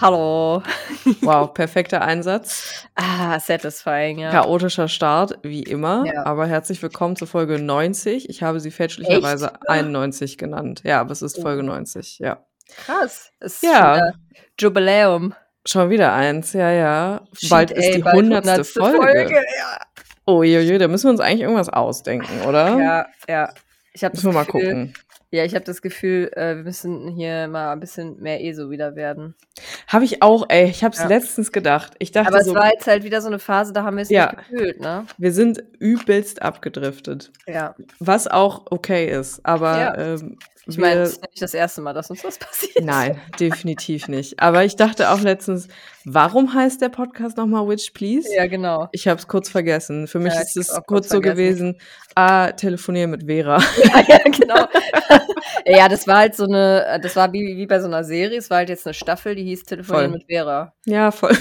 Hallo. Wow, perfekter Einsatz. Ah, satisfying, ja. Chaotischer Start, wie immer. Ja. Aber herzlich willkommen zur Folge 90. Ich habe sie fälschlicherweise Echt? 91 genannt. Ja, aber es ist Oh. Folge 90, ja. Krass. Ist Ja. wieder Jubiläum. Schon wieder eins, ja, ja. Shit, bald ist ey, die bald hundertste 100. Folge. Ja. Oh je, da müssen wir uns eigentlich irgendwas ausdenken, oder? ja, ja. Ich habe das Müssen wir mal Gefühl, gucken. Ja, ich habe das Gefühl, äh, wir müssen hier mal ein bisschen mehr ESO wieder werden. Habe ich auch, ey. Ich habe es Ja. letztens gedacht. Ich dachte Aber es so, war jetzt halt wieder so eine Phase, da haben wir es Ja. nicht gefühlt, ne? wir sind übelst abgedriftet. Ja. Was auch okay ist. Aber Ja. ähm, Ich meine, es ist nicht das erste Mal, dass uns das passiert. Nein, definitiv nicht. Aber ich dachte auch letztens, warum heißt der Podcast nochmal Witch Please? Ja, genau. Ich habe es kurz vergessen. Für mich Ja, ist es kurz kurz so gewesen, ah, telefonieren mit Vera. Ja, ja, genau. ja, das war halt so eine, das war wie, wie bei so einer Serie, es war halt jetzt eine Staffel, die hieß Telefonieren Voll. mit Vera. Ja, voll.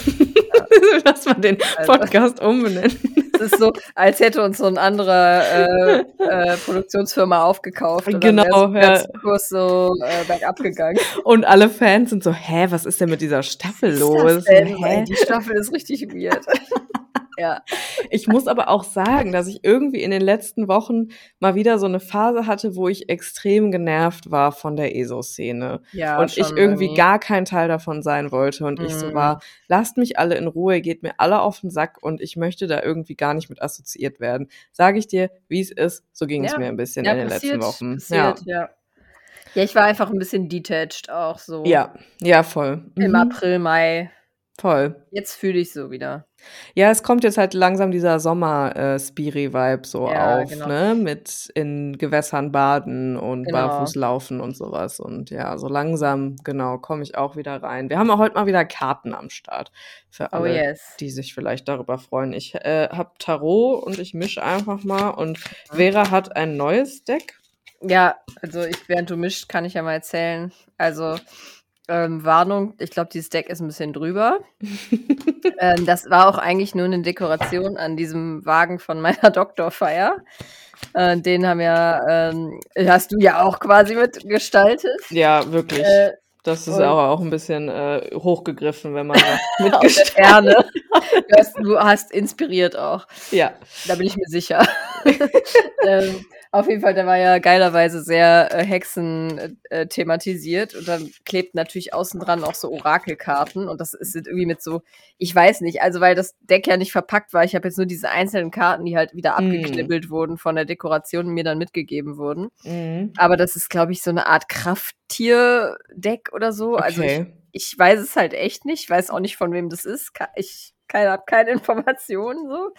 Lass mal den Also. Podcast umbenennen. Es ist so, als hätte uns so ein anderer äh, äh, Produktionsfirma aufgekauft. Und Genau, dann ja. Kurs so äh, bergab gegangen. Und alle Fans sind so, hä, was ist denn mit dieser Staffel Was los? Hä? Die Staffel ist richtig weird. ja. Ich muss aber auch sagen, dass ich irgendwie in den letzten Wochen mal wieder so eine Phase hatte, wo ich extrem genervt war von der ESO-Szene. ja und ich irgendwie gar kein Teil davon sein wollte. Und ich so Mhm. war, lasst mich alle in Ruhe, geht mir alle auf den Sack und ich möchte da irgendwie gar nicht mit assoziiert werden. Sage ich dir, wie es ist, so ging es Ja. mir ein bisschen ja, in den passiert, letzten Wochen. Passiert, ja. ja. ich war einfach ein bisschen detached auch so. Ja. ja, ja, voll. Im Mhm. April, Mai. Voll. Jetzt fühle ich so wieder. Ja, es kommt jetzt halt langsam dieser Sommer-Spiri-Vibe so Ja, auf, genau. ne? Mit in Gewässern baden und Genau. barfuß laufen und sowas. Und ja, so langsam, genau, komme ich auch wieder rein. Wir haben auch heute mal wieder Karten am Start für Oh alle, yes. die sich vielleicht darüber freuen. Ich äh, habe Tarot und ich mische einfach mal. Und Vera hat ein neues Deck. Ja, also ich, während du mischst, kann ich ja mal erzählen. Also, ähm, Warnung, ich glaube, dieses Deck ist ein bisschen drüber. ähm, das war auch eigentlich nur eine Dekoration an diesem Wagen von meiner Doktorfeier. Äh, den haben ja, ähm, hast du ja auch quasi mitgestaltet. Ja, wirklich. Äh, das ist aber auch ein bisschen äh, hochgegriffen, wenn man mitgestaltet. Du hast, du hast inspiriert auch. Ja. Da bin ich mir sicher. ähm, auf jeden Fall, der war ja geilerweise sehr äh, Hexen äh, thematisiert und dann klebt natürlich außen dran auch so Orakelkarten und das ist irgendwie mit so, ich weiß nicht, also weil das Deck ja nicht verpackt war, ich habe jetzt nur diese einzelnen Karten, die halt wieder Mm. abgeknibbelt wurden von der Dekoration und mir dann mitgegeben wurden. Mhm. Aber das ist, glaube ich, so eine Art Krafttier-Deck oder so. Also ich, Okay. ich weiß es halt echt nicht. Ich weiß auch nicht, von wem das ist. Ich keine, habe keine Informationen so.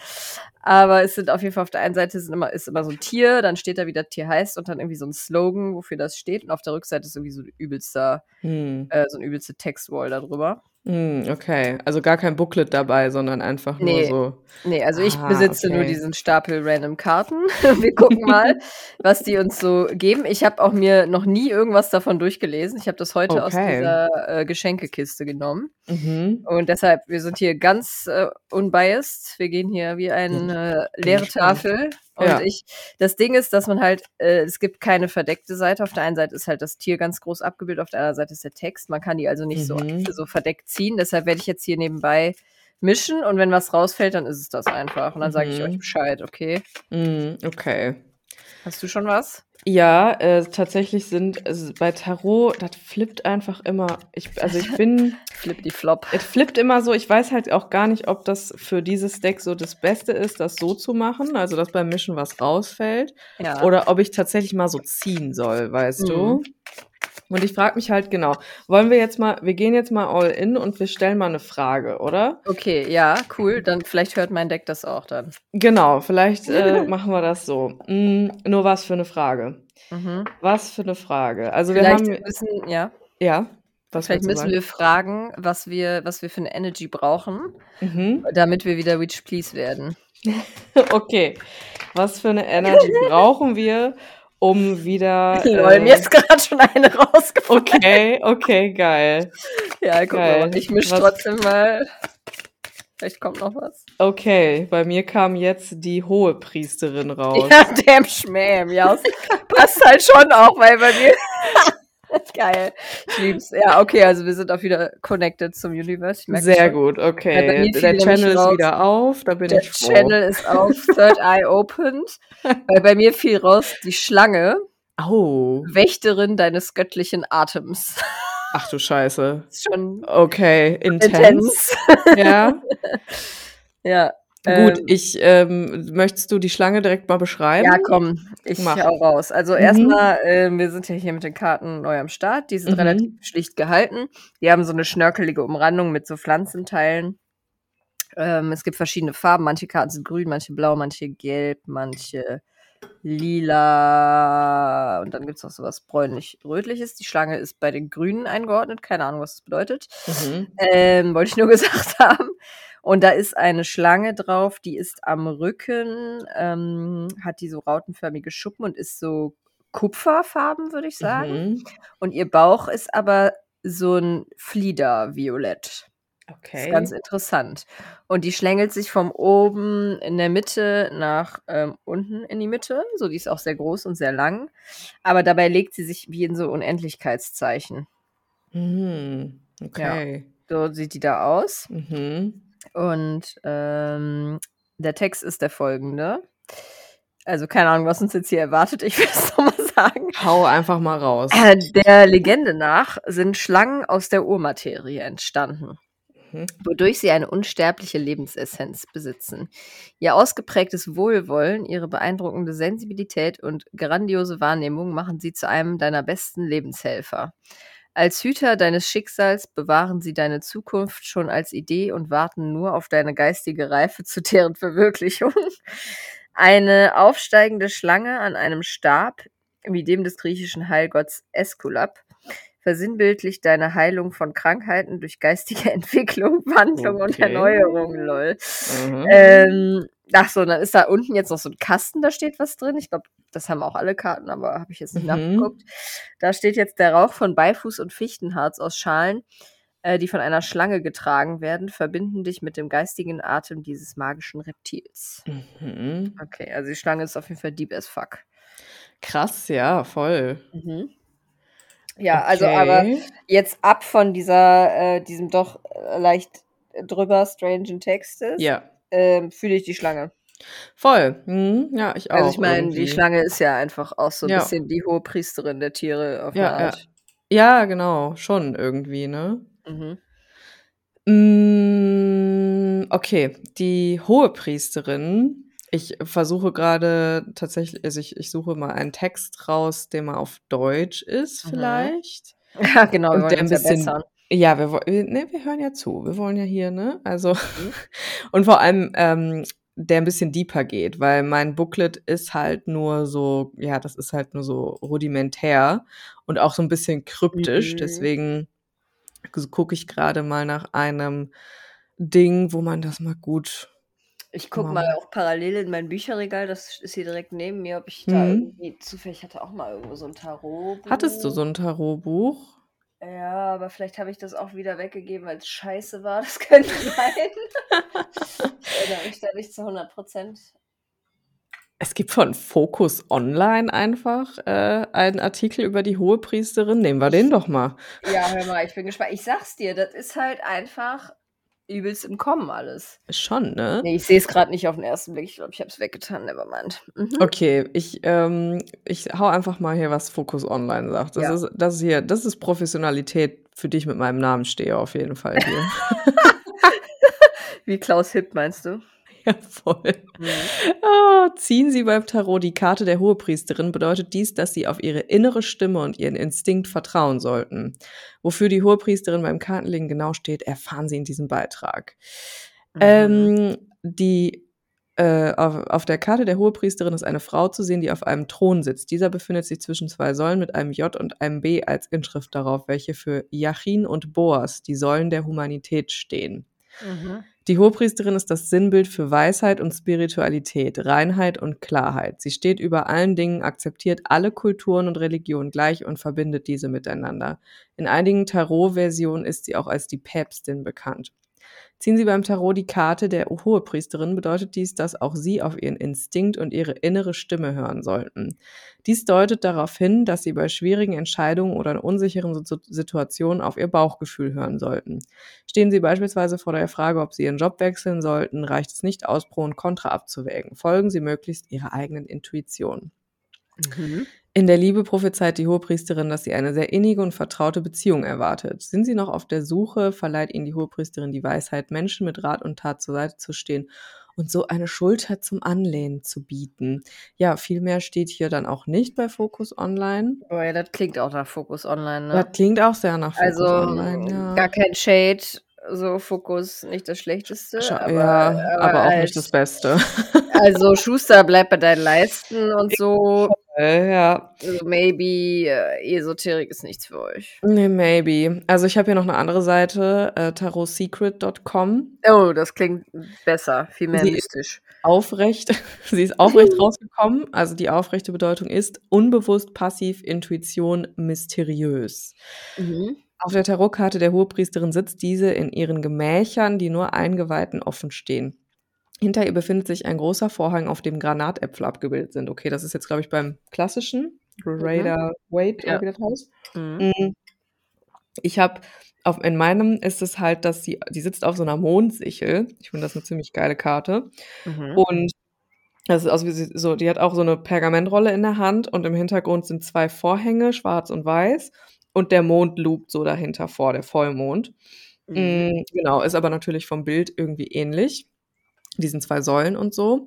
Aber es sind auf jeden Fall auf der einen Seite sind immer, ist immer so ein Tier, dann steht da, wie das Tier heißt und dann irgendwie so ein Slogan, wofür das steht. Und auf der Rückseite ist irgendwie so ein übelster, Hm. äh, so ein übelste Textwall darüber. Hm, okay. Also gar kein Booklet dabei, sondern einfach Nee. nur so. Nee, also ich Ah, besitze nur okay. diesen Stapel random Karten. Wir gucken mal, was die uns so geben. Ich habe auch mir noch nie irgendwas davon durchgelesen. Ich habe das heute aus Okay. dieser äh, Geschenkekiste genommen. Mhm. Und deshalb, wir sind hier ganz äh, unbiased. Wir gehen hier wie eine äh, leere. Tafel. Und Ja. ich, das Ding ist, dass man halt, äh, es gibt keine verdeckte Seite. Auf der einen Seite ist halt das Tier ganz groß abgebildet, auf der anderen Seite ist der Text. Man kann die also nicht Mhm. so, so verdeckt ziehen. Deshalb werde ich jetzt hier nebenbei mischen und wenn was rausfällt, dann ist es das einfach. Und dann sage ich Mhm. euch Bescheid, okay? Hm, okay. Hast du schon was? Ja, äh, tatsächlich sind also bei Tarot, das flippt einfach immer. Ich, also ich bin, Flip die Flop. es flippt immer so. Ich weiß halt auch gar nicht, ob das für dieses Deck so das Beste ist, das so zu machen, also dass beim Mischen was rausfällt, Ja. oder ob ich tatsächlich mal so ziehen soll, weißt du? Mhm. Und ich frage mich halt genau, wollen wir jetzt mal, wir gehen jetzt mal all in und wir stellen mal eine Frage, oder? okay, ja, cool. Dann vielleicht hört mein Deck das auch dann. Genau, vielleicht äh, machen wir das so. Mm, nur was für eine Frage. Mhm. Was für eine Frage. Also wir Vielleicht haben, müssen, ja. ja, was Vielleicht müssen wir fragen, was wir, was wir für eine Energy brauchen, sagen? damit wir wieder Witch Please werden. Mhm. Okay, was für eine Energy brauchen wir, um wieder... Lol, äh, mir ist gerade schon eine rausgefallen. Okay, okay, geil. Ja, guck Geil. mal, ich mische trotzdem mal. Vielleicht kommt noch was. Okay, bei mir kam jetzt die hohe Priesterin raus. Ja, damn Schmäm, ja. Passt halt schon auch, weil bei mir. Geil. Ich lieb's. Ja, okay, also wir sind auch wieder connected zum Universe. Sehr gut, okay. Der Channel ist wieder auf, da bin Der ich froh. Channel ist auf Third Eye opened, weil bei mir fiel raus die Schlange, Au. Wächterin deines göttlichen Atems. Ach du Scheiße. ist schon Okay, intens. intens. Ja. Ja. Gut, ähm, ich ähm, möchtest du die Schlange direkt mal beschreiben? Ja, komm, ich Mach. hau raus. Also Mhm. erstmal, äh, wir sind ja hier mit den Karten neu am Start. Die sind Mhm. relativ schlicht gehalten. Die haben so eine schnörkelige Umrandung mit so Pflanzenteilen. Ähm, es gibt verschiedene Farben. Manche Karten sind grün, manche blau, manche gelb, manche lila. Und dann gibt es noch sowas bräunlich-rötliches. Die Schlange ist bei den Grünen eingeordnet. Keine Ahnung, was das bedeutet. Mhm. Ähm, wollte ich nur gesagt haben. Und da ist eine Schlange drauf, die ist am Rücken, ähm, hat die so rautenförmige Schuppen und ist so kupferfarben, würde ich sagen. Mhm. Und ihr Bauch ist aber so ein Fliederviolett. Das Okay. ist ganz interessant. Und die schlängelt sich von oben in der Mitte nach ähm, unten in die Mitte. So, die ist auch sehr groß und sehr lang. Aber dabei legt sie sich wie in so Unendlichkeitszeichen. Mhm. Okay. So sieht die da aus. Mhm. Und ähm, der Text ist der folgende. Also keine Ahnung, was uns jetzt hier erwartet. Ich will es nochmal sagen. Hau einfach mal raus. Äh, Der Legende nach sind Schlangen aus der Urmaterie entstanden, Mhm. wodurch sie eine unsterbliche Lebensessenz besitzen. Ihr ausgeprägtes Wohlwollen, ihre beeindruckende Sensibilität und grandiose Wahrnehmung machen sie zu einem deiner besten Lebenshelfer. Als Hüter deines Schicksals bewahren sie deine Zukunft schon als Idee und warten nur auf deine geistige Reife zu deren Verwirklichung. Eine aufsteigende Schlange an einem Stab, wie dem des griechischen Heilgotts Äskulap, versinnbildlicht deine Heilung von Krankheiten durch geistige Entwicklung, Wandlung und Okay. Erneuerung, lol. Mhm. Ähm, ach so, dann ist da unten jetzt noch so ein Kasten, da steht was drin. Ich glaube, das haben auch alle Karten, aber habe ich jetzt nicht Mhm. nachgeguckt. Da steht jetzt der Rauch von Beifuß und Fichtenharz aus Schalen, äh, die von einer Schlange getragen werden, verbinden dich mit dem geistigen Atem dieses magischen Reptils. Mhm. Okay, also die Schlange ist auf jeden Fall deep as fuck. Krass, ja, voll. Ja, also aber Okay. jetzt ab von dieser, äh, diesem doch äh, leicht drüber strangen Textes, Ja, ähm, fühle ich die Schlange. voll. Mhm. Ja, ich auch. Also ich meine, die. Schlange ist ja einfach auch so ein Ja. bisschen die hohe Priesterin der Tiere auf Ja, eine ja. Art. Ja, genau, schon irgendwie, ne? Mhm. Mm, okay, die hohe Priesterin. Ich versuche gerade tatsächlich, also ich, ich suche mal einen Text raus, der mal auf Deutsch ist, Mhm. vielleicht. Ja, genau, Und der ein ja bisschen. Ja, wir, ne, wir hören ja zu. Wir wollen ja hier, ne? Also, Mhm. und vor allem, ähm, der ein bisschen deeper geht, weil mein Booklet ist halt nur so, ja, das ist halt nur so rudimentär und auch so ein bisschen kryptisch. Mhm. Deswegen gucke ich gerade mal nach einem Ding, wo man das mal gut. Ich gucke mal auch parallel in mein Bücherregal, das ist hier direkt neben mir, ob ich da Mhm. irgendwie zufällig hatte auch mal irgendwo so ein Tarot. Hattest du so ein Tarotbuch? Ja, aber vielleicht habe ich das auch wieder weggegeben, weil es scheiße war. Das könnte sein. ich erinnere mich da nicht zu 100 Prozent. Es gibt von Focus Online einfach äh, einen Artikel über die Hohepriesterin. Nehmen wir den doch mal. Ja, hör mal, ich bin gespannt. Ich sag's dir, das ist halt einfach übelst im Kommen alles. Schon, ne? Nee, ich sehe es gerade nicht auf den ersten Blick. Ich glaube, ich habe es weggetan. Nevermind. Mhm. Okay, ich, ähm, ich hau einfach mal hier, was Focus Online sagt. Das, Ja. ist, das ist hier, das ist Professionalität, für die ich mit meinem Namen stehe, auf jeden Fall hier. Wie Klaus Hipp, meinst du? Voll. Mhm. Ah, ziehen Sie beim Tarot die Karte der Hohepriesterin, bedeutet dies, dass Sie auf Ihre innere Stimme und Ihren Instinkt vertrauen sollten. Wofür die Hohepriesterin beim Kartenlegen genau steht, erfahren Sie in diesem Beitrag. Mhm. Ähm, die äh, auf, auf der Karte der Hohepriesterin ist eine Frau zu sehen, die auf einem Thron sitzt. Dieser befindet sich zwischen zwei Säulen mit einem J und einem B als Inschrift darauf, welche für Jachin und Boas, die Säulen der Humanität, stehen. Mhm. Die Hohepriesterin ist das Sinnbild für Weisheit und Spiritualität, Reinheit und Klarheit. Sie steht über allen Dingen, akzeptiert alle Kulturen und Religionen gleich und verbindet diese miteinander. In einigen Tarot-Versionen ist sie auch als die Päpstin bekannt. Ziehen Sie beim Tarot die Karte der Hohepriesterin, bedeutet dies, dass auch Sie auf Ihren Instinkt und Ihre innere Stimme hören sollten. Dies deutet darauf hin, dass Sie bei schwierigen Entscheidungen oder in unsicheren Situationen auf Ihr Bauchgefühl hören sollten. Stehen Sie beispielsweise vor der Frage, ob Sie Ihren Job wechseln sollten, reicht es nicht aus, Pro und Contra abzuwägen. Folgen Sie möglichst Ihrer eigenen Intuition. Mhm. In der Liebe prophezeit die Hohepriesterin, dass sie eine sehr innige und vertraute Beziehung erwartet. Sind sie noch auf der Suche, verleiht ihnen die Hohepriesterin die Weisheit, Menschen mit Rat und Tat zur Seite zu stehen und so eine Schulter zum Anlehnen zu bieten. Ja, viel mehr steht hier dann auch nicht bei Focus Online. Oh ja, das klingt auch nach Focus Online, ne? Das klingt auch sehr nach Focus also, Online, ja. Gar kein Shade, so Fokus nicht das Schlechteste. Aber, ja, aber, aber auch halt, nicht das Beste. Also Schuster bleibt bei deinen Leisten und so. Ja. Also maybe äh, Esoterik ist nichts für euch. Nee, maybe. Also ich habe hier noch eine andere Seite, äh, tarotsecret.com. Oh, das klingt besser, viel mehr Sie mystisch. Aufrecht, sie ist aufrecht rausgekommen. Also die aufrechte Bedeutung ist unbewusst, passiv, Intuition, mysteriös. Mhm. Auf der Tarotkarte der Hohepriesterin sitzt diese in ihren Gemächern, die nur Eingeweihten offen stehen. Hinter ihr befindet sich ein großer Vorhang, auf dem Granatäpfel abgebildet sind. Okay, das ist jetzt, glaube ich, beim klassischen Raider mhm. Wade, ja. wie das heißt. Mhm. Mm. Ich habe auf, in meinem ist es halt, dass sie, die sitzt auf so einer Mondsichel. Ich finde das eine ziemlich geile Karte. Mhm. Und das ist aus wie sie, so, die hat auch so eine Pergamentrolle in der Hand und im Hintergrund sind zwei Vorhänge, schwarz und weiß. Und der Mond lugt so dahinter vor, der Vollmond. Mhm. Mm, genau, ist aber natürlich vom Bild irgendwie ähnlich diesen zwei Säulen und so.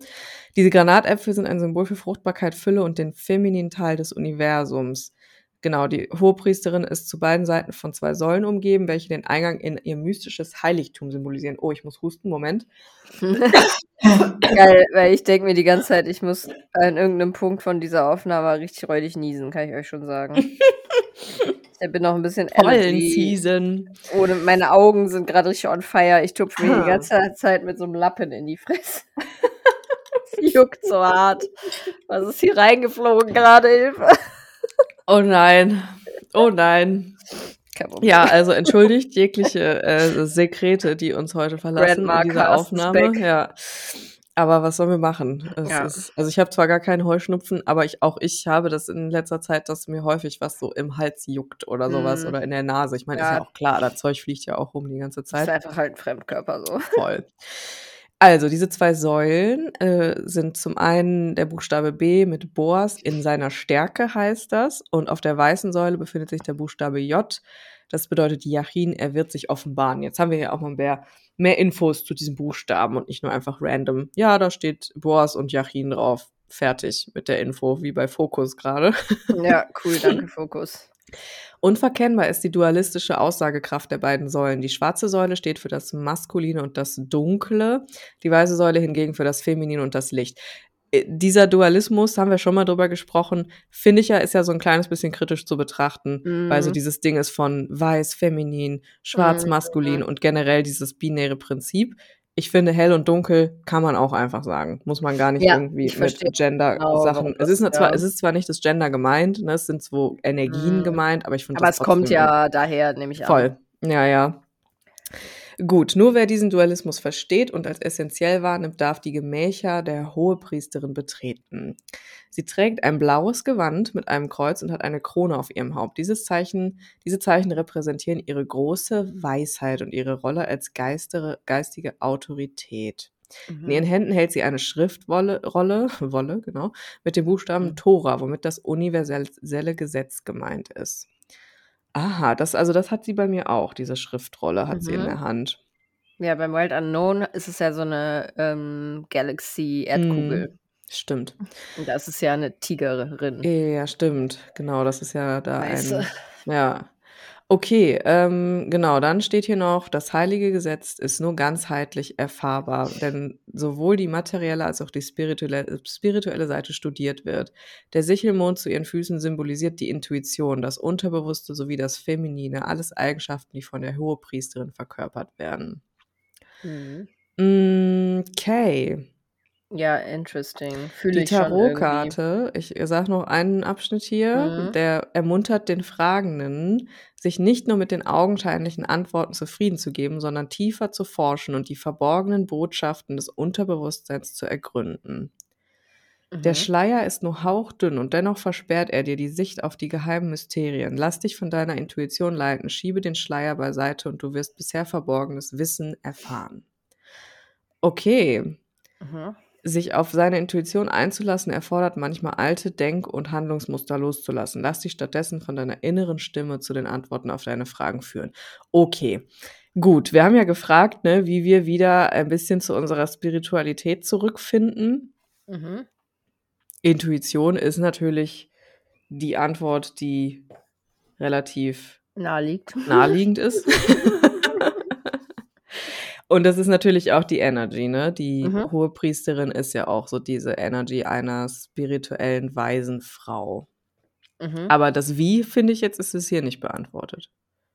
Diese Granatäpfel sind ein Symbol für Fruchtbarkeit, Fülle und den femininen Teil des Universums. Genau, die Hohepriesterin ist zu beiden Seiten von zwei Säulen umgeben, welche den Eingang in ihr mystisches Heiligtum symbolisieren. Oh, ich muss husten, Moment. Geil, weil ich denke mir die ganze Zeit, ich muss an irgendeinem Punkt von dieser Aufnahme richtig räudig niesen, kann ich euch schon sagen. Ich bin noch ein bisschen Season. Ohne, meine Augen sind gerade richtig on fire. Ich tupfe mir die ganze Zeit mit so einem Lappen in die Fresse. Es juckt so hart. Was ist hier reingeflogen gerade, Hilfe? Oh nein. Oh nein. Ja, also entschuldigt jegliche äh, Sekrete, die uns heute verlassen in dieser Aufnahme. Ja. Aber was sollen wir machen? Ja. Ist, also ich habe zwar gar keinen Heuschnupfen, aber ich, auch ich habe das in letzter Zeit, dass mir häufig was so im Hals juckt oder sowas mm. oder in der Nase. Ich meine, ja. ist ja auch klar, das Zeug fliegt ja auch rum die ganze Zeit. Das ist einfach halt ein Fremdkörper so. Voll. Also, diese zwei Säulen äh, sind zum einen der Buchstabe B mit Boas in seiner Stärke heißt das. Und auf der weißen Säule befindet sich der Buchstabe J. Das bedeutet Jachin, er wird sich offenbaren. Jetzt haben wir ja auch mal mehr mehr Infos zu diesen Buchstaben und nicht nur einfach random. Ja, da steht Boas und Jachin drauf. Fertig mit der Info, wie bei Fokus gerade. Ja, cool, danke Fokus. Unverkennbar ist die dualistische Aussagekraft der beiden Säulen. Die schwarze Säule steht für das Maskuline und das Dunkle, die weiße Säule hingegen für das Feminine und das Licht. Äh, dieser Dualismus, haben wir schon mal drüber gesprochen, finde ich ja, ist ja so ein kleines bisschen kritisch zu betrachten, mhm. weil so mhm. dieses Ding ist von weiß, feminin, schwarz, mhm. maskulin und generell dieses binäre Prinzip. Ich finde, hell und dunkel kann man auch einfach sagen. Muss man gar nicht ja, irgendwie mit Gender-Sachen. Genau, es ist ja. zwar, es ist zwar nicht das Gender gemeint, ne, es sind zwei Energien mhm. gemeint, aber ich finde Aber es kommt ja daher, nehme ich an. Voll. Ja, ja. Gut, nur wer diesen Dualismus versteht und als essentiell wahrnimmt, darf die Gemächer der Hohepriesterin betreten. Sie trägt ein blaues Gewand mit einem Kreuz und hat eine Krone auf ihrem Haupt. Dieses Zeichen, diese Zeichen repräsentieren ihre große Weisheit und ihre Rolle als geistere, geistige Autorität. Mhm. In ihren Händen hält sie eine Schriftrolle, Rolle, Wolle, genau, mit dem Buchstaben mhm. Tora, womit das universelle Gesetz gemeint ist. Aha, das also das hat sie bei mir auch, diese Schriftrolle hat sie in mhm. der Hand. Ja, beim Wild Unknown ist es ja so eine ähm, Galaxy-Erdkugel. Mhm. Stimmt. Und das ist ja eine Tigerin. Ja, stimmt. Genau, das ist ja da Weiße. ein ja. Okay, ähm, genau, dann steht hier noch, das heilige Gesetz ist nur ganzheitlich erfahrbar, denn sowohl die materielle als auch die spirituelle, spirituelle Seite studiert wird. Der Sichelmond zu ihren Füßen symbolisiert die Intuition, das Unterbewusste sowie das Feminine, alles Eigenschaften, die von der Hohepriesterin verkörpert werden. Mhm. Mm, Okay. Ja, interesting. Fühle Die ich. Tarotkarte, ich sage noch einen Abschnitt hier, Mhm. der ermuntert den Fragenden, sich nicht nur mit den augenscheinlichen Antworten zufrieden zu geben, sondern tiefer zu forschen und die verborgenen Botschaften des Unterbewusstseins zu ergründen. Der Mhm. Schleier ist nur hauchdünn und dennoch versperrt er dir die Sicht auf die geheimen Mysterien. Lass dich von deiner Intuition leiten, schiebe den Schleier beiseite und du wirst bisher verborgenes Wissen erfahren. Okay, Mhm. Sich auf seine Intuition einzulassen erfordert manchmal alte Denk- und Handlungsmuster loszulassen. Lass dich stattdessen von deiner inneren Stimme zu den Antworten auf deine Fragen führen. Okay, gut. Wir haben ja gefragt, ne, wie wir wieder ein bisschen zu unserer Spiritualität zurückfinden. Mhm. Intuition ist natürlich die Antwort, die relativ Naheliegt. naheliegend ist. Und das ist natürlich auch die Energy, ne? Die Mhm. hohe Priesterin ist ja auch so diese Energy einer spirituellen, weisen Frau. Mhm. Aber das Wie, finde ich jetzt, ist es hier nicht beantwortet.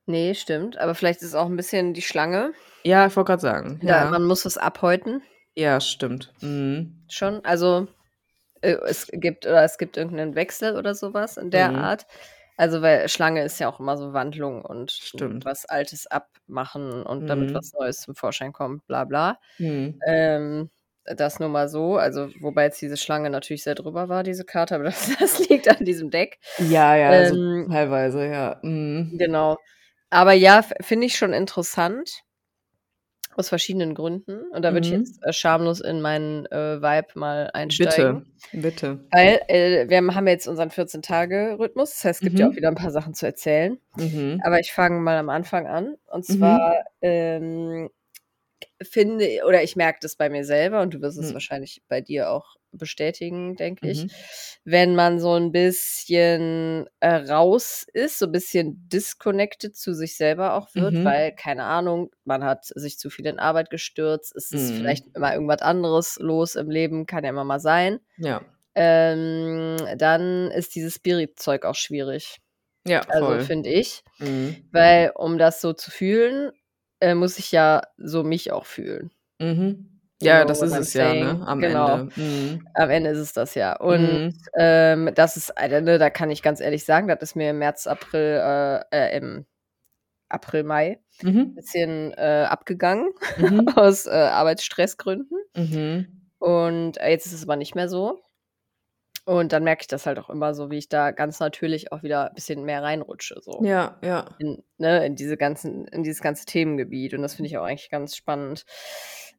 Nee, stimmt. Aber vielleicht ist es auch ein bisschen die Schlange. Ja, ich wollte gerade sagen. Ja. Ja, man muss es abhäuten. ja stimmt. Mhm. Schon. Also äh, es gibt oder es gibt irgendeinen Wechsel oder sowas in der Mhm. Art. Also weil Schlange ist ja auch immer so Wandlung und Stimmt. was Altes abmachen und damit Mhm. was Neues zum Vorschein kommt, bla bla. Mhm. Ähm, das nur mal so. Also wobei jetzt diese Schlange natürlich sehr drüber war, diese Karte, aber das, das liegt an diesem Deck. Ja, ja, also Ähm, teilweise, ja. Mhm. Genau. Aber ja, finde ich schon interessant. Aus verschiedenen Gründen. Und da würde ich Mhm. jetzt äh, schamlos in meinen äh, Vibe mal einsteigen. Bitte, bitte. Weil äh, wir haben jetzt unseren 14-Tage-Rhythmus. Das heißt, es gibt ja Mhm. auch wieder ein paar Sachen zu erzählen. Mhm. Aber ich fange mal am Anfang an. Und Mhm. zwar ähm, finde, oder ich merke das bei mir selber und du wirst es Mhm. wahrscheinlich bei dir auch bestätigen, denke ich. Mhm. Wenn man so ein bisschen äh, raus ist, so ein bisschen disconnected zu sich selber auch wird, Mhm. weil, keine Ahnung, man hat sich zu viel in Arbeit gestürzt, es ist Mhm. vielleicht immer irgendwas anderes los im Leben, kann ja immer mal sein. Ja. Ähm, dann ist dieses Spirit-Zeug auch schwierig. Ja, Also voll. finde ich. Mhm. Weil, um das so zu fühlen, äh, muss ich ja so mich auch fühlen. Mhm. Ja, know das ist I'm es ja, ne? Am Genau. Ende. Mhm. Am Ende ist es das ja. Und Mhm. ähm, das ist, eine, ne, da kann ich ganz ehrlich sagen, das ist mir im März, April, äh, äh, im April, Mai ein Mhm. bisschen äh, abgegangen Mhm. aus äh, Arbeitsstressgründen. Mhm. Und äh, jetzt ist es aber nicht mehr so. Und dann merke ich das halt auch immer so, wie ich da ganz natürlich auch wieder ein bisschen mehr reinrutsche. So. Ja, ja. in, ne, in diese ganzen, in dieses ganze Themengebiet. Und das finde ich auch eigentlich ganz spannend.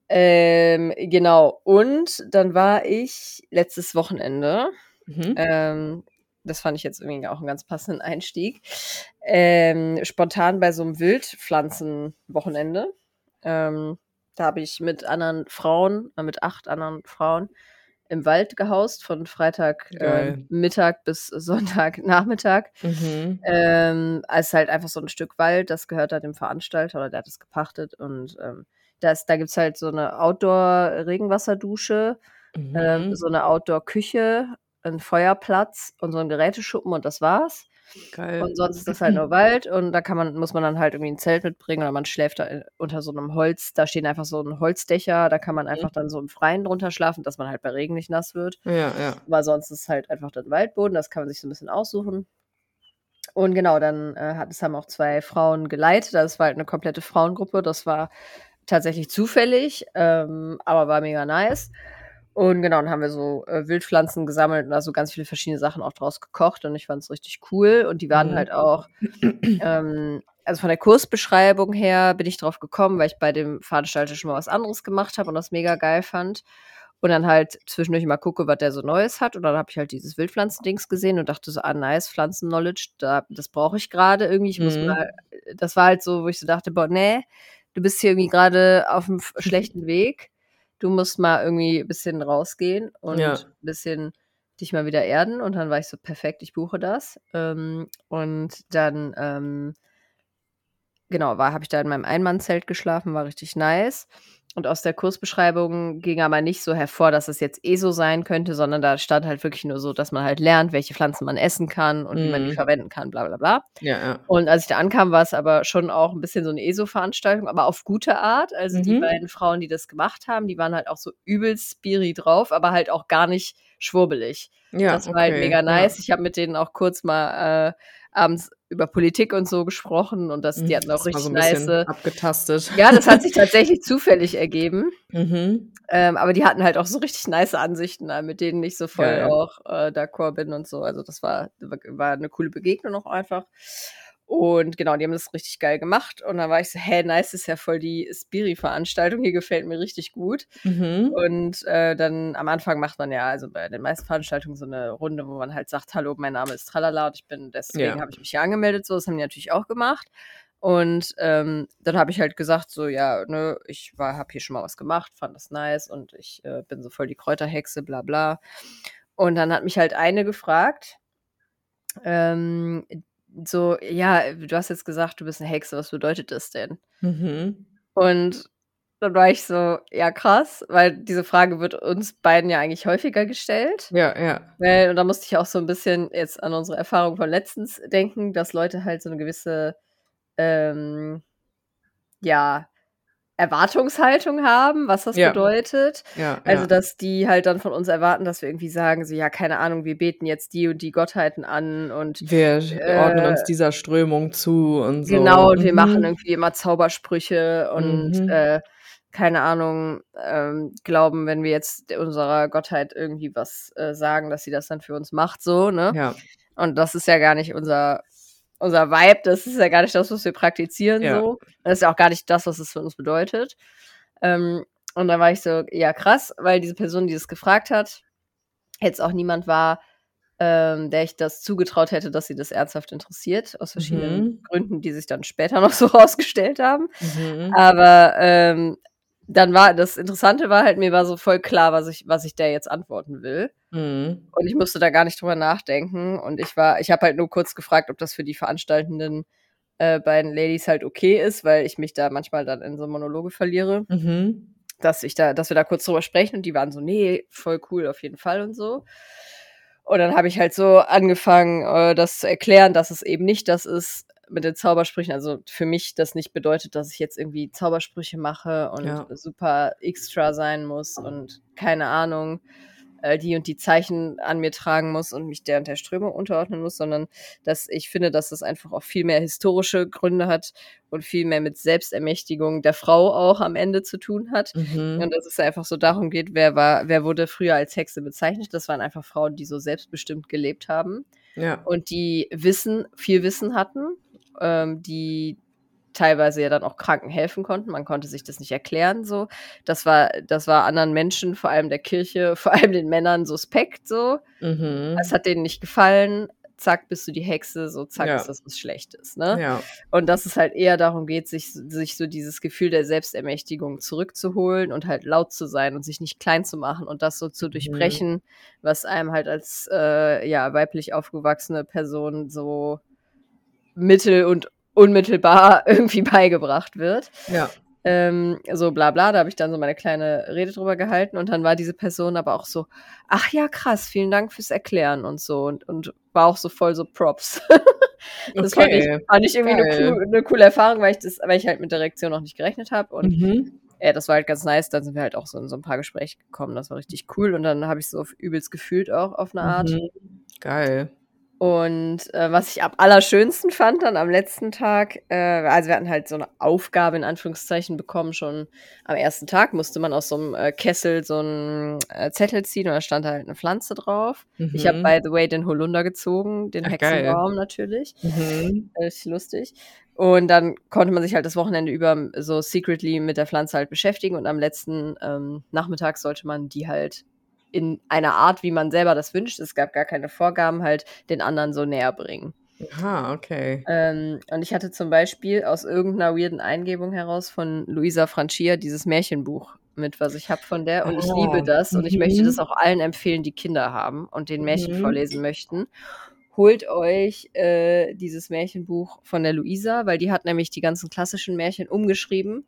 Ähm, genau. Und dann war ich letztes Wochenende, Mhm. ähm, das fand ich jetzt irgendwie auch einen ganz passenden Einstieg, ähm, spontan bei so einem Wildpflanzenwochenende. Ähm, da habe ich mit anderen Frauen, äh, mit acht anderen Frauen im Wald gehaust, von Freitag Geil. ähm, Mittag bis Sonntagnachmittag. Mhm. Ähm, es ist halt einfach so ein Stück Wald, das gehört da dem Veranstalter oder der hat es gepachtet und ähm, das, da gibt es halt so eine Outdoor-Regenwasserdusche, ähm, Mhm. so eine Outdoor-Küche, einen Feuerplatz und so ein Geräteschuppen und das war's. Geil. Und sonst ist das halt nur Wald und da kann man, muss man dann halt irgendwie ein Zelt mitbringen oder man schläft da in- unter so einem Holz, da stehen einfach so ein Holzdächer, da kann man Mhm. einfach dann so im Freien drunter schlafen, dass man halt bei Regen nicht nass wird. Ja, ja. Aber sonst ist halt einfach dann Waldboden, das kann man sich so ein bisschen aussuchen. Und genau, dann äh, hat, es haben auch zwei Frauen geleitet. Das war halt eine komplette Frauengruppe. Das war tatsächlich zufällig, ähm, aber war mega nice. Und genau, dann haben wir so äh, Wildpflanzen gesammelt und da so ganz viele verschiedene Sachen auch draus gekocht und ich fand es richtig cool. Und die waren Mhm. halt auch, ähm, also von der Kursbeschreibung her bin ich drauf gekommen, weil ich bei dem Veranstalter schon mal was anderes gemacht habe und das mega geil fand. Und dann halt zwischendurch mal gucke, was der so Neues hat. Und dann habe ich halt dieses Wildpflanzendings gesehen und dachte so, ah, nice, Pflanzen-Knowledge, da, das brauche ich gerade irgendwie. Ich muss Mhm. mal, das war halt so, wo ich so dachte, boah, nee, du bist hier irgendwie gerade auf einem schlechten Weg. Du musst mal irgendwie ein bisschen rausgehen und Ja. ein bisschen dich mal wieder erden. Und dann war ich so, perfekt, ich buche das. Ähm, und dann, ähm, genau, war, habe ich da in meinem Einmannzelt geschlafen, war richtig nice. Und aus der Kursbeschreibung ging aber nicht so hervor, dass es jetzt eh so sein könnte, sondern da stand halt wirklich nur so, dass man halt lernt, welche Pflanzen man essen kann und wie man die Mhm. verwenden kann, bla bla bla. Ja, ja. Und als ich da ankam, war es aber schon auch ein bisschen so eine ESO-Veranstaltung, aber auf gute Art. Also die Mhm. beiden Frauen, die das gemacht haben, die waren halt auch so übelst spiri drauf, aber halt auch gar nicht schwurbelig. Ja, Das war halt okay, mega ja. nice. Ich habe mit denen auch kurz mal äh, abends über Politik und so gesprochen und das, die Mhm, hatten auch das richtig so nice. abgetastet. Ja, das hat sich tatsächlich zufällig ergeben. Mhm. Ähm, aber die hatten halt auch so richtig nice Ansichten, äh, mit denen ich so voll Geil. auch äh, d'accord bin und so. Also das war, war eine coole Begegnung auch einfach. Und genau, die haben das richtig geil gemacht. Und dann war ich so, hä, nice, ist ja voll die Spiri-Veranstaltung. Hier gefällt mir richtig gut. Mhm. Und äh, dann am Anfang macht man ja, also bei den meisten Veranstaltungen so eine Runde, wo man halt sagt, hallo, mein Name ist Tralala und ich bin, deswegen Ja. habe ich mich hier angemeldet. So, das haben die natürlich auch gemacht. Und ähm, dann habe ich halt gesagt, so, ja, ne, ich war, habe hier schon mal was gemacht, fand das nice und ich äh, bin so voll die Kräuterhexe, bla bla. Und dann hat mich halt eine gefragt, ähm, so, ja, du hast jetzt gesagt, du bist eine Hexe, was bedeutet das denn? Mhm. Und dann war ich so, ja, krass, weil diese Frage wird uns beiden ja eigentlich häufiger gestellt. Ja, ja. Weil, und da musste ich auch so ein bisschen jetzt an unsere Erfahrung von letztens denken, dass Leute halt so eine gewisse, ähm, ja, Erwartungshaltung haben, was das Ja. bedeutet. Ja, Also, ja. dass die halt dann von uns erwarten, dass wir irgendwie sagen, so, ja, keine Ahnung, wir beten jetzt die und die Gottheiten an und Wir ordnen uns äh, dieser Strömung zu und so. Genau, und wir machen Mhm. irgendwie immer Zaubersprüche und Mhm. äh, keine Ahnung, ähm, glauben, wenn wir jetzt unserer Gottheit irgendwie was äh, sagen, dass sie das dann für uns macht, so, ne? Ja. Und das ist ja gar nicht unser, unser Vibe, das ist ja gar nicht das, was wir praktizieren, Ja. so. Das ist ja auch gar nicht das, was es für uns bedeutet. Ähm, und dann war ich so, ja, krass, weil diese Person, die das gefragt hat, jetzt auch niemand war, ähm, der ich das zugetraut hätte, dass sie das ernsthaft interessiert, aus verschiedenen Mhm. Gründen, die sich dann später noch so rausgestellt haben. Mhm. Aber ähm, dann war das Interessante war halt, mir war so voll klar, was ich, was ich der jetzt antworten will. Mhm. Und ich musste da gar nicht drüber nachdenken. Und ich war, ich habe halt nur kurz gefragt, ob das für die veranstaltenden äh, beiden Ladies halt okay ist, weil ich mich da manchmal dann in so Monologe verliere, Mhm. dass ich da, dass wir da kurz drüber sprechen und die waren so, nee, voll cool auf jeden Fall und so. Und dann habe ich halt so angefangen, äh, das zu erklären, dass es eben nicht das ist mit den Zaubersprüchen. Also für mich das nicht bedeutet, dass ich jetzt irgendwie Zaubersprüche mache und Ja. super extra sein muss und keine Ahnung, äh, die und die Zeichen an mir tragen muss und mich der und der Strömung unterordnen muss, sondern dass ich finde, dass das einfach auch viel mehr historische Gründe hat und viel mehr mit Selbstermächtigung der Frau auch am Ende zu tun hat. Mhm. Und dass es einfach so darum geht, wer war, wer wurde früher als Hexe bezeichnet. Das waren einfach Frauen, die so selbstbestimmt gelebt haben Ja. und die Wissen, viel Wissen hatten, ähm, die teilweise ja dann auch Kranken helfen konnten. Man konnte sich das nicht erklären so. Das war, das war anderen Menschen, vor allem der Kirche, vor allem den Männern suspekt so. Mhm. Es hat denen nicht gefallen. Zack, bist du die Hexe, so zack, Ja. ist das was Schlechtes, ne? Ja. Und dass es halt eher darum geht, sich, sich so dieses Gefühl der Selbstermächtigung zurückzuholen und halt laut zu sein und sich nicht klein zu machen und das so zu Mhm. durchbrechen, was einem halt als äh, ja, weiblich aufgewachsene Person so mittel- und unmittelbar irgendwie beigebracht wird. Ja. Ähm, so bla bla, da habe ich dann so meine kleine Rede drüber gehalten und dann war diese Person aber auch so, ach ja, krass, vielen Dank fürs Erklären und so und, und war auch so voll so Props. das fand, ich, Okay. fand ich irgendwie eine, cool, eine coole Erfahrung, weil ich, das, weil ich halt mit der Reaktion noch nicht gerechnet habe und Mhm. ja, das war halt ganz nice. Dann sind wir halt auch so in so ein paar Gespräche gekommen. Das war richtig cool. Und dann habe ich so übelst gefühlt auch auf eine Art. Mhm. Geil. Und äh, was ich am allerschönsten fand dann am letzten Tag, äh, also wir hatten halt so eine Aufgabe in Anführungszeichen bekommen, schon am ersten Tag musste man aus so einem äh, Kessel so einen äh, Zettel ziehen und da stand halt eine Pflanze drauf. Ich habe Mhm. by the way den Holunder gezogen, den Ach, geil. Hexenbaum natürlich. Mhm. Äh, Richtig lustig. Und dann konnte man sich halt das Wochenende über so secretly mit der Pflanze halt beschäftigen und am letzten ähm, Nachmittag sollte man die halt in einer Art, wie man selber das wünscht, es gab gar keine Vorgaben, halt den anderen so näher bringen. Aha, okay. Ähm, und ich hatte zum Beispiel aus irgendeiner weirden Eingebung heraus von Luisa Francia dieses Märchenbuch mit, was ich habe von der. Und ich Ah, liebe das. Und ich möchte mhm. das auch allen empfehlen, die Kinder haben und den Märchen Mhm. vorlesen möchten. Holt euch äh, dieses Märchenbuch von der Luisa, weil die hat nämlich die ganzen klassischen Märchen umgeschrieben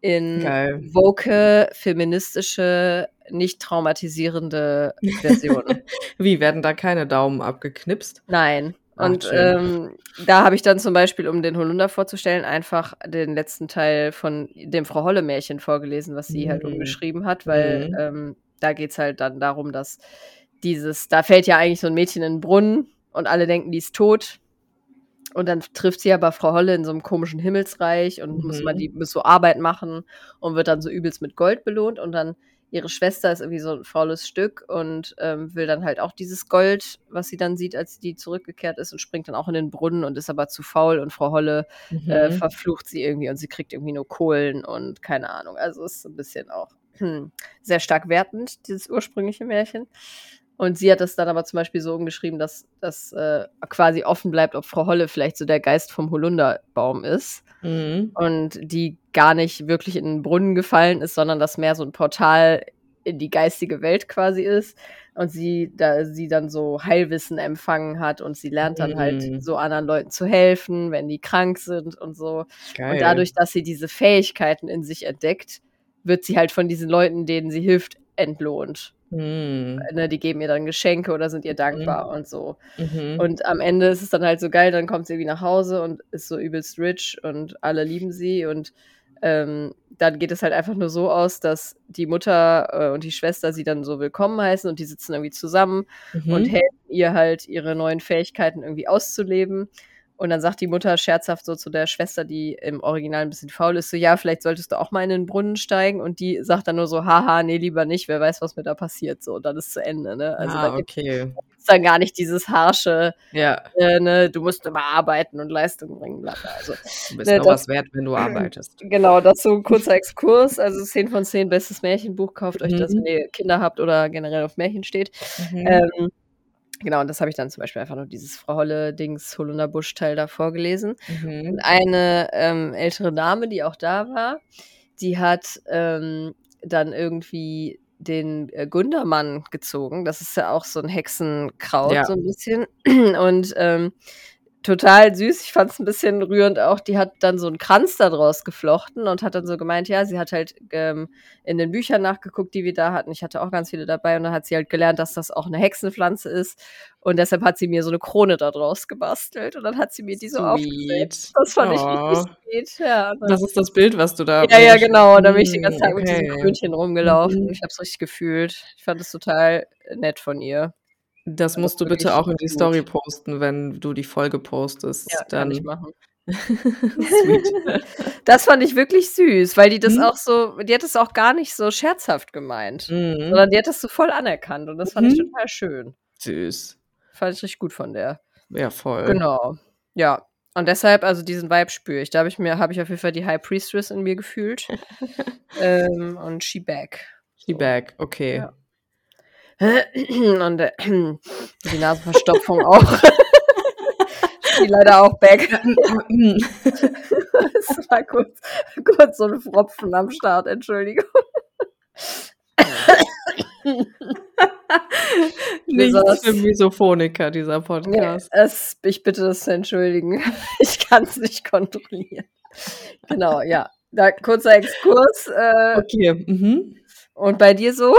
in Geil. woke, feministische, nicht traumatisierende Version. Wie, werden da keine Daumen abgeknipst? Nein. Ach, Und ähm, da habe ich dann zum Beispiel, um den Holunder vorzustellen, einfach den letzten Teil von dem Frau Holle-Märchen vorgelesen, was sie halt Mhm. umgeschrieben hat, weil Mhm. ähm, da geht es halt dann darum, dass dieses, da fällt ja eigentlich so ein Mädchen in den Brunnen und alle denken, die ist tot. Und dann trifft sie aber Frau Holle in so einem komischen Himmelsreich und muss Mhm. mal die muss so Arbeit machen und wird dann so übelst mit Gold belohnt und dann ihre Schwester ist irgendwie so ein faules Stück und ähm, will dann halt auch dieses Gold, was sie dann sieht, als die zurückgekehrt ist und springt dann auch in den Brunnen und ist aber zu faul und Frau Holle äh, Mhm. verflucht sie irgendwie und sie kriegt irgendwie nur Kohlen und keine Ahnung. Also ist so ein bisschen auch hm, sehr stark wertend, dieses ursprüngliche Märchen. Und sie hat das dann aber zum Beispiel so umgeschrieben, dass das äh, quasi offen bleibt, ob Frau Holle vielleicht so der Geist vom Holunderbaum ist Mhm. und die gar nicht wirklich in den Brunnen gefallen ist, sondern das mehr so ein Portal in die geistige Welt quasi ist und sie da sie dann so Heilwissen empfangen hat und sie lernt dann Mhm. halt so anderen Leuten zu helfen, wenn die krank sind und so. Geil. Und dadurch, dass sie diese Fähigkeiten in sich entdeckt, wird sie halt von diesen Leuten, denen sie hilft, entlohnt. Mhm. Ne, die geben ihr dann Geschenke oder sind ihr dankbar und so. Mhm. Und am Ende ist es dann halt so geil, dann kommt sie irgendwie nach Hause und ist so übelst rich und alle lieben sie und ähm, dann geht es halt einfach nur so aus, dass die Mutter äh, und die Schwester sie dann so willkommen heißen und die sitzen irgendwie zusammen Mhm. und helfen ihr halt ihre neuen Fähigkeiten irgendwie auszuleben. Und dann sagt die Mutter scherzhaft so zu der Schwester, die im Original ein bisschen faul ist, so, ja, vielleicht solltest du auch mal in den Brunnen steigen. Und die sagt dann nur so, haha, nee, lieber nicht, wer weiß, was mir da passiert. So, und dann ist zu Ende, ne? Also ah, da gibt okay. es dann gar nicht dieses harsche, Ja, äh, ne, du musst immer arbeiten und Leistung bringen, bla, bla. Also, du bist Ne, nur das- was wert, wenn du arbeitest. genau, dazu ein kurzer Exkurs. Also 10 von 10 bestes Märchenbuch. Kauft euch das, Mhm. wenn ihr Kinder habt oder generell auf Märchen steht. Mhm. Ähm, genau, und das habe ich dann zum Beispiel einfach nur dieses Frau Holle-Dings, Holunderbusch-Teil da vorgelesen. Mhm. Und eine ähm, ältere Dame, die auch da war, die hat ähm, dann irgendwie den äh, Gundermann gezogen. Das ist ja auch so ein Hexenkraut, Ja. so ein bisschen. Und ähm, total süß. Ich fand es ein bisschen rührend auch. Die hat dann so einen Kranz daraus geflochten und hat dann so gemeint, ja, sie hat halt ähm, in den Büchern nachgeguckt, die wir da hatten. Ich hatte auch ganz viele dabei und dann hat sie halt gelernt, dass das auch eine Hexenpflanze ist. Und deshalb hat sie mir so eine Krone daraus gebastelt und dann hat sie mir die so aufgesetzt. Das fand ich Oh. richtig sweet. Ja, Das ist das Bild, was du da. ja, ja, genau. Und da bin ich den ganzen Mm, Tag mit diesem okay. Krönchen rumgelaufen. Mhm. Ich habe es richtig gefühlt. Ich fand es total nett von ihr. Das Also musst du bitte auch in die gut. Story posten, wenn du die Folge postest. Ja, kann dann ich machen. Sweet. Das fand ich wirklich süß, weil die das Mhm. auch so, die hat es auch gar nicht so scherzhaft gemeint, Mhm. sondern die hat das so voll anerkannt und das fand ich Mhm. total schön. Süß. Fand ich richtig gut von der. Ja, voll. Genau. Ja. Und deshalb, also diesen Vibe spüre ich. Da habe ich mir, habe ich auf jeden Fall die High Priestess in mir gefühlt. ähm, und She Back. She back, okay. Ja. Und äh, die Nasenverstopfung auch. die leider auch back. Es war kurz, kurz so ein Fropfen am Start, Entschuldigung. Besonders- für Misophoniker, dieser Ja, Podcast. es, ich bitte das zu entschuldigen. Ich kann es nicht kontrollieren. Genau, ja. Da, kurzer Exkurs. Äh, Okay. Mhm. und bei dir so?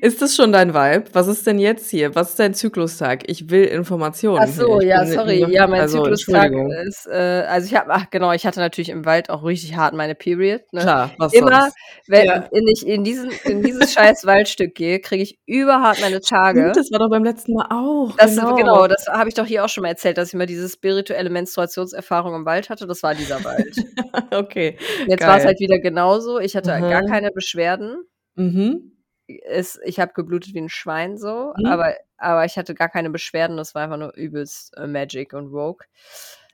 Ist das schon dein Vibe? Was ist denn jetzt hier? Was ist dein Zyklustag? Ich will Informationen. Ach so, ja, sorry. noch- Ja, mein also, Zyklustag ist, äh, also ich habe, ach genau, ich hatte natürlich im Wald auch richtig hart meine Period. Ne? Klar, was Immer, sonst? wenn Ja. wenn ich in, diesen, in dieses scheiß Waldstück gehe, kriege ich überhart meine Tage. Das war doch beim letzten Mal auch. Das, genau. das habe ich doch hier auch schon mal erzählt, dass ich mal diese spirituelle Menstruationserfahrung im Wald hatte. Das war dieser Wald. okay. Jetzt war es halt wieder genauso. Ich hatte Aha. gar keine Beschwerden. Mhm. Es, ich habe geblutet wie ein Schwein so, Mhm. aber, aber ich hatte gar keine Beschwerden. Das war einfach nur übelst äh, Magic und Woke.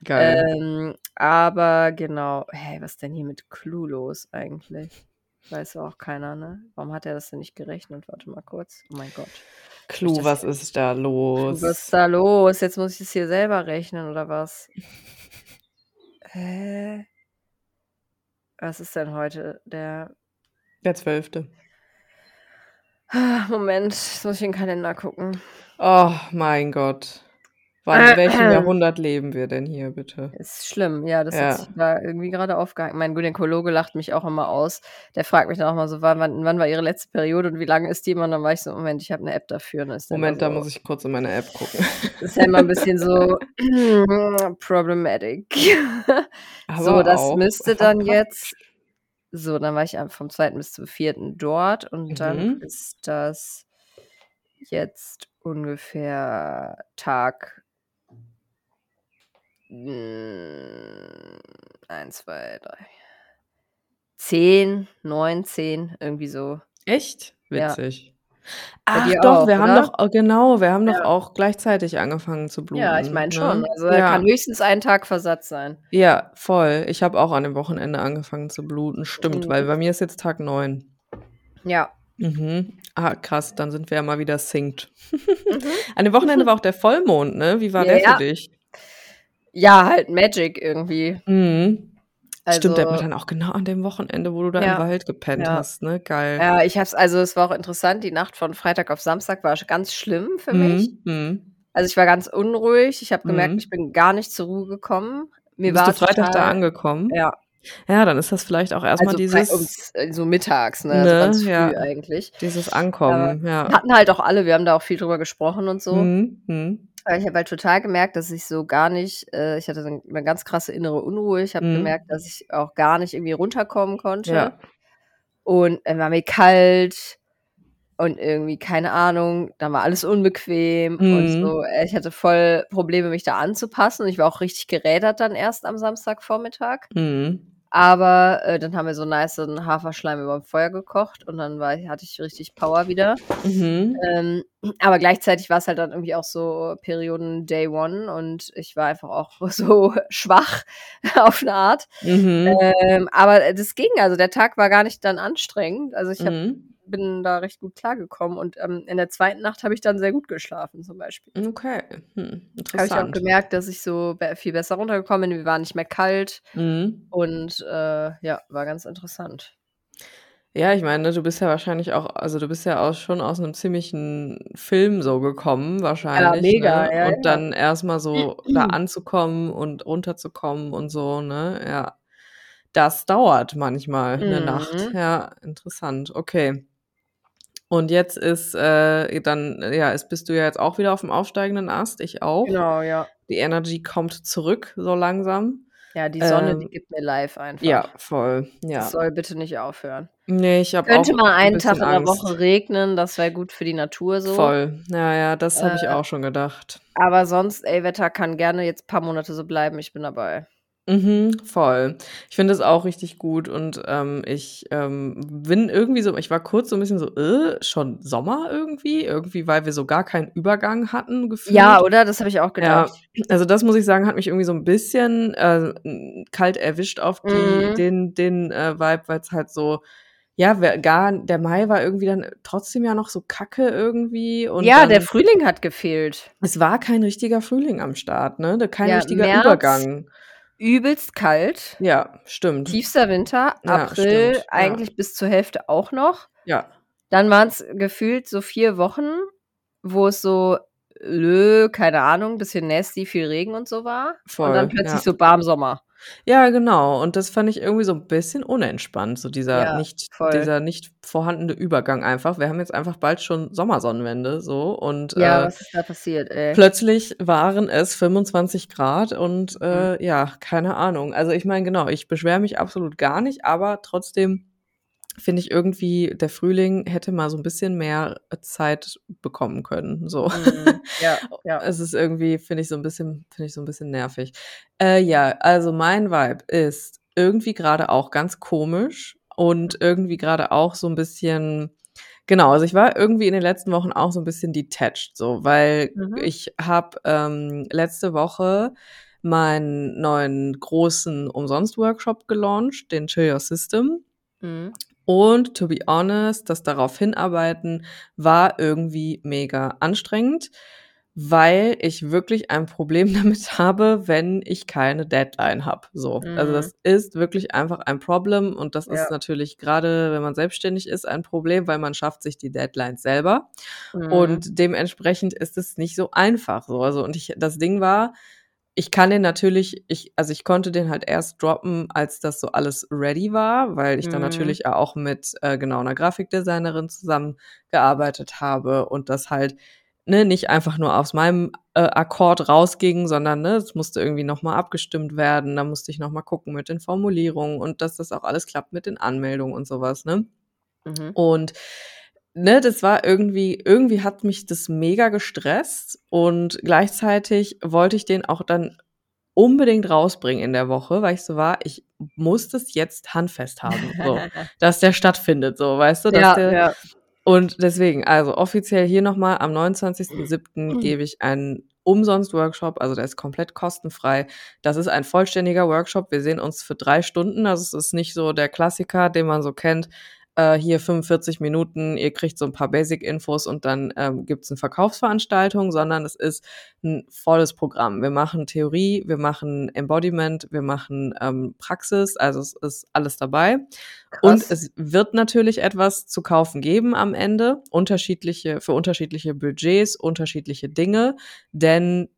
Geil. Ähm, aber genau, hey, was ist denn hier mit Clue los eigentlich? Weiß auch keiner, ne? Warum hat er das denn nicht gerechnet? Warte mal kurz. Oh mein Gott. Das- was ist da los? Was ist da los? Jetzt muss ich es hier selber rechnen, oder was? Hä? Was ist denn heute der. Der zwölfte. Ah, Moment, jetzt muss ich in den Kalender gucken. Oh mein Gott. Wann, in welchem Jahrhundert leben wir denn hier, bitte? Ist schlimm, ja, das Ja. hat sich da irgendwie gerade aufgehangen. Mein Gynäkologe lacht mich auch immer aus. Der fragt mich dann auch mal so, wann, wann, war Ihre letzte Periode und wie lange ist die immer? Und dann war ich so, Moment, ich habe eine App dafür. Moment, da so, muss ich kurz in meine App gucken. Das ist ja immer ein bisschen so problematic. so, das auch müsste dann verpackt. jetzt. So, dann war ich vom 2. bis zum 4. dort und dann Mhm. ist das jetzt ungefähr Tag 1, 2, 3, 10, 9, 10, irgendwie so. Echt? Witzig. Ach doch, auch, wir haben oder? doch, oh, genau, wir haben doch Ja. auch gleichzeitig angefangen zu bluten. Ja, ich meine schon. ne? Also er ja. kann höchstens einen Tag Versatz sein. ja, voll. Ich habe auch an dem Wochenende angefangen zu bluten. Stimmt, Mhm. weil bei mir ist jetzt Tag 9. Ja. Mhm. Ah, krass, dann sind wir ja mal wieder synced. Mhm. An dem Wochenende war auch der Vollmond, ne? Wie war Ja, der ja. für dich? Ja, halt Magic irgendwie. Mhm. Stimmt, der war Also, dann auch genau an dem Wochenende, wo du da Ja. im Wald gepennt Ja. hast, ne? Geil. Ja, ich hab's, also es war auch interessant, die Nacht von Freitag auf Samstag war ganz schlimm für mich. Mhm. Mhm. Also ich war ganz unruhig, ich habe gemerkt, Mhm. ich bin gar nicht zur Ruhe gekommen. Mir Bist war du Freitag da total, angekommen? ja, Ja, dann ist das vielleicht auch erstmal also dieses, ums, äh, so mittags, ne, also ne, ganz früh ja, eigentlich. dieses Aber Ankommen, ja. hatten halt auch alle, wir haben da auch viel drüber gesprochen und so. Mhm. Mhm. Aber ich habe halt total gemerkt, dass ich so gar nicht, äh, ich hatte so eine ganz krasse innere Unruhe. Ich habe Mhm. gemerkt, dass ich auch gar nicht irgendwie runterkommen konnte. Ja. Und äh, war mir kalt und irgendwie, keine Ahnung, dann war alles unbequem und Mhm. so. Äh, Ich hatte voll Probleme, mich da anzupassen. Und ich war auch richtig gerädert dann erst am Samstagvormittag. Mhm. Aber äh, dann haben wir so nice einen Haferschleim über dem Feuer gekocht und dann war, hatte ich richtig Power wieder. Mhm. Ähm, aber gleichzeitig war es halt dann irgendwie auch so Perioden Day One und ich war einfach auch so schwach auf eine Art. Mhm. Ähm, aber das ging, also der Tag war gar nicht dann anstrengend. Also ich hab, Mhm. Bin da recht gut klargekommen und ähm, in der zweiten Nacht habe ich dann sehr gut geschlafen zum Beispiel. Okay. Hm. Habe ich auch gemerkt, dass ich so viel besser runtergekommen bin. Wir waren nicht mehr kalt Mhm. und äh, ja, war ganz interessant. Ja, ich meine, du bist ja wahrscheinlich auch, also du bist ja auch schon aus einem ziemlichen Film so gekommen, Ja, wahrscheinlich, mega, ne? ja, Und ja. dann erstmal so da anzukommen und runterzukommen und so, ne? Ja. Das dauert manchmal eine Nacht. Mhm. Ja, interessant. Okay. Und jetzt ist äh, dann, ja, ist, bist du ja jetzt auch wieder auf dem aufsteigenden Ast, ich auch. Genau, ja. Die Energy kommt zurück, so langsam. Ja, die Sonne, die Ähm, gibt mir live einfach. ja, voll. Das Ja. soll bitte nicht aufhören. Nee, ich habe Könnte auch mal ein einen Tag bisschen in der Angst. Woche regnen, das wäre gut für die Natur so. Voll. Ja, ja, das habe ich Äh, auch schon gedacht. aber sonst, ey, Wetter kann gerne jetzt ein paar Monate so bleiben, ich bin dabei. Mhm, voll. Ich finde es auch richtig gut und ähm, ich ähm, bin irgendwie so, ich war kurz so ein bisschen so, äh, schon Sommer irgendwie, irgendwie, weil wir so gar keinen Übergang hatten Ja, gefühlt. oder? Das habe ich auch Ja, gedacht. also das muss ich sagen, hat mich irgendwie so ein bisschen äh, kalt erwischt auf die, Mhm. den, den äh, Vibe, weil es halt so, ja, gar, der Mai war irgendwie dann trotzdem ja noch so kacke irgendwie und Ja, der dann, Frühling hat gefehlt. es war kein richtiger Frühling am Start, ne? Kein Ja, richtiger März, Übergang. Übelst kalt. Ja, stimmt. Tiefster Winter. Ja, April. Ja. eigentlich bis zur Hälfte auch noch. Ja. Dann waren es gefühlt so vier Wochen, wo es so, lö, keine Ahnung, bisschen nasty, viel Regen und so war. Und dann Voll, plötzlich ja. so warm Sommer. Ja, genau. Und das fand ich irgendwie so ein bisschen unentspannt, so dieser Ja, nicht, voll. dieser nicht vorhandene Übergang einfach. Wir haben jetzt einfach bald schon Sommersonnenwende so und Ja, äh, was ist da passiert, ey? plötzlich waren es 25 Grad und Mhm. äh, ja, keine Ahnung. Also ich meine, genau, ich beschwere mich absolut gar nicht, aber trotzdem finde ich irgendwie, der Frühling hätte mal so ein bisschen mehr Zeit bekommen können. So. Mhm. Ja, ja. Es ist irgendwie, finde ich so ein bisschen, finde ich so ein bisschen nervig. Äh, ja, also mein Vibe ist irgendwie gerade auch ganz komisch und irgendwie gerade auch so ein bisschen, genau, also ich war irgendwie in den letzten Wochen auch so ein bisschen detached, so, weil Mhm. ich habe ähm, letzte Woche meinen neuen großen Umsonst-Workshop gelauncht, den Chill Your System. Mhm. Und to be honest, das darauf hinarbeiten war irgendwie mega anstrengend, weil ich wirklich ein Problem damit habe, wenn ich keine Deadline habe. So, also Mhm. das ist wirklich einfach ein Problem und das Ja. ist natürlich gerade, wenn man selbstständig ist, ein Problem, weil man schafft sich die Deadlines selber Mhm. und dementsprechend ist es nicht so einfach so. Also und ich das Ding war, ich kann den natürlich ich also, ich konnte den halt erst droppen, als das so alles ready war, weil ich dann Mhm. natürlich auch mit, äh, genau, 'ner Grafikdesignerin zusammengearbeitet habe und das halt, ne, nicht einfach nur aus meinem, äh, Akkord rausging, sondern, ne, es musste irgendwie noch mal abgestimmt werden. Da musste ich noch mal gucken mit den Formulierungen und dass das auch alles klappt mit den Anmeldungen und so was, ne? Mhm. Und, ne, das war irgendwie irgendwie hat mich das mega gestresst und gleichzeitig wollte ich den auch dann unbedingt rausbringen in der Woche, weil ich so war: „Ich muss das jetzt handfest haben, so, dass der stattfindet“, so, weißt du, dass Ja, der ja. und deswegen, also offiziell hier noch mal am 29.07. gebe ich einen Umsonst-Workshop, also der ist komplett kostenfrei. Das ist ein vollständiger Workshop. Wir sehen uns für 3 Stunden. Also, es ist nicht so der Klassiker, den man so kennt, äh, hier 45 Minuten, ihr kriegt so 'n paar Basic-Infos und dann, ähm, gibt's 'ne Verkaufsveranstaltung, sondern es ist 'n volles Programm. Wir machen Theorie, wir machen Embodiment, wir machen, ähm, Praxis, also es ist alles dabei. Und Krass. es wird natürlich etwas zu kaufen geben am Ende, unterschiedliche für unterschiedliche Budgets, unterschiedliche Dinge, denn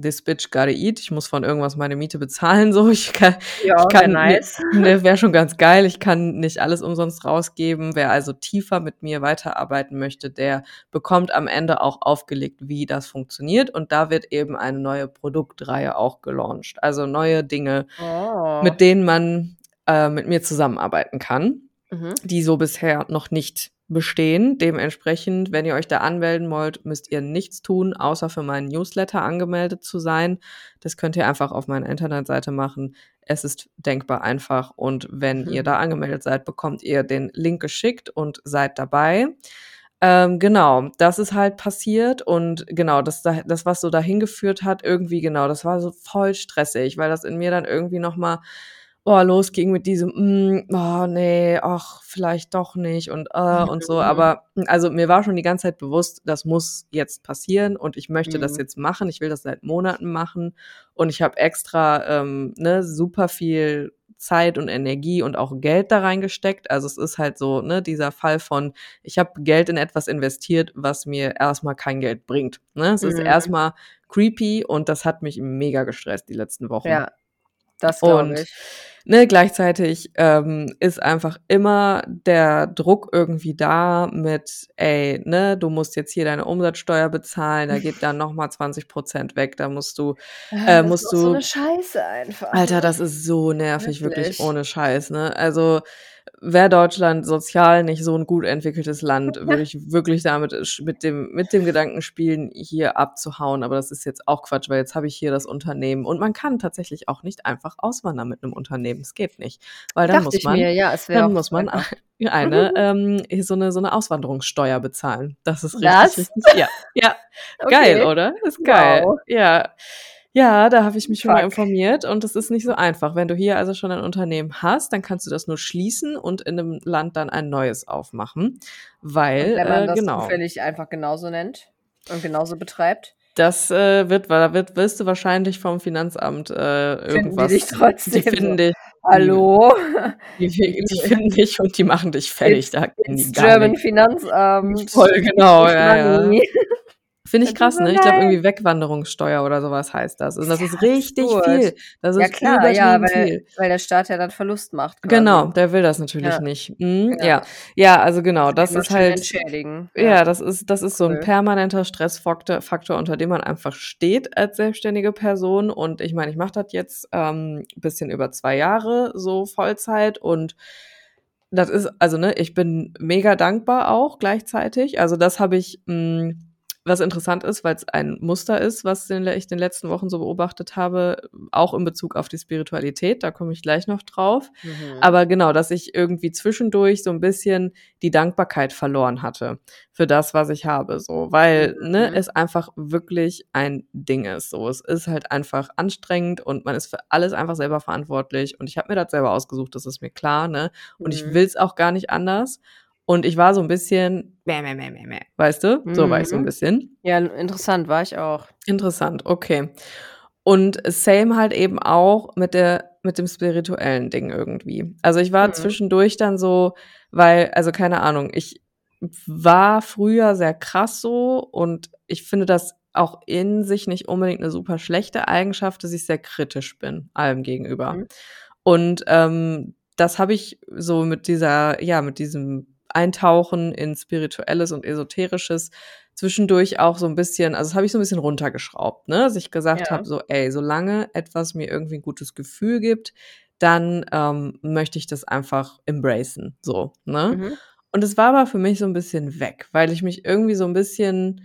this bitch gotta eat. Ich muss von irgendwas meine Miete bezahlen, so. Ich ka Ja, ich wäre kann nice. ne, wäre schon ganz geil. Ich kann nicht alles umsonst rausgeben. Wer also tiefer mit mir weiterarbeiten möchte, der bekommt am Ende auch aufgelegt, wie das funktioniert. Und da wird eben eine neue Produktreihe auch gelauncht. Also neue Dinge, Oh. mit denen man, äh, mit mir zusammenarbeiten kann, Mhm. die so bisher noch nicht bestehen. Dementsprechend, wenn ihr euch da anmelden wollt, müsst ihr nichts tun, außer für meinen Newsletter angemeldet zu sein. Das könnt ihr einfach auf meiner Internetseite machen. Es ist denkbar einfach und wenn ihr Mhm. da angemeldet seid, bekommt ihr den Link geschickt und seid dabei. Ähm, genau, das ist halt passiert und genau, das da das, was so dahin geführt hat, irgendwie genau, das war so voll stressig, weil das in mir dann irgendwie noch mal, oh, losging mit diesem: „Hm, oh ne, ach, vielleicht doch nicht“ und, äh, und so. Aber also, mir war schon die ganze Zeit bewusst, das muss jetzt passieren und ich möchte das Mhm. jetzt machen. Ich will das seit Monaten machen und ich habe extra, ähm, ne, super viel Zeit und Energie und auch Geld da reingesteckt. Also, es ist halt so, ne, dieser Fall von, ich habe Geld in etwas investiert, was mir erst mal kein Geld bringt, ne? Es ist Mhm. erst mal creepy und das hat mich mega gestresst die letzten Wochen. Ja, das glaube Und, ich. ne, gleichzeitig, ähm, ist einfach immer der Druck irgendwie da mit: „Ey, ne, du musst jetzt hier deine Umsatzsteuer bezahlen, da geht dann noch mal 20% weg, da musst du Ah, äh, das ist musst so du“ 'ne Scheiße einfach, Alter, ne? das ist so nervig, wirklich Wirklich. ohne Scheiß, ne? Also, wäre Deutschland sozial nicht so 'n gut entwickeltes Land, würde ich wirklich damit mit dem mit dem Gedanken spielen, hier abzuhauen, aber das ist jetzt auch Quatsch, weil jetzt habe ich hier das Unternehmen und man kann tatsächlich auch nicht einfach auswandern mit 'nem Unternehmen. Es geht nicht, weil dann Dachte muss man ja, dann muss man einfach. eine, ähm so 'ne so 'ne Auswanderungssteuer bezahlen. Das ist richtig, Was? richtig ja, ja. Okay. Geil, oder? Ist geil. Wow. Ja. Ja, da habe ich mich schon mal Fuck. informiert und das ist nicht so einfach. Wenn du hier also schon ein Unternehmen hast, dann kannst du das nur schließen und in 'nem Land dann ein neues aufmachen, Und weil, wenn man äh das genau. zufällig einfach genauso nennt und genauso betreibt? Das, äh, wird da wird wirst du wahrscheinlich vom Finanzamt, äh, Finden die dich irgendwas die trotzdem finden dich, die „Hallo?“ die fi die finden dich und die machen dich fertig, It's da kennen die it's German nix. Finanzamt. Voll genau, ja, ja. Finde ich Das krass, so ne? Ich glaube irgendwie Wegwanderungssteuer oder so was heißt das. Und das Ja, ist richtig absurd. viel. Das Ja ist klar, ja, weil viel. weil der Staat ja dann Verlust macht quasi. Genau, der will das natürlich Ja. nicht. Mhm, Ja. ja. Ja, also genau, das mal ist halt entschädigen. ja, Ja. das ist das ist so 'n Cool. permanenter Stressfaktor Faktor, unter dem man einfach steht als selbstständige Person. Und ich meine, ich mache das jetzt, ähm, bisschen über 2 Jahre so Vollzeit und das ist also, ne, ich bin mega dankbar auch gleichzeitig. Also, das habe ich hm, was interessant ist, weil's ein Muster ist, was ich in den letzten Wochen so beobachtet habe, auch in Bezug auf die Spiritualität, da komme ich gleich noch drauf. Mhm. Aber genau, dass ich irgendwie zwischendurch so 'n bisschen die Dankbarkeit verloren hatte für das, was ich habe so, weil, ne, Mhm. es einfach wirklich ein Ding ist so. Es ist halt einfach anstrengend und man ist für alles einfach selber verantwortlich und ich habe mir das selber ausgesucht, das ist mir klar, ne? Und ich Mhm. will's auch gar nicht anders. Und ich war so ein bisschen, mäh, mäh, mäh, mäh, mäh, weißt du? So war ich so ein Mhm. bisschen. Ja, interessant, war ich auch. Interessant, okay. Und same halt eben auch mit der mit dem spirituellen Ding irgendwie. Also ich war Mhm. zwischendurch dann so, weil, also keine Ahnung, ich war früher sehr krass so und ich finde das auch in sich nicht unbedingt eine super schlechte Eigenschaft, dass ich sehr kritisch bin allem gegenüber. Mhm. Und ähm, das habe ich so mit dieser, ja, mit diesem Eintauchen in Spirituelles und Esoterisches zwischendurch auch so ein bisschen, also das habe ich so ein bisschen runtergeschraubt, ne? Dass ich gesagt Ja. habe, so, ey, solange etwas mir irgendwie ein gutes Gefühl gibt, dann ähm, möchte ich das einfach embracen, so, ne? Mhm. Und es war aber für mich so ein bisschen weg, weil ich mich irgendwie so ein bisschen,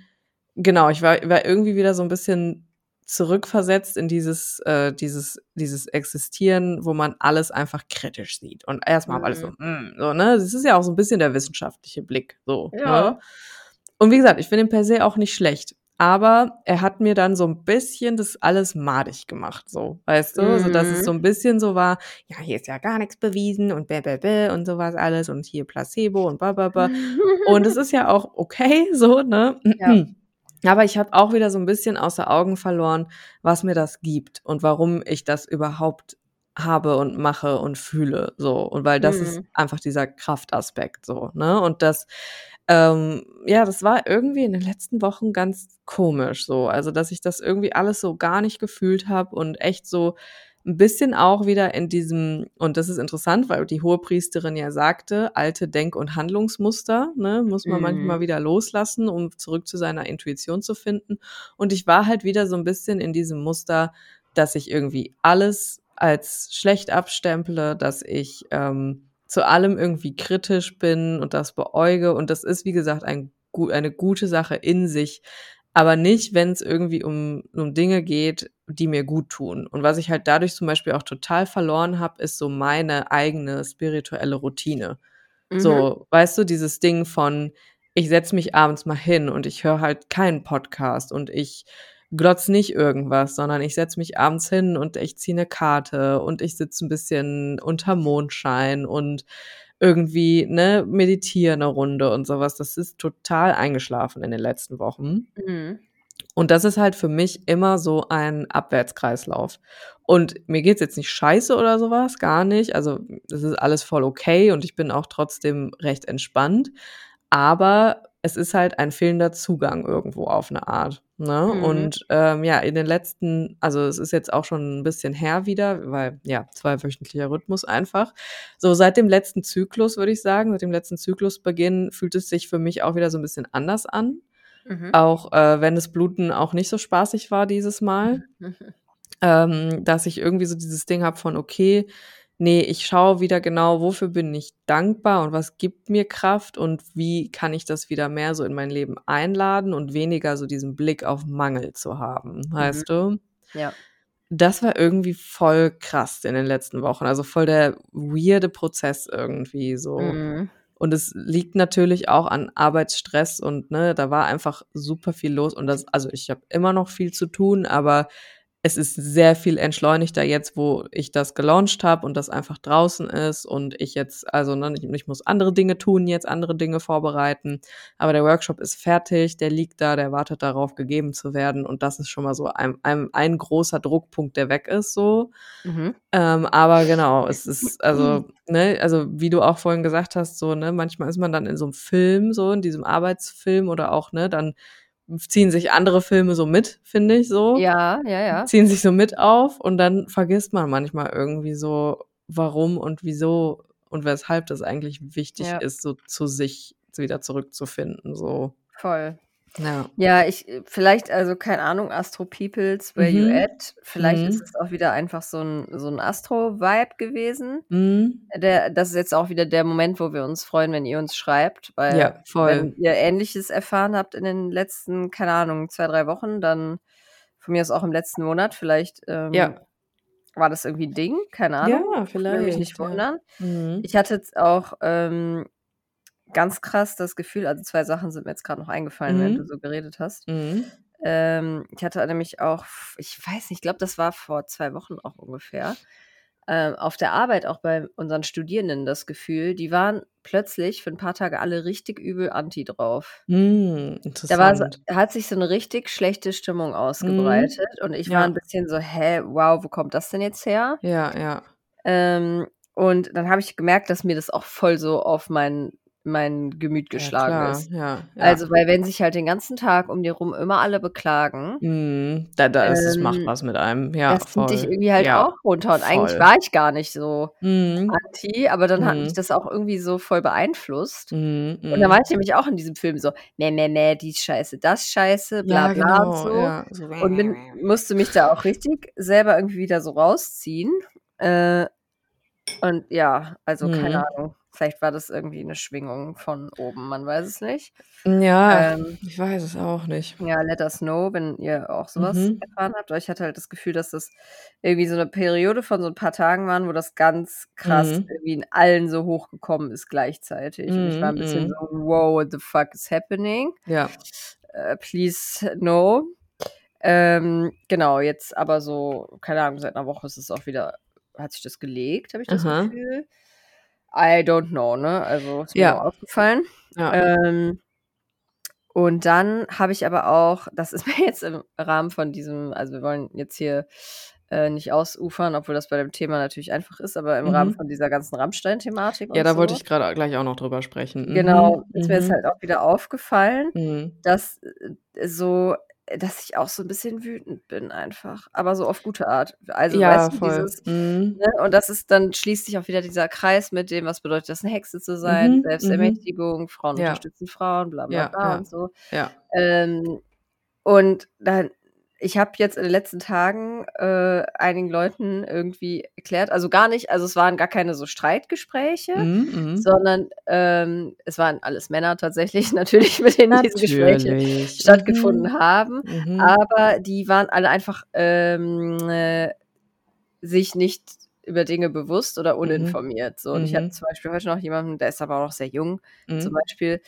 genau, ich war, war irgendwie wieder so ein bisschen zurückversetzt in dieses, äh, dieses, dieses Existieren, wo man alles einfach kritisch sieht. Und erstmal mhm. alles so, mm, so, ne? Das ist ja auch so ein bisschen der wissenschaftliche Blick, so. Ja. Ne? Und wie gesagt, ich finde ihn per se auch nicht schlecht. Aber er hat mir dann so ein bisschen das alles madig gemacht, so, weißt du? Mhm. So, dass es so ein bisschen so war, ja, hier ist ja gar nichts bewiesen und bäh, bäh, bäh und sowas alles und hier Placebo und bla, bla, bla. Und es ist ja auch okay, so, ne? Ja. Aber ich habe auch wieder so ein bisschen außer Augen verloren, was mir das gibt und warum ich das überhaupt habe und mache und fühle, so. Und weil das Mhm. ist einfach dieser Kraftaspekt, so, ne? Und das, ähm, ja, das war irgendwie in den letzten Wochen ganz komisch, so. Also, dass ich das irgendwie alles so gar nicht gefühlt habe und echt so ein bisschen auch wieder in diesem, und das ist interessant, weil die Hohepriesterin ja sagte, alte Denk- und Handlungsmuster, ne, muss man Mhm. manchmal wieder loslassen, um zurück zu seiner Intuition zu finden. Und ich war halt wieder so ein bisschen in diesem Muster, dass ich irgendwie alles als schlecht abstemple, dass ich ähm, zu allem irgendwie kritisch bin und das beäuge. Und das ist, wie gesagt, ein, eine gute Sache in sich, aber nicht, wenn es irgendwie um, um Dinge geht, die mir gut tun. Und was ich halt dadurch zum Beispiel auch total verloren habe, ist so meine eigene spirituelle Routine. Mhm. So, weißt du, dieses Ding von, ich setz mich abends mal hin und ich höre halt keinen Podcast und ich glotz nicht irgendwas, sondern ich setz mich abends hin und ich ziehe eine Karte und ich sitze ein bisschen unter Mondschein und irgendwie, ne, meditiere eine Runde und sowas. Das ist total eingeschlafen in den letzten Wochen. Mhm. Und das ist halt für mich immer so ein Abwärtskreislauf. Und mir geht's jetzt nicht scheiße oder sowas, gar nicht. Also es ist alles voll okay und ich bin auch trotzdem recht entspannt. Aber es ist halt ein fehlender Zugang irgendwo auf eine Art. Ne? Mhm. Und ähm, ja, in den letzten, also es ist jetzt auch schon ein bisschen her wieder, weil ja, zweiwöchentlicher Rhythmus einfach. So seit dem letzten Zyklus, würde ich sagen, seit dem letzten Zyklusbeginn fühlt es sich für mich auch wieder so ein bisschen anders an. Mhm. Auch äh, wenn das Bluten auch nicht so spaßig war dieses Mal, Mhm. ähm, dass ich irgendwie so dieses Ding habe von, okay, nee, ich schaue wieder genau, wofür bin ich dankbar und was gibt mir Kraft und wie kann ich das wieder mehr so in mein Leben einladen und weniger so diesen Blick auf Mangel zu haben, weißt du? Ja. Das war irgendwie voll krass in den letzten Wochen, also voll der weirde Prozess irgendwie so. Mhm. Und es liegt natürlich auch an Arbeitsstress und ne, da war einfach super viel los und das, also ich habe immer noch viel zu tun, aber es ist sehr viel entschleunigter jetzt, wo ich das gelauncht habe und das einfach draußen ist und ich jetzt, also ne, ich, ich muss andere Dinge tun, jetzt andere Dinge vorbereiten, aber der Workshop ist fertig, der liegt da, der wartet darauf, gegeben zu werden und das ist schon mal so ein, ein, ein großer Druckpunkt, der weg ist so. Mhm. Ähm, aber genau, es ist, also, ne, also wie du auch vorhin gesagt hast, so, ne, manchmal ist man dann in so einem Film, so, in diesem Arbeitsfilm oder auch, ne, dann ziehen sich andere Filme so mit, finde ich so. Ja, ja, ja. Ziehen sich so mit auf und dann vergisst man manchmal irgendwie so, warum und wieso und weshalb das eigentlich wichtig Ja. ist, so zu sich wieder zurückzufinden, so. Voll. Ja. Ja, ich, vielleicht, also keine Ahnung, Astro Peoples, where you Mhm. at. Vielleicht Mhm. ist es auch wieder einfach so ein, so ein Astro-Vibe gewesen. Mhm. Der, das ist jetzt auch wieder der Moment, wo wir uns freuen, wenn ihr uns schreibt, weil Ja, wenn ihr Ähnliches erfahren habt in den letzten, keine Ahnung, zwei, drei Wochen, dann von mir aus auch im letzten Monat, vielleicht ähm, Ja. war das irgendwie ein Ding, keine Ahnung. Ja, Ich will mich nicht vielleicht. Wundern. Mhm. Ich hatte jetzt auch ähm, ganz krass das Gefühl, also zwei Sachen sind mir jetzt gerade noch eingefallen, während du Mhm. so geredet hast. Mhm. Ähm, ich hatte nämlich auch, ich weiß nicht, ich glaube, das war vor zwei Wochen auch ungefähr, ähm, auf der Arbeit auch bei unseren Studierenden das Gefühl, die waren plötzlich für ein paar Tage alle richtig übel anti drauf. Hm, Da war so hat sich so 'ne richtig schlechte Stimmung Mhm. ausgebreitet und ich war 'n Ja. bisschen so: „Hä, wow, wo kommt das denn jetzt her?“ Ja, ja. Ähm, und dann habe ich gemerkt, dass mir das auch voll so auf mein mein Gemüt Ja geschlagen klar, ist. ja, ja. Also, weil wenn sich halt den ganzen Tag um dir rum immer alle beklagen Mhm, da da ist es macht ähm, was mit einem. Ja, das dich voll. irgendwie halt Ja, auch runter und eigentlich voll. war ich gar nicht so Mhm. anti, aber dann hat mich Mhm. das auch irgendwie so voll beeinflusst. Mhm, Und dann war mhm. ich nämlich auch in diesem Film so: „Meh, meh, meh, dies scheiße, das scheiße, bla Ja, bla“ und genau, so ja, so und bin musste mich da auch richtig selber irgendwie wieder so rausziehen. Äh, und ja, also keine Mhm. Ahnung, vielleicht war das irgendwie 'ne Schwingung von oben, man weiß es nicht. Ja, Ähm ich weiß es auch nicht. Ja, let us know, wenn ihr auch so was Mhm. erfahren habt. Ich hatte halt das Gefühl, dass das irgendwie so 'ne Periode von so 'n paar Tagen waren, wo das ganz krass Mhm. irgendwie in allen so hochgekommen ist gleichzeitig. Und ich war Mhm, 'n bisschen so: mhm. „Wow, what the fuck is happening? Ja. Äh, please no.“ Ähm, genau, jetzt aber so, keine Ahnung, seit 'ner Woche ist es auch wieder hat sich das gelegt, habe ich das Aha. Gefühl. I don't know, ne? Also, ist mir Ja. aufgefallen. Ja. Ähm und dann habe ich aber auch das ist mir jetzt im Rahmen von diesem also, wir wollen jetzt hier, äh, nicht ausufern, obwohl das bei dem Thema natürlich einfach ist, aber im Rahmen Mhm. von dieser ganzen Rammstein-Thematik Ja, da wollte so ich grade a gleich auch noch drüber sprechen. Genau, Mhm, ist mir jetzt mhm. halt auch wieder aufgefallen, Mhm. dass, äh, so dass ich auch so 'n bisschen wütend bin einfach, aber so auf gute Art. Also, Ja, weißt du, voll. dieses Mhm. ne, und das ist dann schließt sich auch wieder dieser Kreis mit dem, was bedeutet das, 'ne Hexe zu sein, Mhm, mhm. Selbstermächtigung, Frauen Ja. unterstützen Frauen, bla bla bla ja, und so. ja. Ähm, und dann ich habe jetzt in den letzten Tagen, äh, einigen Leuten irgendwie erklärt also, gar nicht also, es waren gar keine so Streitgespräche, Mhm, mhm. sondern, ähm, es waren alles Männer tatsächlich natürlich, mit denen diese Gespräche Natürlich. stattgefunden Mhm. haben, Mhm. aber die waren alle einfach, ähm, äh, sich nicht über Dinge bewusst oder Mhm. uninformiert, so. Und ich hatte Mhm. zum Beispiel heute noch jemanden, der ist aber auch noch sehr jung, zum Mhm. Beispiel,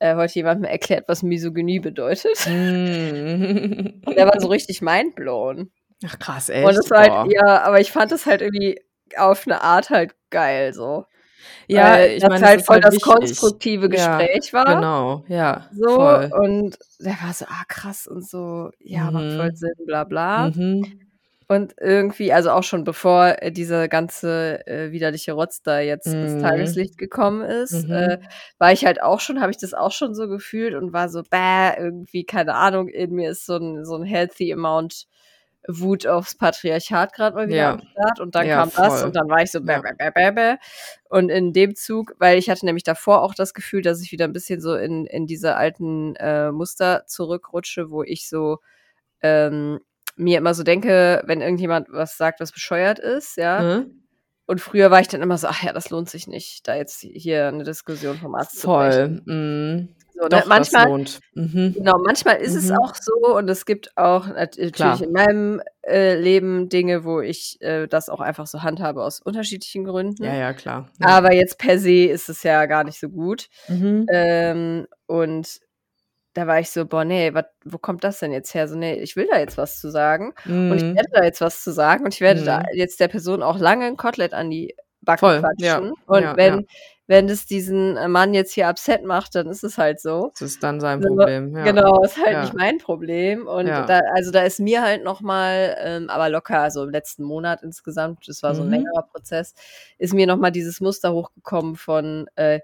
äh, heute jemandem erklärt, was Misogynie bedeutet. Mhm. Und der war so richtig mindblown. Ach krass, Und echt? es war halt ja, aber ich fand das halt irgendwie auf 'ne Art halt geil so. Ja, Weil ich meine, es halt voll halt das wichtig. konstruktive Ja, Gespräch war genau, ja, so voll. und der war so: „Ah, krass“ und so: „Ja, macht voll Mhm. Sinn, bla bla.“ Mhm. Und irgendwie also, auch schon bevor, äh, dieser ganze, äh, widerliche Rotz da jetzt Mhm. Tageslicht gekommen ist, äh, Mhm. war ich halt auch schon habe ich das auch schon so gefühlt und war so: „Bäh“, irgendwie, keine Ahnung, in mir ist so 'n so 'n healthy amount Wut aufs Patriarchat grad mal wieder am Ja. Start und dann Ja, kam das voll. und dann war ich so: „Bäh, bäh, bäh, bäh, bäh.“ Und in dem Zug weil ich hatte nämlich davor auch das Gefühl, dass ich wieder 'n bisschen so in in diese alten, äh, Muster zurückrutsche, wo ich so, ähm, mir immer so denke, wenn irgendjemand was sagt, was bescheuert ist, ja? Mhm. Und früher war ich dann immer so: „Ach ja, das lohnt sich nicht, da jetzt hier 'ne Diskussion vom Ast zu brechen.“ Voll, mhm. So, ne? Doch, das Manchmal. Mhm. genau, manchmal ist es auch Mhm. so und es gibt auch nat natürlich Klar. in meinem, äh, Leben Dinge, wo ich, äh, das auch einfach so handhabe aus unterschiedlichen Ja, Gründen. ja, klar, ja. Aber jetzt per se ist es ja gar nicht so gut. Mhm. Ähm, und da war ich so: „Boah, ne, wat wo kommt das denn jetzt her?“ So, ne, ich will da jetzt was zu sagen und ich Mhm. werde da jetzt was zu sagen und ich werde da Mhm. jetzt der Person auch lange 'n Kotelett an die Backe Voll, ja, quatschen. Und ja, ja. wenn wenn das diesen, äh, Mann jetzt hier upset macht, dann ist es halt so. Das ist dann sein Problem, ja. genau, ist halt nicht Ja. mein Problem. Und Ja. da also, da ist mir halt noch mal, ähm, aber locker so im letzten Monat insgesamt, das war so 'n Mhm. längerer Prozess, ist mir noch mal dieses Muster hochgekommen von, äh,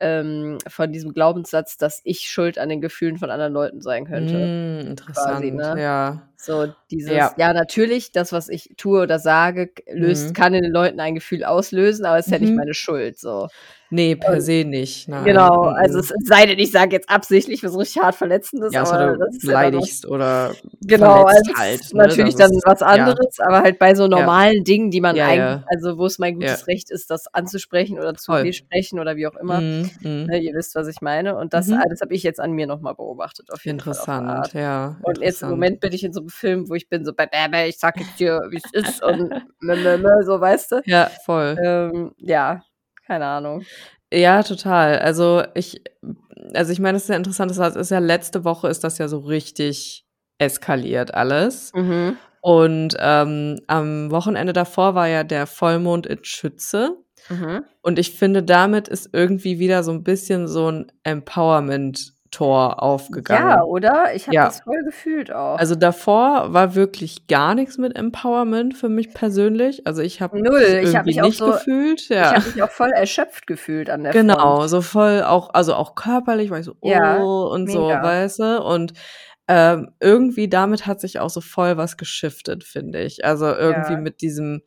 ähm von diesem Glaubenssatz, dass ich schuld an den Gefühlen von anderen Leuten sein könnte quasi, interessant, ne? ja. So dieses Ja. ja, natürlich, das, was ich tue oder sage, löst Mhm. kann in den Leuten ein Gefühl auslösen, aber ist ja nicht Mhm. meine Schuld so. Ne, per Und se nicht, nein. genau, also, es es sei denn, ich sage jetzt absichtlich was richtig hart Verletzendes, Ja, aber du das ist ja beleidigst oder genau, also, es halt, ne? natürlich Das dann ist was ja. anderes, aber halt bei so Ja. normalen Dingen, die man Ja, eigentlich ja. also, wo es mein Ja. gutes Recht ist, das anzusprechen oder zu besprechen oder wie auch immer, Mhm, ne? mhm. Ihr wisst, was ich meine. Und das Mhm. alles habe ich jetzt an mir noch mal beobachtet, auf jeden Fall auf 'ne Interessant, ja, Und jetzt im interessant. Moment bin ich in so 'nem Film, wo ich bin so: „Bäh, bäh, bäh, ich sage jetzt dir, wie's ist und mö, mö, mö“, so, weißt du? Ja, voll. Ähm, ja, keine Ahnung. Ja, total. Also, ich also, ich meine, das ist ja interessant, das ist ja letzte Woche ist das ja so richtig eskaliert alles. Mhm. Und ähm, am Wochenende davor war ja der Vollmond in Schütze. Mhm. Und ich finde, damit ist irgendwie wieder so ein bisschen so ein Empowerment-Tor aufgegangen. Ja, oder? Ich habe Ja. das voll gefühlt auch. Also davor war wirklich gar nichts mit Empowerment für mich persönlich. Also ich habe Null. Ich habe mich auch nicht so gefühlt. ich Ja. habe mich auch voll erschöpft gefühlt an der Genau, Front. so voll auch, also auch körperlich, war ich so, Ja, oh, und so, mega. weißt du? Und ähm, irgendwie damit hat sich auch so voll was geschiftet, finde ich. Also irgendwie Ja. mit diesem,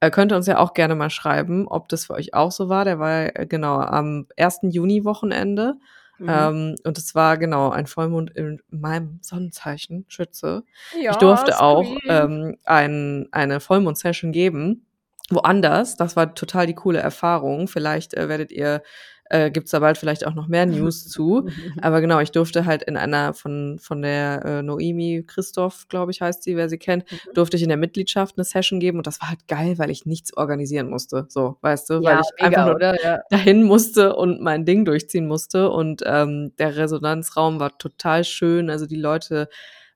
äh, könnt ihr uns ja auch gerne mal schreiben, ob das für euch auch so war. Der war äh, genau am 1. Juni-Wochenende. Mhm. Ähm, und es war genau ein Vollmond in meinem Sonnenzeichen, Schütze. ja, Ich durfte auch ähm, ein, eine Vollmond-Session geben. Woanders. Das war total die coole Erfahrung. Vielleicht äh, werdet ihr, äh, gibt's da bald vielleicht auch noch mehr News zu. Aber genau, ich durfte halt in einer von, von der äh, Noemi Christoph, glaube ich, heißt sie, wer sie kennt, Mhm. durfte ich in der Mitgliedschaft eine Session geben und das war halt geil, weil ich nichts organisieren musste. So, weißt du, weil Ja, ich einfach mega, nur oder? Ja. dahin musste und mein Ding durchziehen musste. Und ähm, der Resonanzraum war total schön. Also die Leute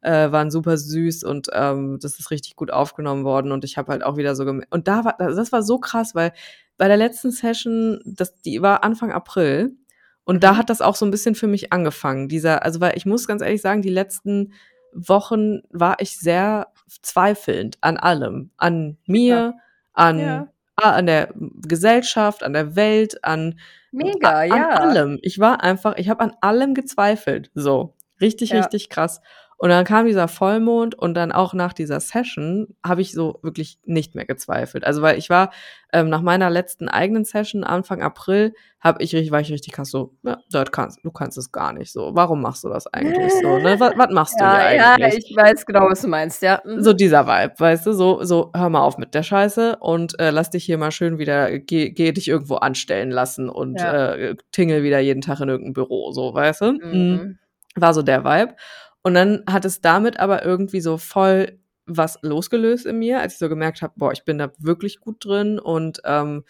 äh, waren super süß und ähm, das ist richtig gut aufgenommen worden. Und ich habe halt auch wieder so gemerkt. Und da war, das war so krass, weil bei der letzten Session, das, die war Anfang April. Und da Mhm. hat das auch so ein bisschen für mich angefangen. Dieser, also weil ich muss ganz ehrlich sagen, die letzten Wochen war ich sehr zweifelnd an allem. An mir, an Ja. ah, an der Gesellschaft, an der Welt, an, Mega, an ja. allem. Ich war einfach, ich habe an allem gezweifelt. So, richtig, Ja. richtig krass. Und dann kam dieser Vollmond und dann auch nach dieser Session habe ich so wirklich nicht mehr gezweifelt. Also weil ich war ähm, nach meiner letzten eigenen Session Anfang April habe ich war ich richtig krass so, ja, das kannst, du kannst es gar nicht so. Warum machst du das eigentlich so? Ne? Was, was machst du Ja, hier ja, eigentlich? ich weiß genau, was du meinst, ja. Mhm. So dieser Vibe, weißt du, so, so, hör mal auf mit der Scheiße und äh, lass dich hier mal schön wieder, geh, geh dich irgendwo anstellen lassen und Ja. äh, tingel wieder jeden Tag in irgendein Büro, so, weißt du? Mm. Mhm. War so der Vibe. Und dann hat es damit aber irgendwie so voll was losgelöst in mir, als ich so gemerkt habe, boah, ich bin da wirklich gut drin und ähm,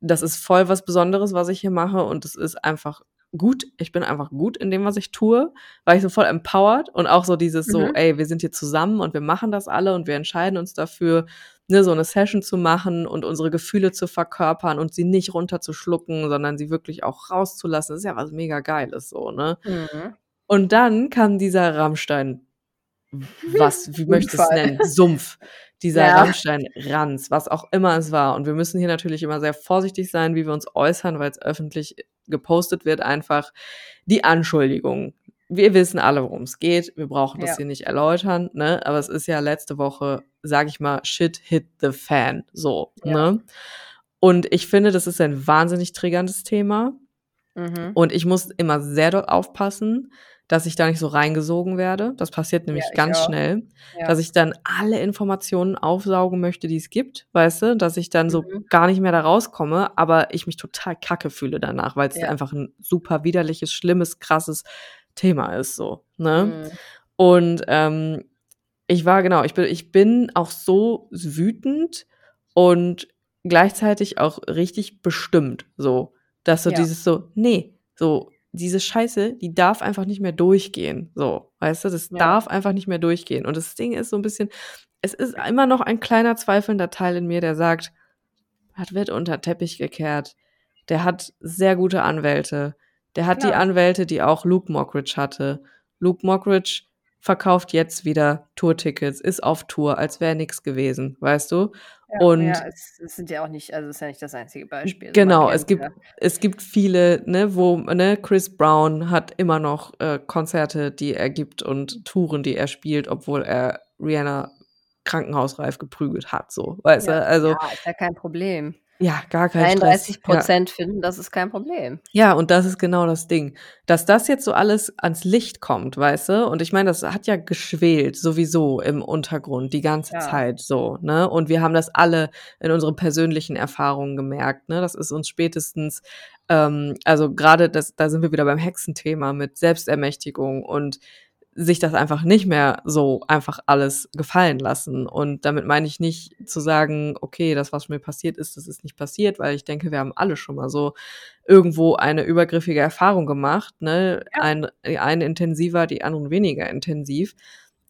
das ist voll was Besonderes, was ich hier mache und es ist einfach gut. Ich bin einfach gut in dem, was ich tue, war ich so voll empowered und auch so dieses so, Mhm. ey, wir sind hier zusammen und wir machen das alle und wir entscheiden uns dafür, ne, so eine Session zu machen und unsere Gefühle zu verkörpern und sie nicht runterzuschlucken, sondern sie wirklich auch rauszulassen. Das ist ja was mega Geiles so, ne? Mhm. Und dann kam dieser Rammstein, was, wie möchtest du es nennen? Sumpf. Dieser Ja. Rammstein-Ranz, was auch immer es war. Und wir müssen hier natürlich immer sehr vorsichtig sein, wie wir uns äußern, weil es öffentlich gepostet wird, einfach die Anschuldigung. Wir wissen alle, worum es geht. Wir brauchen das Ja. hier nicht erläutern, ne? Aber es ist ja letzte Woche, sag ich mal, shit hit the fan. So, Ja. ne? Und ich finde, das ist ein wahnsinnig triggerndes Thema. Mhm. Und ich muss immer sehr dort aufpassen, dass ich da nicht so reingesogen werde. Das passiert nämlich Ja, ganz auch. schnell, Ja. dass ich dann alle Informationen aufsaugen möchte, die es gibt, weißt du, dass ich dann so Mhm. gar nicht mehr da rauskomme, aber ich mich total kacke fühle danach, weil es Ja. einfach ein super widerliches, schlimmes, krasses Thema ist, so, ne? Mhm. Und ähm, ich war genau, ich bin, ich bin auch so wütend und gleichzeitig auch richtig bestimmt, so, dass so dieses so, nee, so diese Scheiße, die darf einfach nicht mehr durchgehen, so, weißt du, das Ja. darf einfach nicht mehr durchgehen. Und das Ding ist so ein bisschen, es ist immer noch ein kleiner zweifelnder Teil in mir, der sagt, das wird unter Teppich gekehrt. Der hat sehr gute Anwälte. Der hat die Klar. Anwälte, die auch Luke Mockridge hatte. Luke Mockridge verkauft jetzt wieder Tourtickets, ist auf Tour, als wäre nichts gewesen, weißt du? Ja, Und ja, es, es sind ja auch nicht, also es ist ja nicht das einzige Beispiel. Genau, es gibt, ja. es gibt viele, ne, wo, ne, Chris Brown hat immer noch äh, Konzerte, die er gibt und Touren, die er spielt, obwohl er Rihanna krankenhausreif geprügelt hat, so, weißt Ja, du? Also, ja, ist ja kein Problem. Ja, gar kein 33 Stress. Ja. Prozent finden, das ist kein Problem. Ja, und das ist genau das Ding. Dass das jetzt so alles ans Licht kommt, weißt du? Und ich meine, das hat ja geschwelt sowieso im Untergrund die ganze Ja. Zeit so, ne? Und wir haben das alle in unseren persönlichen Erfahrungen gemerkt, ne? Das ist uns spätestens, ähm, also gerade das, da sind wir wieder beim Hexenthema mit Selbstermächtigung und sich das einfach nicht mehr so einfach alles gefallen lassen. Und damit meine ich nicht zu sagen, okay, das, was mir passiert ist, das ist nicht passiert, weil ich denke, wir haben alle schon mal so irgendwo eine übergriffige Erfahrung gemacht, ne? Ja. Ein, die einen intensiver, die anderen weniger intensiv.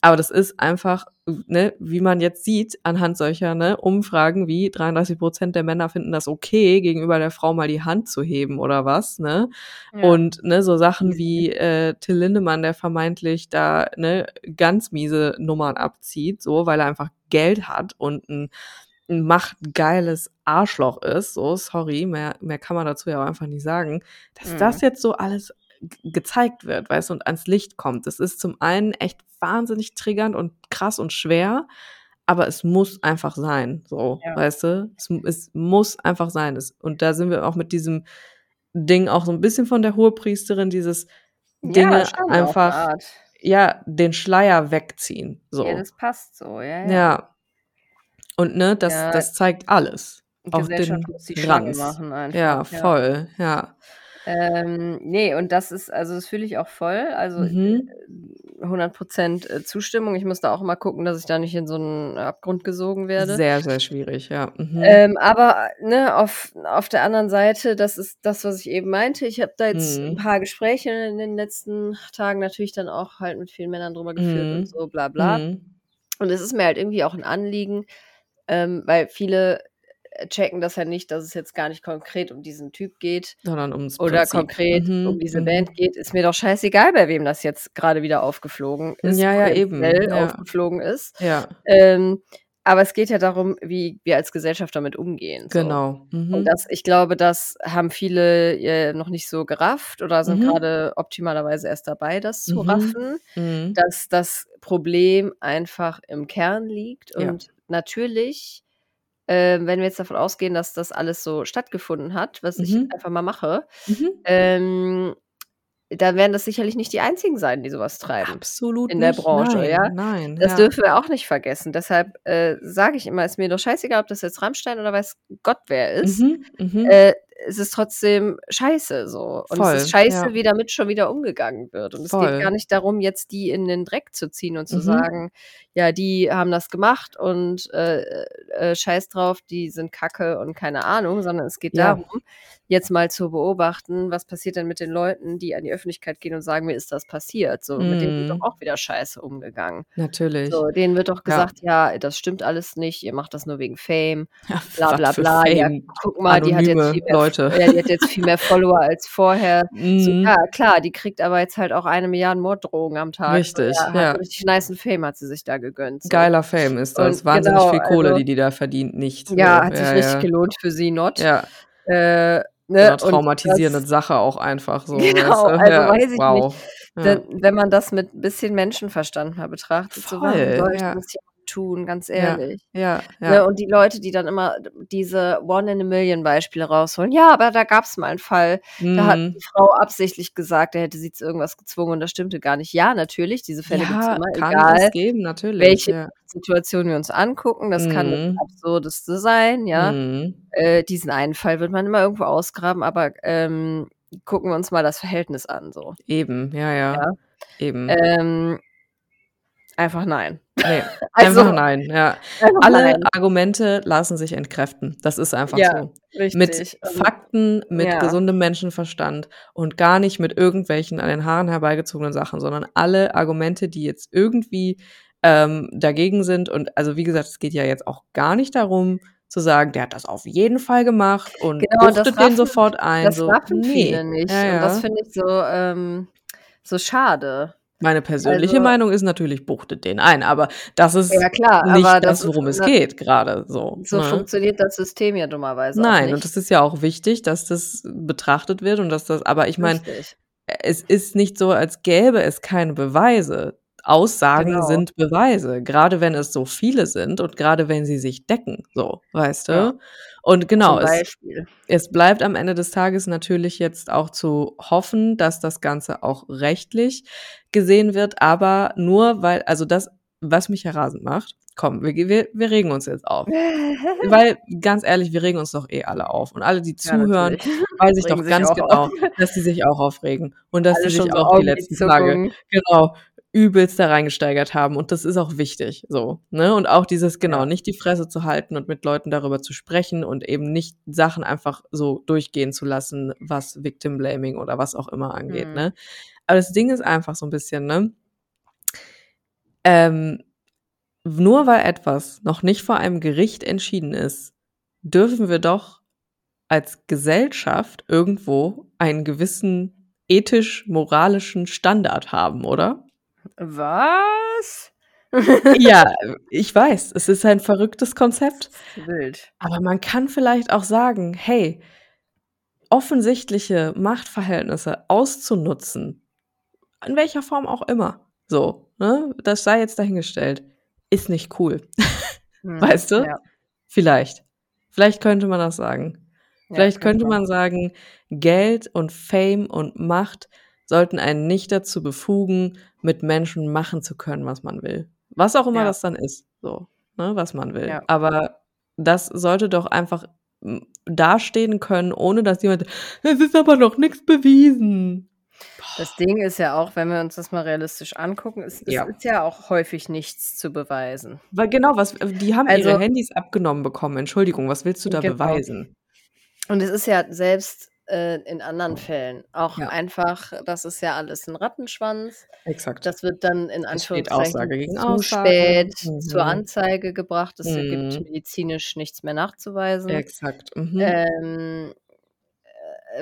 Aber das ist einfach, ne, wie man jetzt sieht, anhand solcher ne, Umfragen wie 33 Prozent der Männer finden das okay, gegenüber der Frau mal die Hand zu heben oder was, ne? Ja. Und ne, so Sachen wie äh, Till Lindemann, der vermeintlich da ne, ganz miese Nummern abzieht, so, weil er einfach Geld hat und ein, machtgeiles Arschloch ist, so, sorry, mehr, mehr kann man dazu ja auch einfach nicht sagen, dass Mhm. das jetzt so alles gezeigt wird, weißt du, und ans Licht kommt. Das ist zum einen echt wahnsinnig triggernd und krass und schwer, aber es muss einfach sein, so, Ja. weißt du? Es, es muss einfach sein. Es, und da sind wir auch mit diesem Ding auch so ein bisschen von der Hohepriesterin, dieses Dinge ja, einfach, ja, den Schleier wegziehen, so. Ja, das passt so, ja, ja. Ja. Und ne, das, das zeigt alles. Auch den muss die Schlange Ranz. machen einfach. Ja, voll, ja. Ähm, nee, und das ist, also das fühle ich auch voll. Also Mhm. äh, 100% äh, Zustimmung. Ich muss da auch mal gucken, dass ich da nicht in so einen Abgrund gesogen werde. Sehr, sehr schwierig, ja. Mhm. Ähm, aber ne, auf, auf der anderen Seite, das ist das, was ich eben meinte. Ich habe da jetzt Mhm. ein paar Gespräche in den letzten Tagen natürlich dann auch halt mit vielen Männern drüber geführt Mhm. und so, bla bla. Mhm. Und es ist mir halt irgendwie auch ein Anliegen, ähm, weil viele äh, checken das ja nicht, dass es jetzt gar nicht konkret um diesen Typ geht Sondern ums oder Prinzip. konkret Mhm, um diese mhm. Band geht. Ist mir doch scheißegal, bei wem das jetzt gerade wieder aufgeflogen ist, Ja, ja, eben, ja. aufgeflogen ist. Ja, Ähm, aber es geht ja darum, wie wir als Gesellschaft damit umgehen. So. genau. Mhm. Und das, ich glaube, das haben viele äh, noch nicht so gerafft oder sind Mhm. gerade optimalerweise erst dabei, das zu Mhm. raffen, Mhm. dass das Problem einfach im Kern liegt. Ja. Und natürlich, äh, wenn wir jetzt davon ausgehen, dass das alles so stattgefunden hat, was ich Mhm. einfach mal mache, Mhm. ähm, dann werden das sicherlich nicht die einzigen sein, die sowas treiben Absolut in der nicht. Branche, Nein, ja. nein. Das ja. dürfen wir auch nicht vergessen. Deshalb äh, sage ich immer, ist mir doch scheißegal, ob das jetzt Rammstein oder weiß Gott wer ist. Mhm. Mhm. Äh, es ist trotzdem scheiße so. Und Voll, es ist scheiße, ja. wie damit schon wieder umgegangen wird. Und es Voll. geht gar nicht darum, jetzt die in den Dreck zu ziehen und zu Mhm. sagen, ja, die haben das gemacht und äh, äh, scheiß drauf, die sind kacke und keine Ahnung, sondern es geht Ja. darum, jetzt mal zu beobachten, was passiert denn mit den Leuten, die an die Öffentlichkeit gehen und sagen, mir ist das passiert. So, mit denen wird Mhm. doch auch wieder scheiße umgegangen. Natürlich. So, denen wird doch Ja. gesagt, ja, das stimmt alles nicht, ihr macht das nur wegen Fame, Ja, bla bla bla. Ja, Fame. guck mal, die hat jetzt Anonyme viel mehr, Leute. Ja, die hat jetzt viel mehr Follower als vorher. So, Mhm. ja, klar, die kriegt aber jetzt halt auch eine Milliarde Morddrohungen am Tag. Richtig, so, ja, ja. Richtig nice Fame hat sie sich da gegönnt. So. Geiler Fame ist das. Und Wahnsinnig genau, viel Kohle, also- die die da verdient, nicht. Ja, so. hat sich ja, richtig ja. gelohnt für sie, not. Ja, Äh, so ne? eine traumatisierende das- Sache auch einfach so. Genau, weißt du? also ja, weiß ich wow. Ja. Denn, wenn man das mit ein bisschen Menschenverstand mal betrachtet, so warum Voll, sollte ja. das jemand tun, ganz Ja, ehrlich. ja, Ne, ja. und die Leute, die dann immer diese One-in-a-Million-Beispiele rausholen, ja, aber da gab es mal einen Fall, da hat Mhm. die Frau absichtlich gesagt, er hätte sie zu irgendwas gezwungen und das stimmte gar nicht. Ja, natürlich, diese Fälle gibt es Ja, immer, kann egal es geben, natürlich. welche ja. Situation wir uns angucken. Das kann das Mhm. Absurdeste sein, ja. Mhm. Äh, diesen einen Fall wird man immer irgendwo ausgraben, aber ähm, gucken wir uns mal das Verhältnis an. So. Eben, ja, ja. Ja. Eben. Ähm, einfach nein. Nee, Also, einfach nein, ja. einfach Alle nein. Argumente lassen sich entkräften. Das ist einfach Ja, so. Richtig. Mit Fakten, mit ja. gesundem Menschenverstand und gar nicht mit irgendwelchen an den Haaren herbeigezogenen Sachen, sondern alle Argumente, die jetzt irgendwie ähm, dagegen sind. Und also wie gesagt, es geht ja jetzt auch gar nicht darum zu sagen, der hat das auf jeden Fall gemacht und Genau, buchtet den sofort ein. Das so, raffen nee. viele nicht. Ja, Und das finde ich so, ähm, so schade. Meine persönliche Also- Meinung ist natürlich, buchtet den ein, aber das ist Ja, klar, nicht das, das worum ist es geht gerade so. So ne? funktioniert das System ja dummerweise Nein, und es ist ja auch wichtig, dass das betrachtet wird und dass das, aber ich meine, es ist nicht so, als gäbe es keine Beweise. Aussagen Genau. sind Beweise, gerade wenn es so viele sind und gerade wenn sie sich decken, so, weißt du? Ja. Und genau, es, es bleibt am Ende des Tages natürlich jetzt auch zu hoffen, dass das Ganze auch rechtlich gesehen wird, aber nur weil, also das, was mich ja rasend macht, komm, wir, wir, wir regen uns jetzt auf. Weil, ganz ehrlich, wir regen uns doch eh alle auf. Und alle, die Ja, zuhören, natürlich. weiß ich doch ganz genau, auf. dass sie sich auch aufregen. Und dass Alle sie sich auch die letzten Tage, Augenzuckungen. genau, übelst da reingesteigert haben. Und das ist auch wichtig, so, ne? Und auch dieses, genau, nicht die Fresse zu halten und mit Leuten darüber zu sprechen und eben nicht Sachen einfach so durchgehen zu lassen, was Victim Blaming oder was auch immer angeht, Mhm. ne? Aber das Ding ist einfach so ein bisschen, ne? ähm, nur weil etwas noch nicht vor einem Gericht entschieden ist, dürfen wir doch als Gesellschaft irgendwo einen gewissen ethisch-moralischen Standard haben, oder? Was? ja, ich weiß, es ist ein verrücktes Konzept. Wild. Aber man kann vielleicht auch sagen, hey, offensichtliche Machtverhältnisse auszunutzen, in welcher Form auch immer, so, ne, das sei jetzt dahingestellt, ist nicht cool. Hm, weißt du? Ja. Vielleicht. Vielleicht könnte man das sagen. Vielleicht ja, könnte man sagen, Geld und Fame und Macht sollten einen nicht dazu befugen, mit Menschen machen zu können, was man will. Was auch immer ja. das dann ist, so, ne, was man will. Ja. Aber das sollte doch einfach dastehen können, ohne dass jemand, es ist aber noch nichts bewiesen. Das Ding ist ja auch, wenn wir uns das mal realistisch angucken, es, ja. ist ja auch häufig nichts zu beweisen. Weil genau, was, die haben also, ihre Handys abgenommen bekommen. Entschuldigung, was willst du da genau. beweisen? Und es ist ja selbst äh, in anderen Fällen auch ja. einfach, das ist ja alles ein Rattenschwanz. Exakt. Das wird dann in Anführungszeichen zu spät mhm. zur Anzeige gebracht. Es mhm. gibt medizinisch nichts mehr nachzuweisen. Exakt. Mhm. Ähm,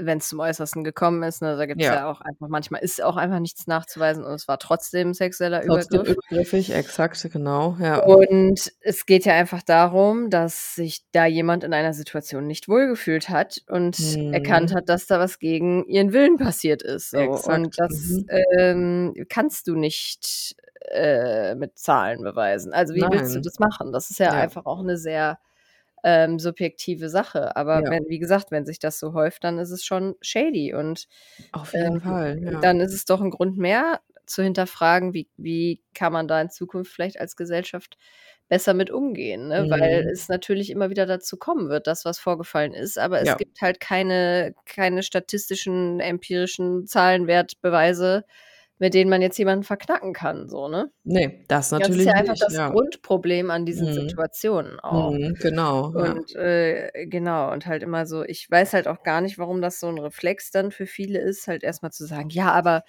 wenn es zum Äußersten gekommen ist. Ne? Da gibt es ja. ja. auch einfach, manchmal ist auch einfach nichts nachzuweisen und es war trotzdem sexueller trotzdem Übergriff. Übergriffig, exakt, genau. Ja. Und es geht ja einfach darum, dass sich da jemand in einer Situation nicht wohlgefühlt hat und hm. erkannt hat, dass da was gegen ihren Willen passiert ist. So. Und das mhm. ähm, kannst du nicht äh, mit Zahlen beweisen. Also wie Nein. willst du das machen? Das ist ja, ja. einfach auch eine sehr ähm, subjektive Sache. Aber ja. wenn, wie gesagt, wenn sich das so häuft, dann ist es schon shady. Und auf jeden ähm, Fall. Ja. Dann ist es doch ein Grund mehr zu hinterfragen, wie, wie kann man da in Zukunft vielleicht als Gesellschaft besser mit umgehen, ne? mhm. weil es natürlich immer wieder dazu kommen wird, dass was vorgefallen ist, aber es ja. gibt halt keine, keine statistischen, empirischen Zahlenwertbeweise, mit denen man jetzt jemanden verknacken kann, so, ne? Nee, das natürlich Das ist ja einfach nicht, das ja. Grundproblem an diesen mhm. Situationen auch. Mhm, genau. Und ja. äh, genau, und halt immer so, ich weiß halt auch gar nicht, warum das so ein Reflex dann für viele ist, halt erstmal zu sagen, ja, aber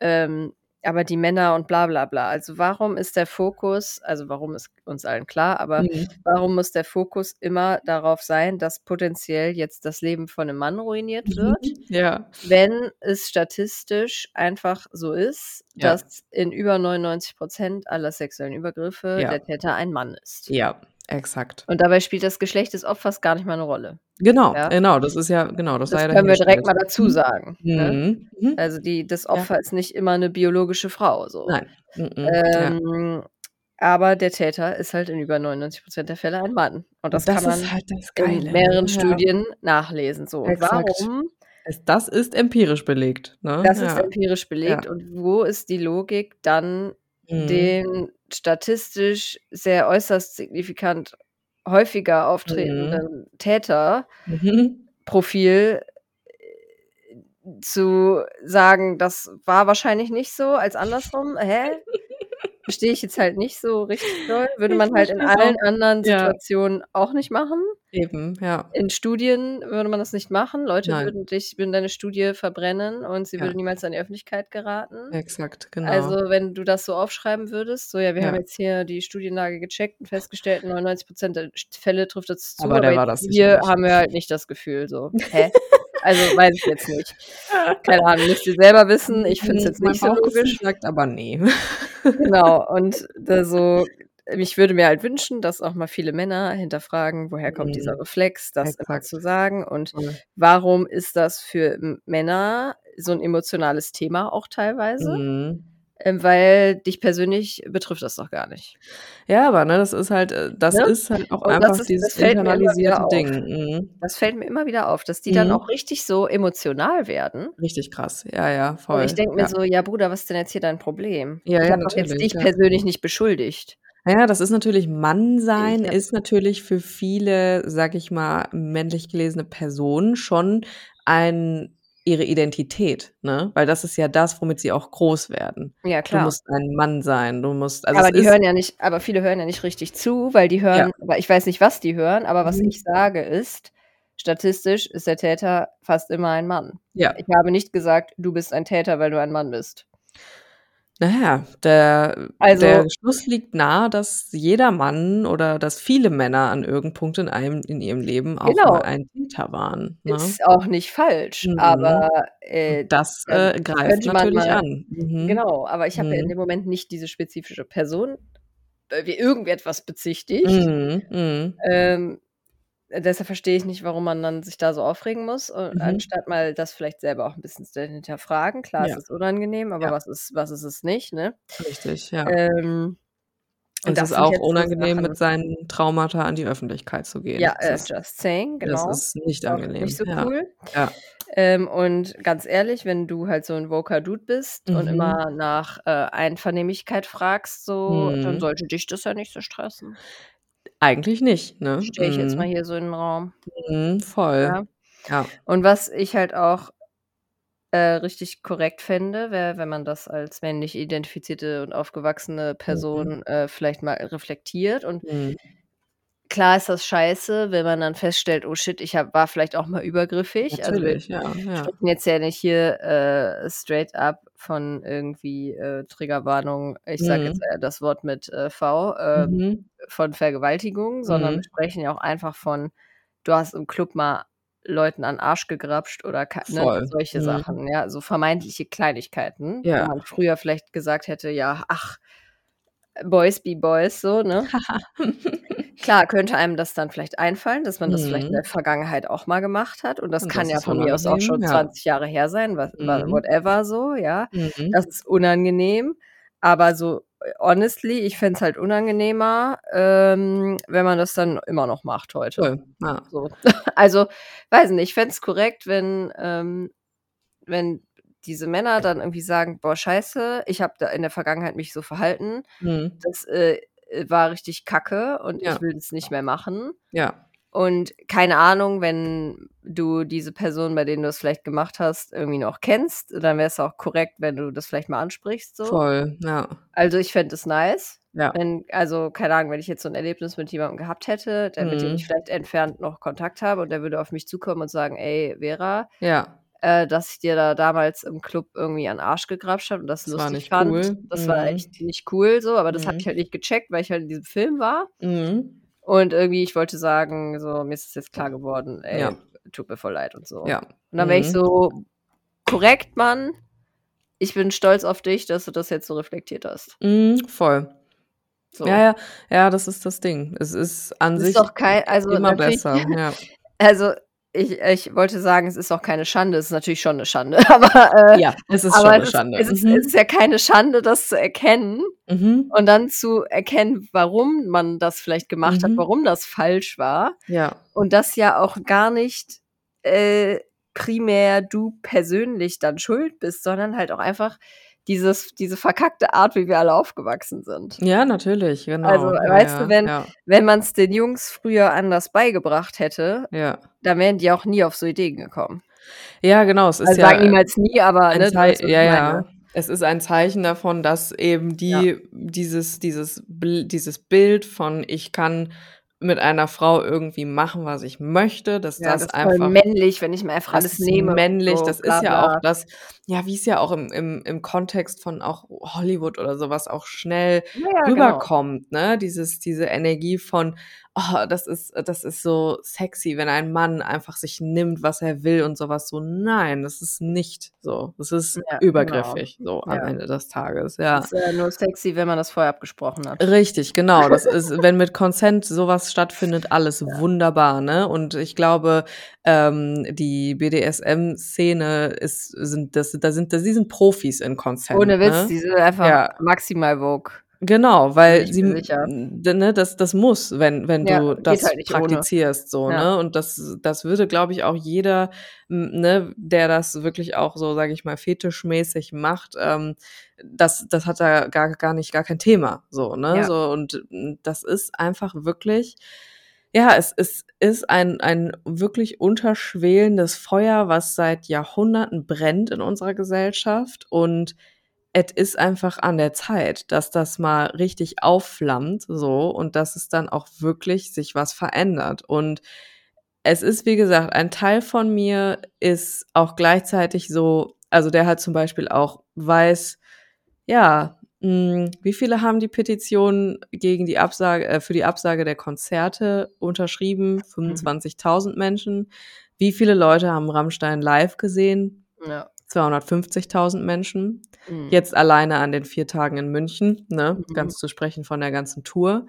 ähm, aber die Männer und bla bla bla. Also warum ist der Fokus, also warum ist uns allen klar, aber mhm. warum muss der Fokus immer darauf sein, dass potenziell jetzt das Leben von einem Mann ruiniert wird? Ja. Wenn es statistisch einfach so ist, ja. dass in über 99 Prozent aller sexuellen Übergriffe ja. der Täter ein Mann ist. Ja, exakt. Und dabei spielt das Geschlecht des Opfers gar nicht mal eine Rolle. Genau, ja? genau, das ist ja, genau, das, das können wir direkt mal dazu mhm. sagen. Ne? Mhm. Ne? Also die, das Opfer ja. ist nicht immer eine biologische Frau. So. Nein. Mhm. Ähm, ja. Aber der Täter ist halt in über 99 Prozent der Fälle ein Mann. Und das, das kann man halt in mehreren Studien nachlesen. So. Warum? Das ist empirisch belegt. Ne? Das ist empirisch belegt. Und wo ist die Logik dann, mhm. den statistisch sehr äußerst signifikant häufiger mhm. auftretenden mhm. Täterprofil äh, zu sagen, das war wahrscheinlich nicht so, als andersrum. Hä? Verstehe ich jetzt halt nicht so richtig doll. Würde man halt in allen auch. anderen Situationen ja. auch nicht machen. Eben, ja. In Studien würde man das nicht machen. Leute Nein. würden dich, würden deine Studie verbrennen und sie ja. würde niemals an die Öffentlichkeit geraten. Exakt, genau. Also, wenn du das so aufschreiben würdest, so, ja, wir ja. haben jetzt hier die Studienlage gecheckt und festgestellt, 99 Prozent der Fälle trifft das zu. Aber, aber war das hier haben wir halt nicht das Gefühl, so, hä? Also weiß ich jetzt nicht. Keine Ahnung, müsst ihr selber wissen. Ich finde es jetzt nicht so logisch. aber nee. Genau, und so, ich würde mir halt wünschen, dass auch mal viele Männer hinterfragen, woher kommt mhm. dieser Reflex, das Exakt. immer zu sagen und mhm. warum ist das für Männer so ein emotionales Thema auch teilweise? Mhm. Ähm, weil dich persönlich betrifft das doch gar nicht. Ja, aber ne, das ist halt, äh, das ne? ist halt auch und einfach ist, dieses internalisierte Ding. Mhm. Das fällt mir immer wieder auf, dass die mhm. dann auch richtig so emotional werden. Richtig krass, ja, ja, voll. Und ich denke mir ja. so, ja Bruder, was ist denn jetzt hier dein Problem? Ja, ich ja, habe jetzt dich ja. persönlich nicht beschuldigt. Ja, das ist natürlich Mannsein, ja. ist natürlich für viele, sag ich mal, männlich gelesene Personen schon ein ihre Identität, ne? Weil das ist ja das, womit sie auch groß werden. Ja, klar. Du musst ein Mann sein, du musst. Also aber die hören ja nicht, aber viele hören ja nicht richtig zu, weil die hören, ja. aber ich weiß nicht, was die hören, aber was mhm. ich sage ist, statistisch ist der Täter fast immer ein Mann. Ja. Ich habe nicht gesagt, du bist ein Täter, weil du ein Mann bist. Naja, der Also der Schluss liegt nahe, dass jeder Mann oder dass viele Männer an irgendeinem Punkt in einem in ihrem Leben auch mal Genau. ein Täter waren, ne? Ist auch nicht falsch, Mhm. aber, Und äh, das, dann äh, greift könnte man natürlich mal an. Mhm. genau, aber ich habe ja in Mhm. dem Moment nicht diese spezifische Person, äh, wie irgendetwas bezichtigt. Mhm, mhm. Ähm, deshalb verstehe ich nicht, warum man dann sich da so aufregen muss, äh, Mhm. anstatt mal das vielleicht selber auch 'n bisschen zu hinterfragen. Klar, es Ja. ist unangenehm, aber Ja. was ist was ist es nicht, ne? Richtig, ja. Ähm, und Es das ist auch unangenehm, mit seinen Traumata an die Öffentlichkeit zu gehen. Ja, Das äh, ist just saying, das genau. ist nicht Ist auch angenehm. nicht so Ja. cool. Ja. Ähm, und ganz ehrlich, wenn du halt so 'n woker Dude bist und Mhm. immer nach, äh, Einvernehmlichkeit fragst so, dann Mhm. sollte dich das ja nicht so stressen. Eigentlich nicht, ne? Stelle ich jetzt mal Mhm. hier so in 'n Raum. Mhm, voll. Ja. Ja. Und was ich halt auch, äh, richtig korrekt fände, wäre, wenn man das als männlich identifizierte und aufgewachsene Mhm. Person, äh, vielleicht mal reflektiert und Mhm. Klar ist das scheiße, wenn man dann feststellt: „Oh shit, ich habe war vielleicht auch mal übergriffig.“ Also, wir Natürlich, ja, ja. sprechen jetzt ja nicht hier, äh, straight up von irgendwie, äh, Triggerwarnung, ich sage jetzt, Mhm. äh, das Wort mit, äh, V, ähm, Mhm. von Vergewaltigung, sondern wir Mhm. sprechen ja auch einfach von, du hast im Club mal Leuten an Arsch gegrapscht oder ne, solche Mhm. Sachen, ja, so vermeintliche Kleinigkeiten, wo Ja. man früher vielleicht gesagt hätte: „Ja, ach, Boys be Boys“, so, ne? Klar, könnte einem das dann vielleicht einfallen, dass man das vielleicht in Mhm. der Vergangenheit auch mal gemacht hat und das Und kann das ja von mir aus auch schon ja. 20 Jahre her sein, was wa Mhm. whatever so, ja. Mhm. Das ist unangenehm, aber so, äh, honestly, ich fände es halt unangenehmer, ähm, wenn man das dann immer noch macht heute. Voll, ja. So. Also, weiß nicht, ich fände es korrekt, wenn ähm, wenn diese Männer dann irgendwie sagen: „Boah, scheiße, ich habe da in der Vergangenheit mich so verhalten. Mhm. Das, äh, war richtig kacke und Ja. ich will das nicht mehr machen.“ Ja. Und keine Ahnung, wenn du diese Person, bei denen du es vielleicht gemacht hast, irgendwie noch kennst, dann wäre es auch korrekt, wenn du das vielleicht mal ansprichst so. Voll, ja. Also, ich fände es nice, Ja. wenn also, keine Ahnung, wenn ich jetzt so 'n Erlebnis mit jemandem gehabt hätte, der mit dem ich Mhm. vielleicht entfernt noch Kontakt habe und der würde auf mich zukommen und sagen: „Ey, Vera, Ja. Äh, dass ich dir da damals im Club irgendwie an 'n Arsch gegrapscht habe und das Das war lustig nicht fand, cool. das war Mhm. echt nicht cool so, aber das habe ich Mhm. halt nicht gecheckt, weil ich halt in diesem Film war.“ Mhm. Und irgendwie ich wollte sagen, so: „Mir ist es jetzt klar geworden, ey, Ja. tut mir voll leid“ und so. Ja. Und dann wäre ich Mhm. so: „Korrekt, Mann. Ich bin stolz auf dich, dass du das jetzt so reflektiert hast.“ Mhm, voll. So. Ja, ja. Ja, das ist das Ding. Es ist an Es sich ist doch kei also, immer besser, ja. also, ich ich wollte sagen, es ist auch keine Schande. Es ist natürlich schon 'ne Schande, aber, äh Ja, es ist schon 'ne es ist Schande. es ist Mhm. es ist ja keine Schande, das zu erkennen Mhm. und dann zu erkennen, warum man das vielleicht gemacht hat, Mhm. warum das falsch war Ja. und dass ja auch gar nicht, äh, primär du persönlich dann schuld bist, sondern halt auch einfach dieses diese verkackte Art, wie wir alle aufgewachsen sind. Ja, natürlich, Also, genau. Ja, weißt du, ja, wenn ja. wenn man's den Jungs früher anders beigebracht hätte, Ja. dann wären die auch nie auf so Ideen gekommen. Ja, genau, es ist Also, ja, sage äh, niemals nie, aber, ne, was ja, ja. Es ist ein Zeichen davon, dass eben Ja. die dieses dieses Bl dieses Bild von: „Ich kann mit einer Frau irgendwie machen, was ich möchte“, dass Ja, das das ist voll einfach männlich, wenn ich mir einfach das alles nehme männlich, so, das ist ja auch das ja, wie's ja auch im im im Kontext von auch Hollywood oder so was auch schnell Ja, genau. rüberkommt, ne? Dieses diese Energie von: „Oh, das ist das ist so sexy, wenn ein Mann einfach sich nimmt, was er will“ und so was. So, nein, das ist nicht so. Das ist Ja, genau. übergriffig so am Ja. Ende des Tages, ja. Ist ja nur sexy, wenn man das vorher abgesprochen hat. Richtig, genau. Das ist wenn mit Consent so was stattfindet, alles wunderbar, ne? Und ich glaube, ähm, die BDSM-Szene ist sind das da sind die sind Profis in Consent, Ohne Witz, ne? die sind einfach Ja. maximal woke. Genau, weil sie ne, das das muss, wenn wenn Ja, du das halt nicht ohne. praktizierst so, Ja. ne? Und das das würde, glaube ich, auch jeder, ne, der das wirklich auch so, sage ich mal, fetischmäßig macht, ähm, das das hat da gar gar nicht gar kein Thema so, ne? Ja. So und, das ist einfach wirklich ja, es es ist ein ein wirklich unterschwelendes Feuer, was seit Jahrhunderten brennt in unserer Gesellschaft und et ist einfach an der Zeit, dass das mal richtig aufflammt so und dass es dann auch wirklich sich was verändert. Und es ist, wie gesagt, ein Teil von mir ist auch gleichzeitig so also, der halt zum Beispiel auch weiß Ja, wie viele haben die Petition gegen die Absage, äh, für die Absage der Konzerte unterschrieben? 25.000 Menschen. Wie viele Leute haben Rammstein live gesehen? Ja. 250.000 Menschen. Mhm. Jetzt alleine an den vier Tagen in München, ne? Mhm. ganz zu sprechen von der ganzen Tour.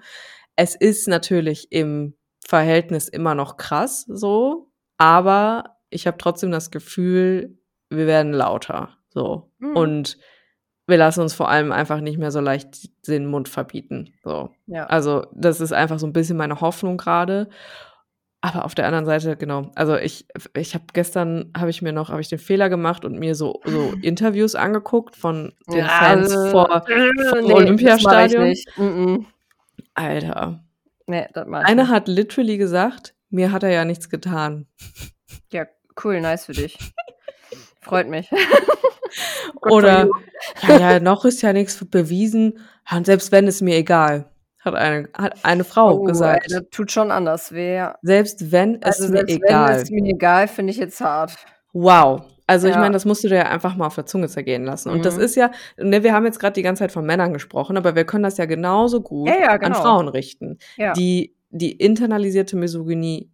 Es ist natürlich im Verhältnis immer noch krass so, aber ich habe trotzdem das Gefühl, wir werden lauter so Mhm. und wir lassen uns vor allem einfach nicht mehr so leicht den Mund verbieten. So. Ja. Also das ist einfach so ein bisschen meine Hoffnung gerade. Aber auf der anderen Seite, genau. Also ich, ich habe gestern, habe ich mir noch, habe ich den Fehler gemacht und mir so, so Interviews angeguckt von den Fans äh, vor, äh, vom nee, Olympiastadion. Nicht. Mhm. Alter. Nee, das mach Einer hat literally gesagt, mir hat er ja nichts getan. Ja, cool, nice für dich. Freut mich. Oder, ja, ja, noch ist ja nichts bewiesen. Und selbst wenn, ist mir egal. Hat eine, hat eine Frau Oh, gesagt. Ey, das tut schon anders weh. ja. Selbst wenn, ist Also mir selbst egal. wenn, ist mir egal, finde ich jetzt hart. Wow. Also ich Ja. meine, das musst du dir ja einfach mal auf der Zunge zergehen lassen. Und das Mhm. ist ja, ne, wir haben jetzt gerade die ganze Zeit von Männern gesprochen, aber wir können das ja genauso gut Ja, ja, an genau. Frauen richten, die die internalisierte Misogynie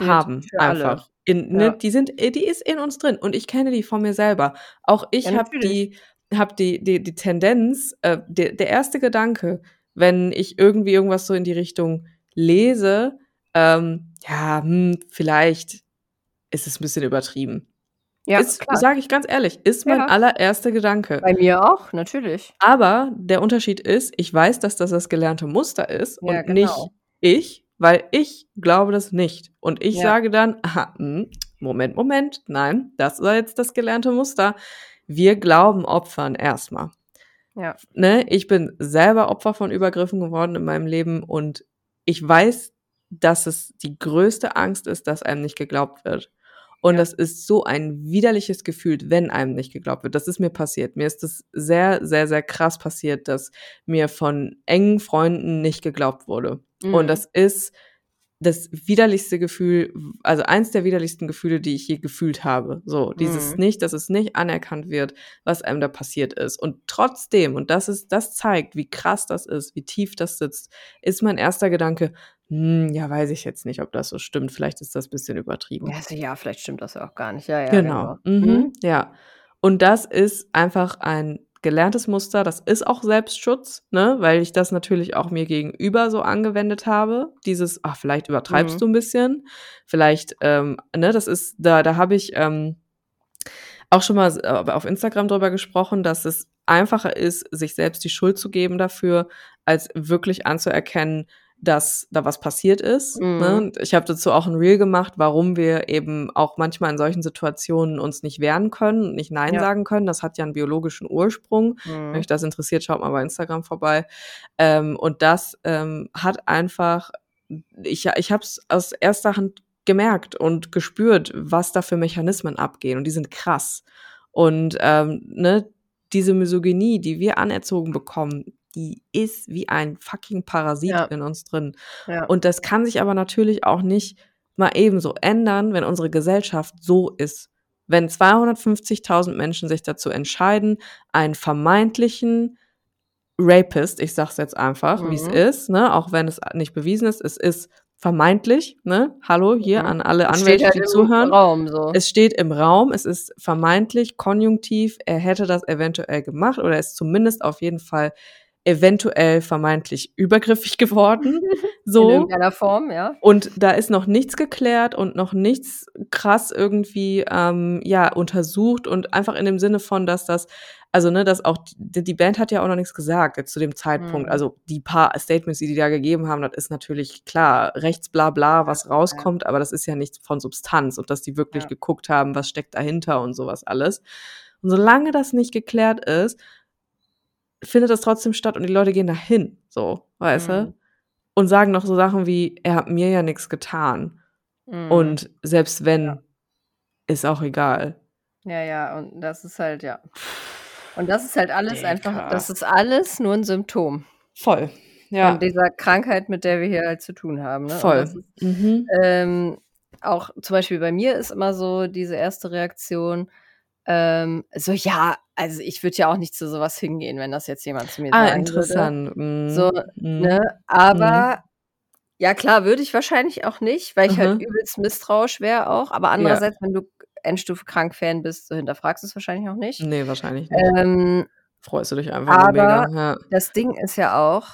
haben einfach. In, ne, Ja. Die sind, die ist in uns drin und ich kenne die von mir selber. Auch ich Ja, habe die, hab die, die, die Tendenz, äh, der, der erste Gedanke, wenn ich irgendwie irgendwas so in die Richtung lese, ähm, ja, hm, vielleicht ist es ein bisschen übertrieben. Ja, sage ich ganz ehrlich, ist mein Ja. allererster Gedanke. Bei mir auch, natürlich. Aber der Unterschied ist, ich weiß, dass das das gelernte Muster ist Ja, und genau. nicht ich, weil ich glaube das nicht. Und ich Ja. sage dann, aha, hm, Moment, Moment, nein, das war jetzt das gelernte Muster. Wir glauben Opfern erstmal. Ja. Ne? Ich bin selber Opfer von Übergriffen geworden in meinem Leben und ich weiß, dass es die größte Angst ist, dass einem nicht geglaubt wird. Und Ja. das ist so ein widerliches Gefühl, wenn einem nicht geglaubt wird. Das ist mir passiert. Mir ist das sehr, sehr, sehr krass passiert, dass mir von engen Freunden nicht geglaubt wurde. Und Mhm. das ist das widerlichste Gefühl, also eins der widerlichsten Gefühle, die ich je gefühlt habe. So, dieses Mhm. nicht, dass es nicht anerkannt wird, was einem da passiert ist. Und trotzdem, und das ist, das zeigt, wie krass das ist, wie tief das sitzt, ist mein erster Gedanke, hm, ja, weiß ich jetzt nicht, ob das so stimmt. Vielleicht ist das ein bisschen übertrieben. Ja, also, ja, vielleicht stimmt das ja auch gar nicht. Ja, ja, Genau. genau. Mhm. Ja. Und das ist einfach ein gelerntes Muster. Das ist auch Selbstschutz, ne, weil ich das natürlich auch mir gegenüber so angewendet habe. Dieses, ach, vielleicht übertreibst Mhm. du ein bisschen. Vielleicht, ähm, ne, das ist, da, da habe ich ähm, auch schon mal äh, auf Instagram drüber gesprochen, dass es einfacher ist, sich selbst die Schuld zu geben dafür, als wirklich anzuerkennen, dass da was passiert ist. Mhm. Ne? Ich habe dazu auch ein Reel gemacht, warum wir eben auch manchmal in solchen Situationen uns nicht wehren können und nicht Nein Ja. sagen können. Das hat ja einen biologischen Ursprung. Wenn Mhm. euch das interessiert, schaut mal bei Instagram vorbei. Ähm, und das ähm, hat einfach, ich, ich habe es aus erster Hand gemerkt und gespürt, was da für Mechanismen abgehen. Und die sind krass. Und ähm, ne, diese Misogynie, die wir anerzogen bekommen, die ist wie ein fucking Parasit Ja. in uns drin. Ja. Und das kann sich aber natürlich auch nicht mal ebenso ändern, wenn unsere Gesellschaft so ist. Wenn 250.000 Menschen sich dazu entscheiden, einen vermeintlichen Rapist, ich sag's jetzt einfach, wie es Mhm. ist, ne, auch wenn es nicht bewiesen ist, es ist vermeintlich, ne? Hallo hier Mhm. an alle Anwälte, halt die zuhören. Raum so. Es steht im Raum, es ist vermeintlich konjunktiv, er hätte das eventuell gemacht oder ist zumindest auf jeden Fall eventuell vermeintlich übergriffig geworden. In So. irgendeiner Form, ja. Und da ist noch nichts geklärt und noch nichts krass irgendwie ähm, ja untersucht und einfach in dem Sinne von, dass das also ne, dass auch die, die Band hat ja auch noch nichts gesagt jetzt zu dem Zeitpunkt. Mhm. Also die paar Statements, die die da gegeben haben, das ist natürlich klar rechts bla bla, was rauskommt, aber das ist ja nichts von Substanz und dass die wirklich Ja. geguckt haben, was steckt dahinter und sowas alles. Und solange das nicht geklärt ist, findet das trotzdem statt und die Leute gehen dahin, so, weißt du? Mhm. Und sagen noch so Sachen wie, er hat mir ja nichts getan. Mhm. Und selbst wenn, Ja. ist auch egal. Ja, ja, und das ist halt, ja. Und das ist halt alles Dicker. einfach, das ist alles nur ein Symptom Voll. Ja. von dieser Krankheit, mit der wir hier halt zu tun haben. Ne? Voll. ist, Mhm. ähm, auch zum Beispiel bei mir ist immer so diese erste Reaktion, Ähm, so, ja, also ich würde ja auch nicht zu sowas hingehen, wenn das jetzt jemand zu mir Ah, sagen würde. interessant. Mhm. So, Mhm. ne? Mhm. Aber ja klar, würde ich wahrscheinlich auch nicht, weil ich halt Mhm. übelst misstrauisch wäre auch. Aber Ja. andererseits, wenn du Endstufe-Krank-Fan bist, so hinterfragst du es wahrscheinlich auch nicht. Ne, wahrscheinlich nicht. Ähm, Freust du dich einfach nur mega, aber ja. das Ding ist ja auch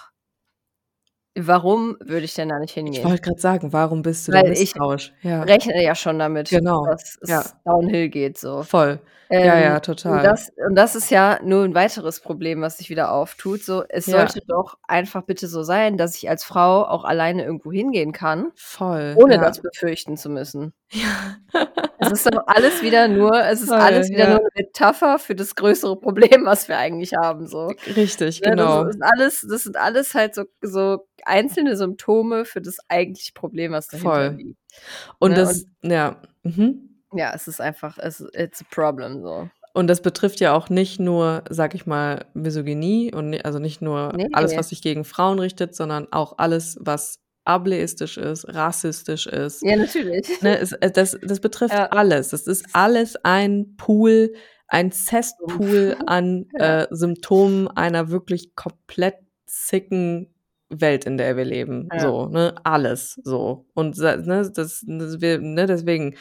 warum würde ich denn da nicht Ich hingehen? wollte grad sagen, warum bist du da Weil ich misstrauisch? Ja. rechne ja schon damit, Genau, dass es ja. downhill geht so. Voll. Ja, ja, Ähm, total. und das und das ist ja nur 'n weiteres Problem, was sich wieder auftut. So, es Ja. sollte doch einfach bitte so sein, dass ich als Frau auch alleine irgendwo hingehen kann, Voll, ohne das befürchten zu müssen. Ja. Es ist doch alles wieder nur es ist Voll, alles wieder nur 'ne Metapher für das größere Problem, was wir eigentlich haben so. Richtig, Ne, genau. das ist alles das sind alles halt so so einzelne Symptome für das eigentliche Problem, was dahinter Voll. liegt. Und Ne, das ja, mhm. Ja, es ist einfach es it's a problem so. Und das betrifft ja auch nicht nur, sage ich mal, Misogynie und ni also nicht nur Ne, alles, ne. was sich gegen Frauen richtet, sondern auch alles, was ableistisch ist, rassistisch ist. Ja, natürlich. Ne, es äh, das das betrifft Ja. alles. Das ist alles ein Pool, ein Cesspool an, Ja. äh, Symptomen einer wirklich komplett sicken Welt, in der wir leben. Ja. So, ne? Alles so. Und ne, das das wir ne, deswegen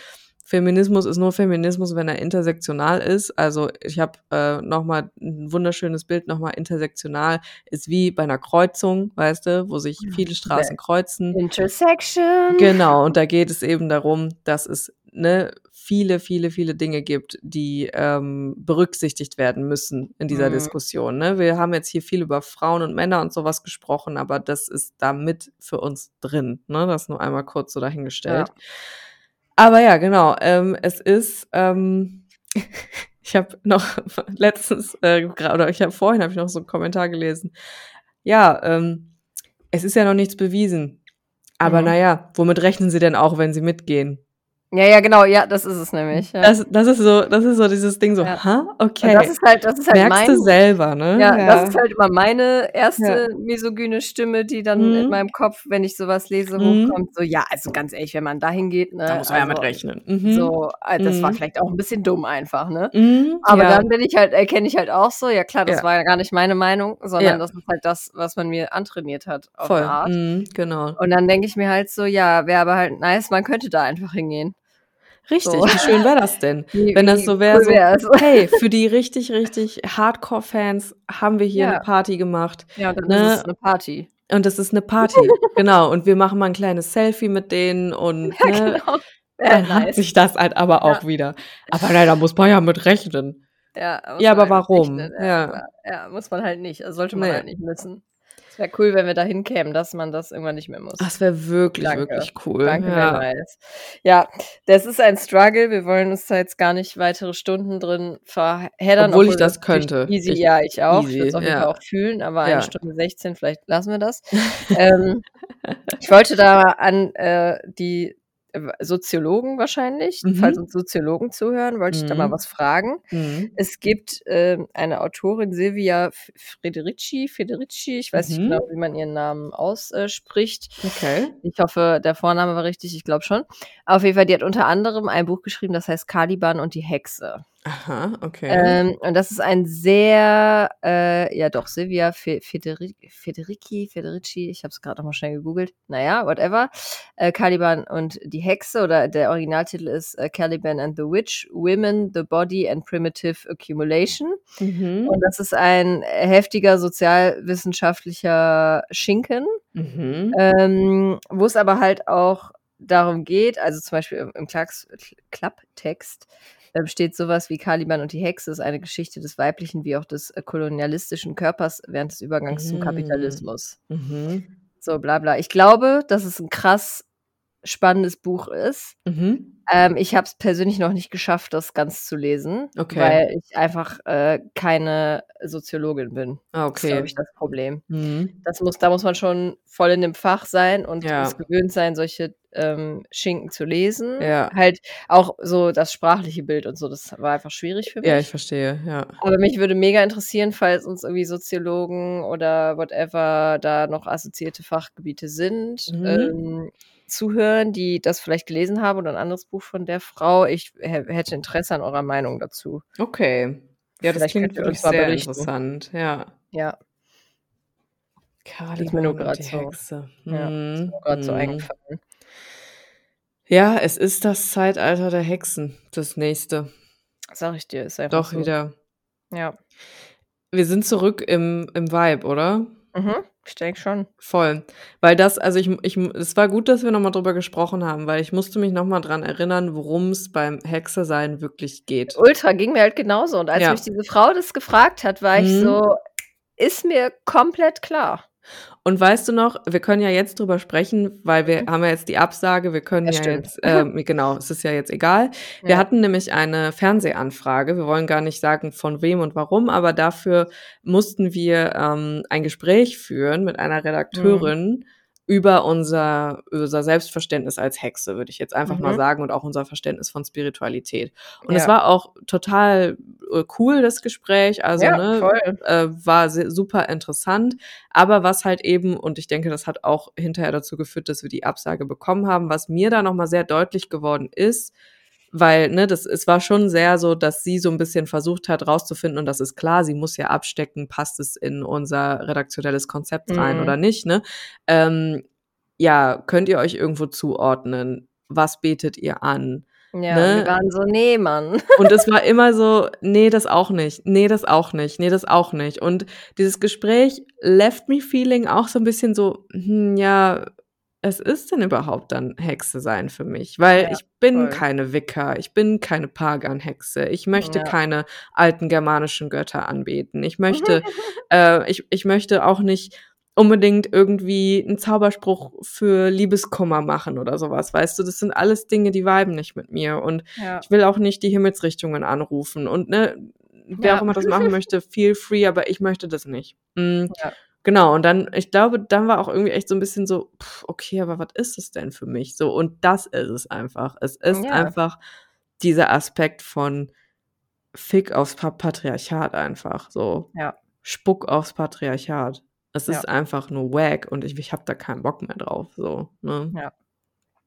Feminismus ist nur Feminismus, wenn er intersektional ist. Also, ich habe, äh, noch mal 'n wunderschönes Bild noch mal intersektional ist wie bei 'ner Kreuzung, weißt du, wo sich viele Straßen kreuzen. Intersection. Genau, und da geht es eben darum, dass es, ne, viele, viele, viele Dinge gibt, die, ähm, berücksichtigt werden müssen in dieser Mhm. Diskussion, ne? Wir haben jetzt hier viel über Frauen und Männer und so was gesprochen, aber das ist da mit für uns drin, ne? Das nur einmal kurz so dahingestellt. Ja. Aber ja, genau, ähm, es ist, ähm ich habe noch letztens, äh, oder ich habe vorhin habe ich noch so 'n Kommentar gelesen. Ja, ähm, es ist ja noch nichts bewiesen. Aber Mhm. na ja, womit rechnen Sie denn auch, wenn Sie mitgehen? Ja, ja, genau, ja, das ist es nämlich, ja. Das das ist so das ist so dieses Ding so: Ja. „Ha? Und Okay.“ das ist halt das ist halt Merkst du mein selber, ne? ja, Ja. das ist halt immer meine erste misogyne Stimme, die dann in Mhm. meinem Kopf, wenn ich so was lese, Mhm. hochkommt. So: „Ja, also ganz ehrlich, wenn man dahin geht, ne, Da muss man ja mit also rechnen. Mhm. so, äh, das war Mhm. vielleicht auch 'n bisschen dumm einfach, ne?“ Mhm, Aber dann bin ich halt erkenne ich halt auch so, ja klar, das war ja gar nicht meine Meinung, sondern das ist halt das, was man mir antrainiert hat auf Voll. Art. Genau. Und dann denke ich mir halt so: „Ja, wäre aber halt nice, man könnte da einfach hingehen.“ Richtig, So. wie schön wäre das denn? Wie Wenn das so wäre, cool so: wär's? „Hey, für die richtig, richtig Hardcore-Fans haben wir hier Ja. Party gemacht, Ja, dann ne? ist es 'ne Party. Und das ist 'ne Party.“ Genau, und wir machen mal 'n kleines Selfie mit denen und, Ja, ne? genau. Dann hat nice. sich das halt aber auch Ja. wieder. Aber nein, da muss man ja mit rechnen. Ja, Ja, aber halt warum? rechnen, ja, Ja. muss man halt nicht. Also, sollte man Ne. halt nicht müssen. Es wäre cool, wenn wir dahin kämen, dass man das irgendwann nicht mehr muss. Das wäre wirklich, Danke. wirklich cool. Danke, Ja. nice. Ja, das ist ein Struggle. Wir wollen uns da jetzt gar nicht weitere Stunden drin verheddern, Obwohl ich obwohl das natürlich könnte. Easy, Ich ja, ich auch. Ich easy, würde es auf jeden. Fall auch fühlen, aber Ja. 1 Stunde 16, vielleicht lassen wir das. ähm, ich wollte da an, äh, die Soziologen wahrscheinlich, falls Mhm. uns Soziologen zuhören, wollte ich da mal Mhm. was fragen. Mhm. Es gibt, ähm, eine Autorin, Silvia Federici Federici, ich weiß nicht Mhm. genau, wie man ihren Namen ausspricht. Okay. Ich hoffe, der Vorname war richtig, ich glaube schon. Auf jeden Fall, die hat unter anderem ein Buch geschrieben, das heißt „Caliban und die Hexe“. Aha, okay. Ähm, und das ist ein sehr, äh ja doch, Silvia Fe Federi Federici Federici, ich habe es grad noch mal schnell gegoogelt. Na ja, whatever. Äh, „Caliban und die Hexe“ oder der Originaltitel ist, äh, „Caliban and the Witch: Women, the Body and Primitive Accumulation“. Mhm. Und das ist ein heftiger sozialwissenschaftlicher Schinken, Mhm. ähm, wo's aber halt auch darum geht also, zum Beispiel im Klacks Klapptext, ähm, steht so was wie „Caliban und die Hexe ist eine Geschichte des weiblichen wie auch des, äh, kolonialistischen Körpers während des Übergangs zum Mhm. Kapitalismus.“ Mhm. So bla bla. Ich glaube, dass es 'n krass spannendes Buch ist. Mhm. Ähm, ich habe es persönlich noch nicht geschafft, das ganz zu lesen, Okay. weil ich einfach, äh, keine Soziologin bin. Ah, Das ist, glaube okay. ich, das Problem. Mhm. Das muss da muss man schon voll in dem Fach sein und Ja. es gewöhnt sein, solche, ähm, Schinken zu lesen. Ja. Halt auch so das sprachliche Bild und so, das war einfach schwierig für mich. Ja, ich verstehe, ja. Aber mich würde mega interessieren, falls uns irgendwie Soziologen oder whatever da noch assoziierte Fachgebiete sind, Mhm. ähm, zuhören, die das vielleicht gelesen haben oder ein anderes Buch von der Frau. Ich hätte Interesse an eurer Meinung dazu. Okay. Ja, das Vielleicht klingt könnt ihr wirklich sehr berichten. interessant. Ja. Ja, Caliban mir nur die so- Hexe. ja, Mhm, gerade so mhm. eingefallen. Ja, es ist das Zeitalter der Hexen, das nächste. Sag ich dir, ist einfach Doch so. wieder. Ja. Wir sind zurück im, im Vibe, oder? Mhm. Ich denke schon. Voll. Weil das, also ich, ich, es war gut, dass wir nochmal drüber gesprochen haben, weil ich musste mich nochmal dran erinnern, worum es beim Hexe-Sein wirklich geht. Ultra ging mir halt genauso. Und als Ja. mich diese Frau das gefragt hat, war ich Mhm. so, ist mir komplett klar. Und weißt du noch, wir können ja jetzt drüber sprechen, weil wir haben ja jetzt die Absage, wir können Ja, ja stimmt. jetzt, ähm, genau, es ist ja jetzt egal. Wir Ja. hatten nämlich eine Fernsehanfrage, wir wollen gar nicht sagen von wem und warum, aber dafür mussten wir ähm, ein Gespräch führen mit einer Redakteurin über unser, unser Selbstverständnis als Hexe, würde ich jetzt einfach mal Mhm. sagen, und auch unser Verständnis von Spiritualität. Und es Ja. war auch total äh, cool, das Gespräch, also ja, ne, äh, war super interessant. Aber was halt eben, und ich denke, das hat auch hinterher dazu geführt, dass wir die Absage bekommen haben, was mir da nochmal sehr deutlich geworden ist, weil, ne, das, es war schon sehr so, dass sie so ein bisschen versucht hat, rauszufinden, und das ist klar, sie muss ja abstecken, passt es in unser redaktionelles Konzept rein Mhm. oder nicht, ne? Ähm, ja, könnt ihr euch irgendwo zuordnen? Was betet ihr an? Ja, Ne? wir waren so, nee, Mann. Und es war immer so, nee, das auch nicht, nee, das auch nicht, nee, das auch nicht. Und dieses Gespräch left me feeling auch so ein bisschen so, hm, ja, es ist denn überhaupt dann Hexe sein für mich? Weil Ja, ich bin voll. keine Wicca, ich bin keine Pagan-Hexe, ich möchte Ja. keine alten germanischen Götter anbeten, ich möchte, äh, ich, ich möchte auch nicht unbedingt irgendwie einen Zauberspruch für Liebeskummer machen oder sowas, weißt du? Das sind alles Dinge, die viben nicht mit mir. Und Ja. ich will auch nicht die Himmelsrichtungen anrufen und ne, wer auch immer das machen möchte, feel free, aber ich möchte das nicht. Mm, Ja. Genau, und dann, ich glaube, dann war auch irgendwie echt so ein bisschen so, pff, okay, aber was ist es denn für mich? So, und das ist es einfach. Es ist Ja. einfach dieser Aspekt von Fick aufs Pa- Patriarchat einfach. So, Ja. Spuck aufs Patriarchat. Es ist Ja. einfach nur wack und ich, ich habe da keinen Bock mehr drauf. So, ne? Ja.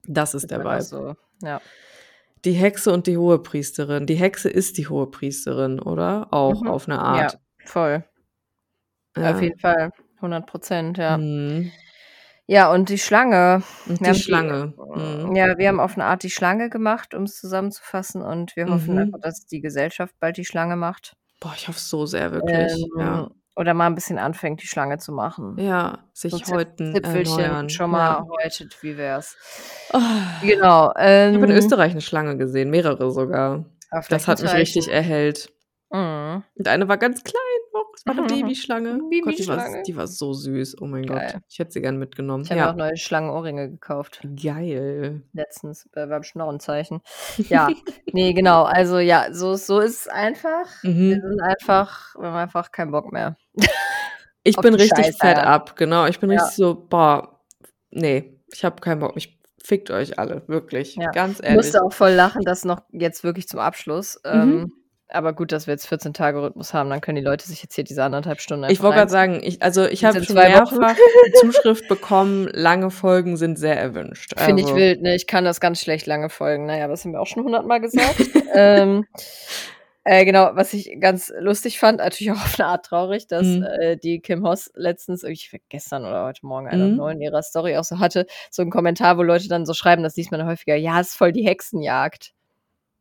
Das ist Ist der Vibe. so. Ja. Die Hexe und die Hohepriesterin. Die Hexe ist die Hohepriesterin, oder? Auch Mhm. auf eine Ja, Art. voll. Auf jeden Fall. 100 Prozent, ja. Mhm. Ja, und die Schlange. Und die Schlange. Mhm. Ja, wir haben auf eine Art die Schlange gemacht, um es zusammenzufassen. Und wir hoffen Mhm. einfach, dass die Gesellschaft bald die Schlange macht. Boah, ich hoffe so sehr, wirklich. Ähm, ja. Oder mal ein bisschen anfängt, die Schlange zu machen. ja, sich So häuten, Zipfelchen erneuern. schon mal Ja. häutet, wie wär's? Oh. Genau. Ähm, Ich habe in Österreich eine Schlange gesehen, mehrere sogar. aber Das hat mich richtig erhellt. Mhm. Und eine war ganz klein. Es war eine. Babyschlange. Oh Gott, die, war, Babyschlange. die war so süß. Oh mein Geil. Gott. Ich hätte sie gern mitgenommen. Ich habe mir Ja. auch neue Schlangenohrringe gekauft. Geil. Letztens. Äh, war bestimmt auch ein Zeichen. Ja, nee, genau. Also ja, so, so ist es einfach. Wir Mhm. sind einfach, wir haben einfach keinen Bock mehr. Ich bin richtig Scheiße, fed ja. up, genau. Ich bin Ja. richtig so, boah, nee, ich habe keinen Bock. Ich fickt euch alle, wirklich. Ja. Ganz Ich ehrlich. musste auch voll lachen, dass noch jetzt wirklich zum Abschluss. Mhm. Ähm, aber gut, dass wir jetzt 14 Tage Rhythmus haben, dann können die Leute sich jetzt hier diese anderthalb Stunden Ich einfach wollte gerade sagen, ich, also ich habe schon mehrfach Zuschrift bekommen, lange Folgen sind sehr erwünscht. Finde ich Also, wild, ne? Ich kann das ganz schlecht lange folgen. Naja, das haben wir auch schon hundertmal gesagt. ähm, äh, genau, was ich ganz lustig fand, natürlich auch auf eine Art traurig, dass Mhm. äh, die Kim Hoss letztens, ich gestern oder heute Morgen, don't Mhm. in ihrer Story auch so hatte, so einen Kommentar, wo Leute dann so schreiben, das liest man häufiger, ja, ist voll die Hexenjagd.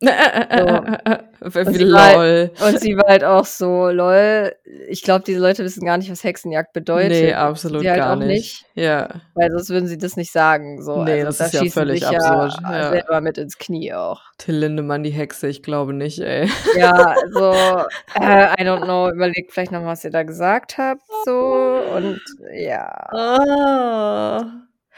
Wie sie war- lol. Und sie war halt auch so, lol, ich glaube, diese Leute wissen gar nicht, was Hexenjagd bedeutet. Nee, absolut halt gar nicht. Ja. Weil sonst würden sie das nicht sagen. So. Nee, also, das da ist ja völlig absurd, Ja, ja. selber mit ins Knie auch. Till Lindemann, die Hexe, ich glaube nicht, ey. Ja, also, äh, I don't know, überlegt vielleicht noch, was ihr da gesagt habt, so. Und ja, Ah.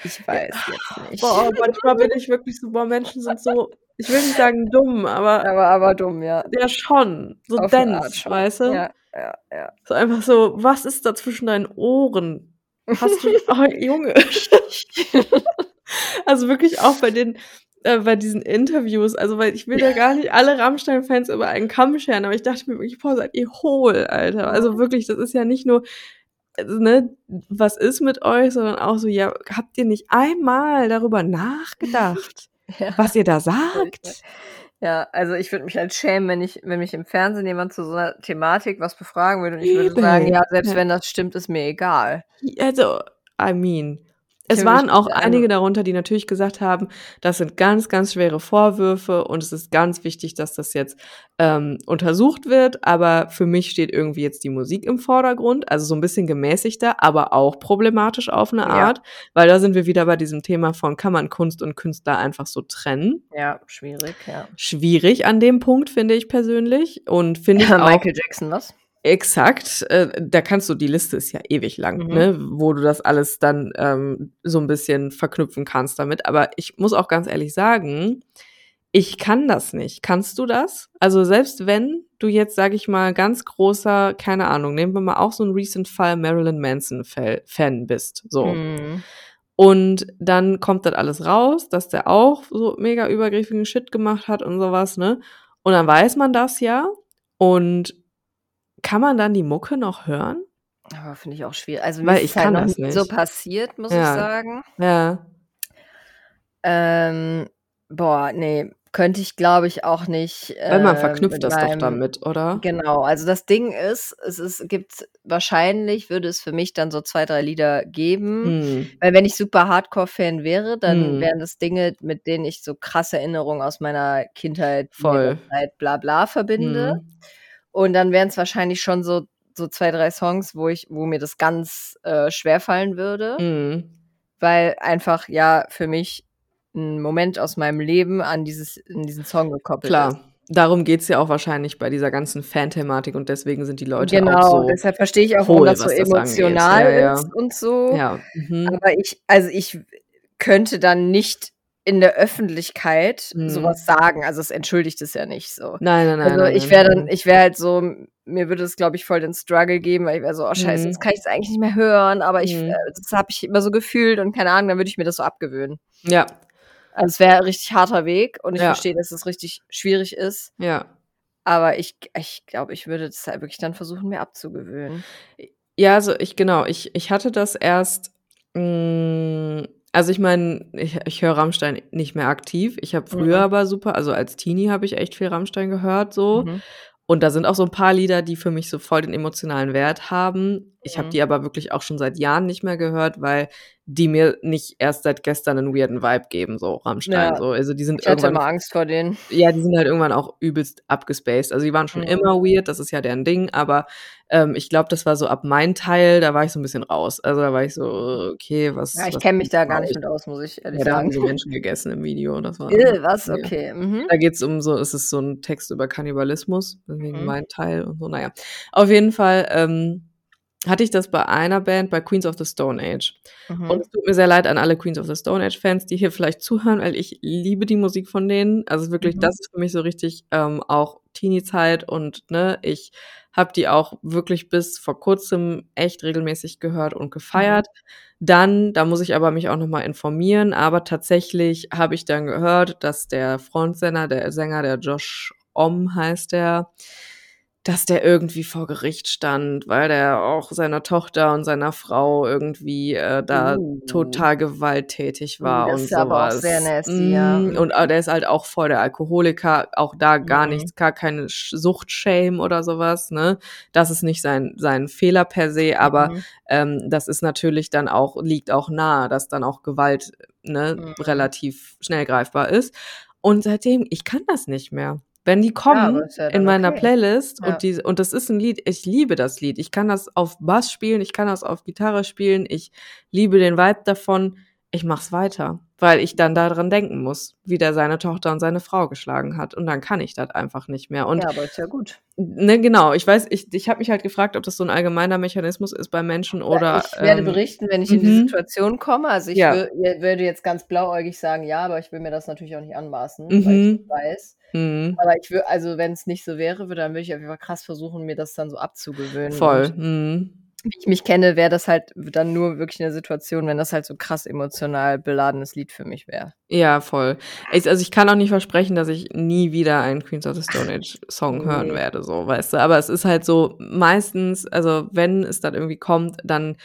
ich weiß jetzt nicht. Boah, manchmal bin ich wirklich so, boah, Menschen sind so, ich will nicht sagen dumm, aber Aber, aber dumm, ja. ja schon, so Auf dense, weißt du? Ja, ja, ja. So einfach so, was ist da zwischen deinen Ohren? Hast du, oh, Junge. also wirklich auch bei den, äh, bei diesen Interviews, also weil ich will ja gar nicht alle Rammstein-Fans über einen Kamm scheren, aber ich dachte mir wirklich, boah, seid ihr hohl, Alter. Also wirklich, das ist ja nicht nur, ne, was ist mit euch, sondern auch so, ja, habt ihr nicht einmal darüber nachgedacht, Ja. was ihr da sagt? Ja, also ich würde mich halt schämen, wenn ich, wenn mich im Fernsehen jemand zu so einer Thematik was befragen würde und ich würde sagen, ja, selbst wenn das stimmt, ist mir egal. Also, I mean. Es waren auch mich einige also- darunter, die natürlich gesagt haben, das sind ganz, ganz schwere Vorwürfe und es ist ganz wichtig, dass das jetzt ähm, untersucht wird. Aber für mich steht irgendwie jetzt die Musik im Vordergrund, also so ein bisschen gemäßigter, aber auch problematisch auf eine Ja. Art, weil da sind wir wieder bei diesem Thema von, kann man Kunst und Künstler einfach so trennen? Ja, schwierig, ja. Schwierig an dem Punkt, finde ich persönlich. Und finde ich auch Michael Jackson, was? Exakt, äh, da kannst du, die Liste ist ja ewig lang, Mhm. ne, wo du das alles dann ähm, so ein bisschen verknüpfen kannst damit. Aber ich muss auch ganz ehrlich sagen, ich kann das nicht. Kannst du das? Also selbst wenn du jetzt, sag ich mal, ganz großer, keine Ahnung, nehmen wir mal auch so einen recent Fall Marilyn Manson Fa- Fan bist, so. Mhm. Und dann kommt das alles raus, dass der auch so mega übergriffigen Shit gemacht hat und sowas, ne? Und dann weiß man das ja. Und kann man dann die Mucke noch hören? Aber finde ich auch schwierig. Also Weil mir ist ich halt noch das nie nicht. so passiert, muss ich Ja. sagen. Ja. Ähm, boah, nee, könnte ich, glaube ich, auch nicht. Weil man äh, verknüpft das doch meinem- damit, oder? Genau, also das Ding ist, es ist, gibt wahrscheinlich, würde es für mich dann so zwei, drei Lieder geben. Hm. Weil wenn ich super Hardcore-Fan wäre, dann Hm. wären das Dinge, mit denen ich so krasse Erinnerungen aus meiner Kindheit, Voll. Zeit, bla bla verbinde. Hm. Und dann wären es wahrscheinlich schon so, so zwei, drei Songs, wo ich, wo mir das ganz äh, schwer fallen würde. Hm. Weil einfach ja für mich ein Moment aus meinem Leben an dieses, in diesen Song gekoppelt ist. Klar. Darum geht's ja auch wahrscheinlich bei dieser ganzen Fan-Thematik und deswegen sind die Leute Genau, auch so. deshalb verstehe ich auch, warum das so was das emotional Ja, ja. ist und so. Ja. Mhm. Aber ich, also ich könnte dann nicht in der Öffentlichkeit Mhm. sowas sagen. Also es entschuldigt es ja nicht so. Nein, nein, nein. Also nein, ich nein, wäre dann, ich wäre halt so, mir würde es, glaube ich, voll den Struggle geben, weil ich wäre so, oh scheiße, Mhm. jetzt kann ich es eigentlich nicht mehr hören, aber ich, Mhm. äh, das habe ich immer so gefühlt und keine Ahnung, dann würde ich mir das so abgewöhnen. Ja, Also es wäre ein richtig harter Weg und ich Ja. verstehe, dass es richtig schwierig ist, ja. aber ich, ich glaube, ich würde das halt wirklich dann versuchen, mir abzugewöhnen. Ja, also ich, genau, ich, ich hatte das erst, mh, also ich meine, ich, ich höre Rammstein nicht mehr aktiv. Ich habe früher Mhm. aber super, also als Teenie habe ich echt viel Rammstein gehört, so. Mhm. Und da sind auch so ein paar Lieder, die für mich so voll den emotionalen Wert haben. Ich habe die aber wirklich auch schon seit Jahren nicht mehr gehört, weil die mir nicht erst seit gestern einen weirden Vibe geben, so Rammstein. Ja. So. Also die sind Ich hatte irgendwann immer Angst vor denen. ja, die sind halt irgendwann auch übelst abgespaced. Also die waren schon Mhm. immer weird, das ist ja deren Ding, aber ähm, ich glaube, das war so ab mein Teil, da war ich so ein bisschen raus. Also da war ich so, okay, was. Ja, ich kenne mich da gar nicht ich? mit aus, muss ich ehrlich Ja, da haben sagen. sie Menschen gegessen im Video. Das war, Äh, was? ja. Okay. Mhm. Da geht's um so, es ist so ein Text über Kannibalismus, deswegen Mhm. mein Teil und so. Naja, auf jeden Fall ähm, hatte ich das bei einer Band, bei Queens of the Stone Age. Mhm. Und es tut mir sehr leid an alle Queens of the Stone Age Fans, die hier vielleicht zuhören, weil ich liebe die Musik von denen. Also wirklich, Mhm. das ist für mich so richtig ähm, auch Teenie-Zeit und ne, ich habe die auch wirklich bis vor kurzem echt regelmäßig gehört und gefeiert. Dann, da muss ich aber mich auch noch mal informieren, aber tatsächlich habe ich dann gehört, dass der Frontsänger, der Sänger, der Josh Om heißt der, dass der irgendwie vor Gericht stand, weil der auch seiner Tochter und seiner Frau irgendwie äh, da Uh. total gewalttätig Uh, war das und ist aber auch sowas. sehr nasty, ja. Mm, Und äh, der ist halt auch voll der Alkoholiker, auch da gar Mhm. nichts, gar keine Suchtshame oder sowas, ne? Das ist nicht sein, sein Fehler per se, aber Mhm. ähm, das ist natürlich dann auch, liegt auch nahe, dass dann auch Gewalt ne, Mhm. relativ schnell greifbar ist. Und seitdem, ich kann das nicht mehr. Wenn die Ja, kommen ist ja in meiner okay. Playlist Ja. und die, und das ist ein Lied, ich liebe das Lied. Ich kann das auf Bass spielen, ich kann das auf Gitarre spielen, ich liebe den Vibe davon. Ich mach's weiter, weil ich dann daran denken muss, wie der seine Tochter und seine Frau geschlagen hat. Und dann kann ich das einfach nicht mehr. Und ja, aber ist ja gut. ne, genau, ich weiß, ich, ich habe mich halt gefragt, ob das so ein allgemeiner Mechanismus ist bei Menschen oder. ich werde ähm, berichten, wenn ich in die mhm. Situation komme. Also ich Ja. würde jetzt ganz blauäugig sagen, ja, aber ich will mir das natürlich auch nicht anmaßen, weil Mhm. ich weiß. Mhm, Aber ich würde, also wenn es nicht so wäre, würde, dann würde ich auf jeden Fall krass versuchen, mir das dann so abzugewöhnen. voll. Mhm. wie ich mich kenne, wäre das halt dann nur wirklich eine Situation, wenn das halt so krass emotional beladenes Lied für mich wäre. Ja, voll. Ich, also ich kann auch nicht versprechen, dass ich nie wieder einen Queens of the Stone Age Song hören Nee. werde, so, weißt du. Aber es ist halt so, meistens, also wenn es dann irgendwie kommt, dann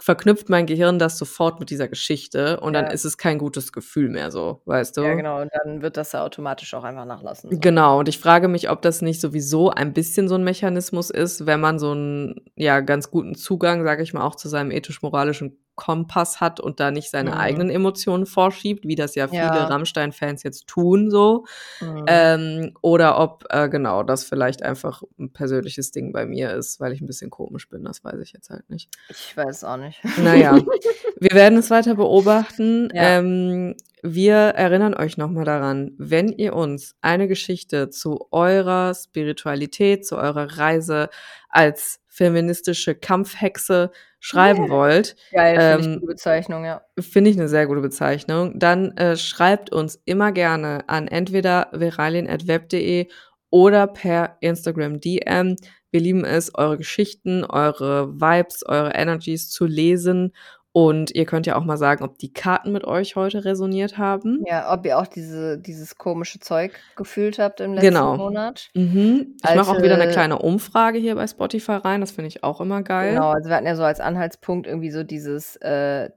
verknüpft mein Gehirn das sofort mit dieser Geschichte und dann Ja. ist es kein gutes Gefühl mehr so, weißt du? Ja, genau. Und dann wird das ja automatisch auch einfach nachlassen. so. Genau, und ich frage mich, ob das nicht sowieso ein bisschen so ein Mechanismus ist, wenn man so einen ja ganz guten Zugang, sage ich mal, auch zu seinem ethisch-moralischen Kompass hat und da nicht seine Mhm. eigenen Emotionen vorschiebt, wie das ja viele Ja. Rammstein-Fans jetzt tun, so. Mhm. Ähm, oder ob, äh, genau, das vielleicht einfach ein persönliches Ding bei mir ist, weil ich ein bisschen komisch bin, das weiß ich jetzt halt nicht. ich weiß auch nicht. Naja, wir werden es weiter beobachten. Ja. Ähm, wir erinnern euch nochmal daran, wenn ihr uns eine Geschichte zu eurer Spiritualität, zu eurer Reise als feministische Kampfhexe schreiben Ja. wollt, Geil, finde ich Ähm, eine gute Bezeichnung, ja. finde ich eine sehr gute Bezeichnung, dann äh, schreibt uns immer gerne an entweder veralien.web.de oder per Instagram DM. Wir lieben es, eure Geschichten, eure Vibes, eure Energies zu lesen. Und ihr könnt ja auch mal sagen, ob die Karten mit euch heute resoniert haben. Ja, ob ihr auch diese, dieses komische Zeug gefühlt habt im letzten Genau. Monat. Mhm. Ich mache auch wieder eine kleine Umfrage hier bei Spotify rein. Das finde ich auch immer geil. Genau, also wir hatten ja so als Anhaltspunkt irgendwie so dieses, äh,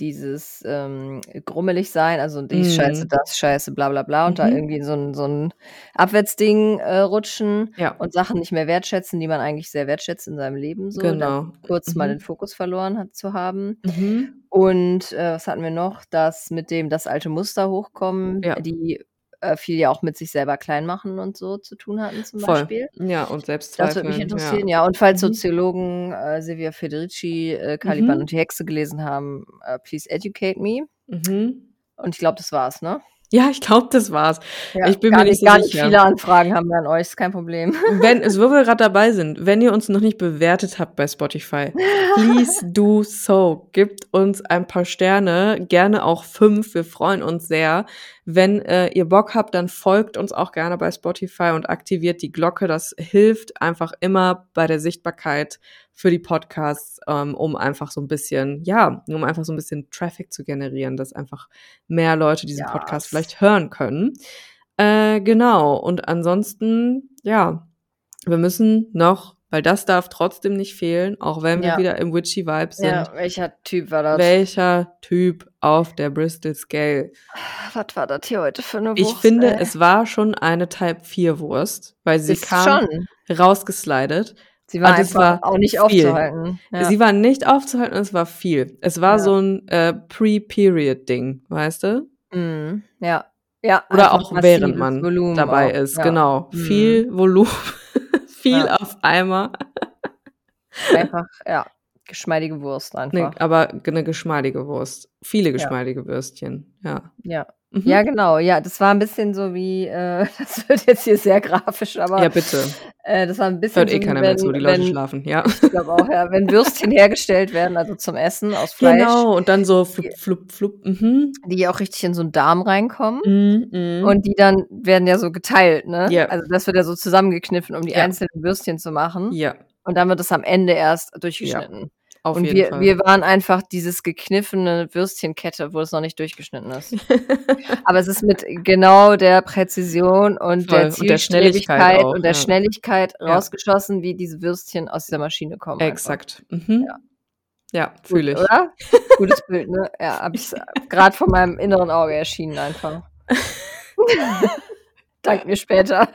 dieses ähm, grummelig sein, also dies Mhm. Scheiße, das Scheiße, bla bla bla und da Mhm. irgendwie in so ein, so ein Abwärtsding äh, rutschen Ja, und Sachen nicht mehr wertschätzen, die man eigentlich sehr wertschätzt in seinem Leben, so da genau. kurz mal Mhm. den Fokus verloren hat zu haben. Mhm. Und äh, was hatten wir noch? Das mit dem das alte Muster hochkommen, Ja. die äh, viel ja auch mit sich selber klein machen und so zu tun hatten zum Voll. Beispiel. Ja, und Das Selbstzweifel. würde mich Ja. interessieren, ja. Und falls Mhm. Soziologen äh, Silvia Federici, äh, Caliban Mhm. und die Hexe gelesen haben, äh, please educate me. Mhm. Und ich glaube, das war's, ne? Ja, ich glaube, das war's. Ja, Ich bin mir nicht nicht, gar nicht sicher. viele Anfragen haben wir an euch, ist kein Problem. Wenn es, wo wir gerade dabei sind, wenn ihr uns noch nicht bewertet habt bei Spotify, please do so. Gebt uns ein paar Sterne, gerne auch fünf. Wir freuen uns sehr. Wenn äh, ihr Bock habt, dann folgt uns auch gerne bei Spotify und aktiviert die Glocke. Das hilft einfach immer bei der Sichtbarkeit für die Podcasts, ähm, um einfach so ein bisschen, ja, um einfach so ein bisschen Traffic zu generieren, dass einfach mehr Leute diesen Podcast Yes. vielleicht hören können. Äh, genau. Und ansonsten, ja, wir müssen noch, weil das darf trotzdem nicht fehlen, auch wenn wir Ja. wieder im Witchy Vibe sind. Ja, welcher Typ war das? Welcher Typ auf der Bristol Scale? Was war das hier heute für eine Wurst? Ich finde, ey? es war schon eine Type 4 Wurst, weil sie ist kam schon. rausgeslidet. Sie war einfach war auch nicht viel. aufzuhalten. Ja. Sie war nicht aufzuhalten und es war viel. Es war Ja. so ein äh, Pre-Period-Ding, weißt du? Mhm. Ja. Ja, Oder auch während man Volumen dabei auch. ist, Ja. genau. Mhm. Viel Volumen, viel auf einmal. Einfach, ja, geschmeidige Wurst einfach. aber eine geschmeidige Wurst. Viele geschmeidige Würstchen, ja. Ja. Mhm. Ja, genau. Ja, das war ein bisschen so wie, äh, das wird jetzt hier sehr grafisch, aber Ja, bitte. äh, das war ein bisschen Hört so eh keiner mehr zu, die Leute wenn schlafen, ja. ich glaube auch, ja, wenn Würstchen hergestellt werden, also zum Essen aus Fleisch, Genau, und dann so flup, flup, flup, mhm. die auch richtig in so einen Darm reinkommen. Mhm, mhm. Und die dann werden ja so geteilt, ne? Ja. Also das wird ja so zusammengekniffen, um die Ja. einzelnen Würstchen zu machen. ja, Und dann wird es am Ende erst durchgeschnitten. Auf und jeden wir, Fall. wir waren einfach dieses gekniffene Würstchenkette, wo es noch nicht durchgeschnitten ist. Aber es ist mit genau der Präzision und Voll. der Und der Schnelligkeit Zielstrebigkeit auch, und der ja. Schnelligkeit Ja. rausgeschossen, wie diese Würstchen aus dieser Maschine kommen. Exakt. Mhm. Ja. Ja, fühle ich. Oder? Gutes Bild, ne? Ja, hab ich gerade von meinem inneren Auge erschienen einfach. Dank mir später.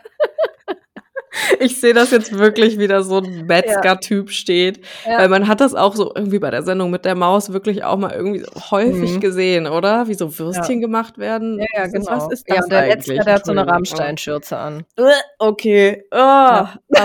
Ich sehe das jetzt wirklich wieder so ein Metzger-Typ steht. Ja. Weil man hat das auch so irgendwie bei der Sendung mit der Maus wirklich auch mal irgendwie so häufig Mhm. gesehen, oder? Wie so Würstchen gemacht werden. Ja, ja, genau. Was ist das ja, und der eigentlich? Letzte, der hat so eine. Rammstein-Schürze an. Äh, Okay. Oh, Ja.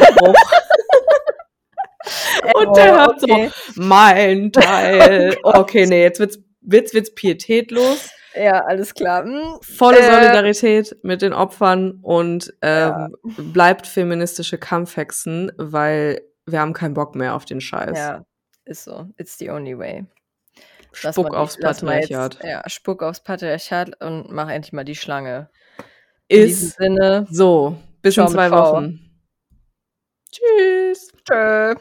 Und der hat okay. so mein Teil. Okay, nee, jetzt wird's, wird's, wird's pietätlos. Ja, alles klar. Hm, Volle Äh. Solidarität mit den Opfern und Ja. ähm, bleibt feministische Kampfhexen, weil wir haben keinen Bock mehr auf den Scheiß. Ja, ist so. It's the only way. Lass Spuck aufs lass mal jetzt- Patriarchat. Ja, spuck aufs Patriarchat und mach endlich mal die Schlange. In diesem Ist Sinne. so. Bis in zwei. Wochen. Tschüss. Tschö.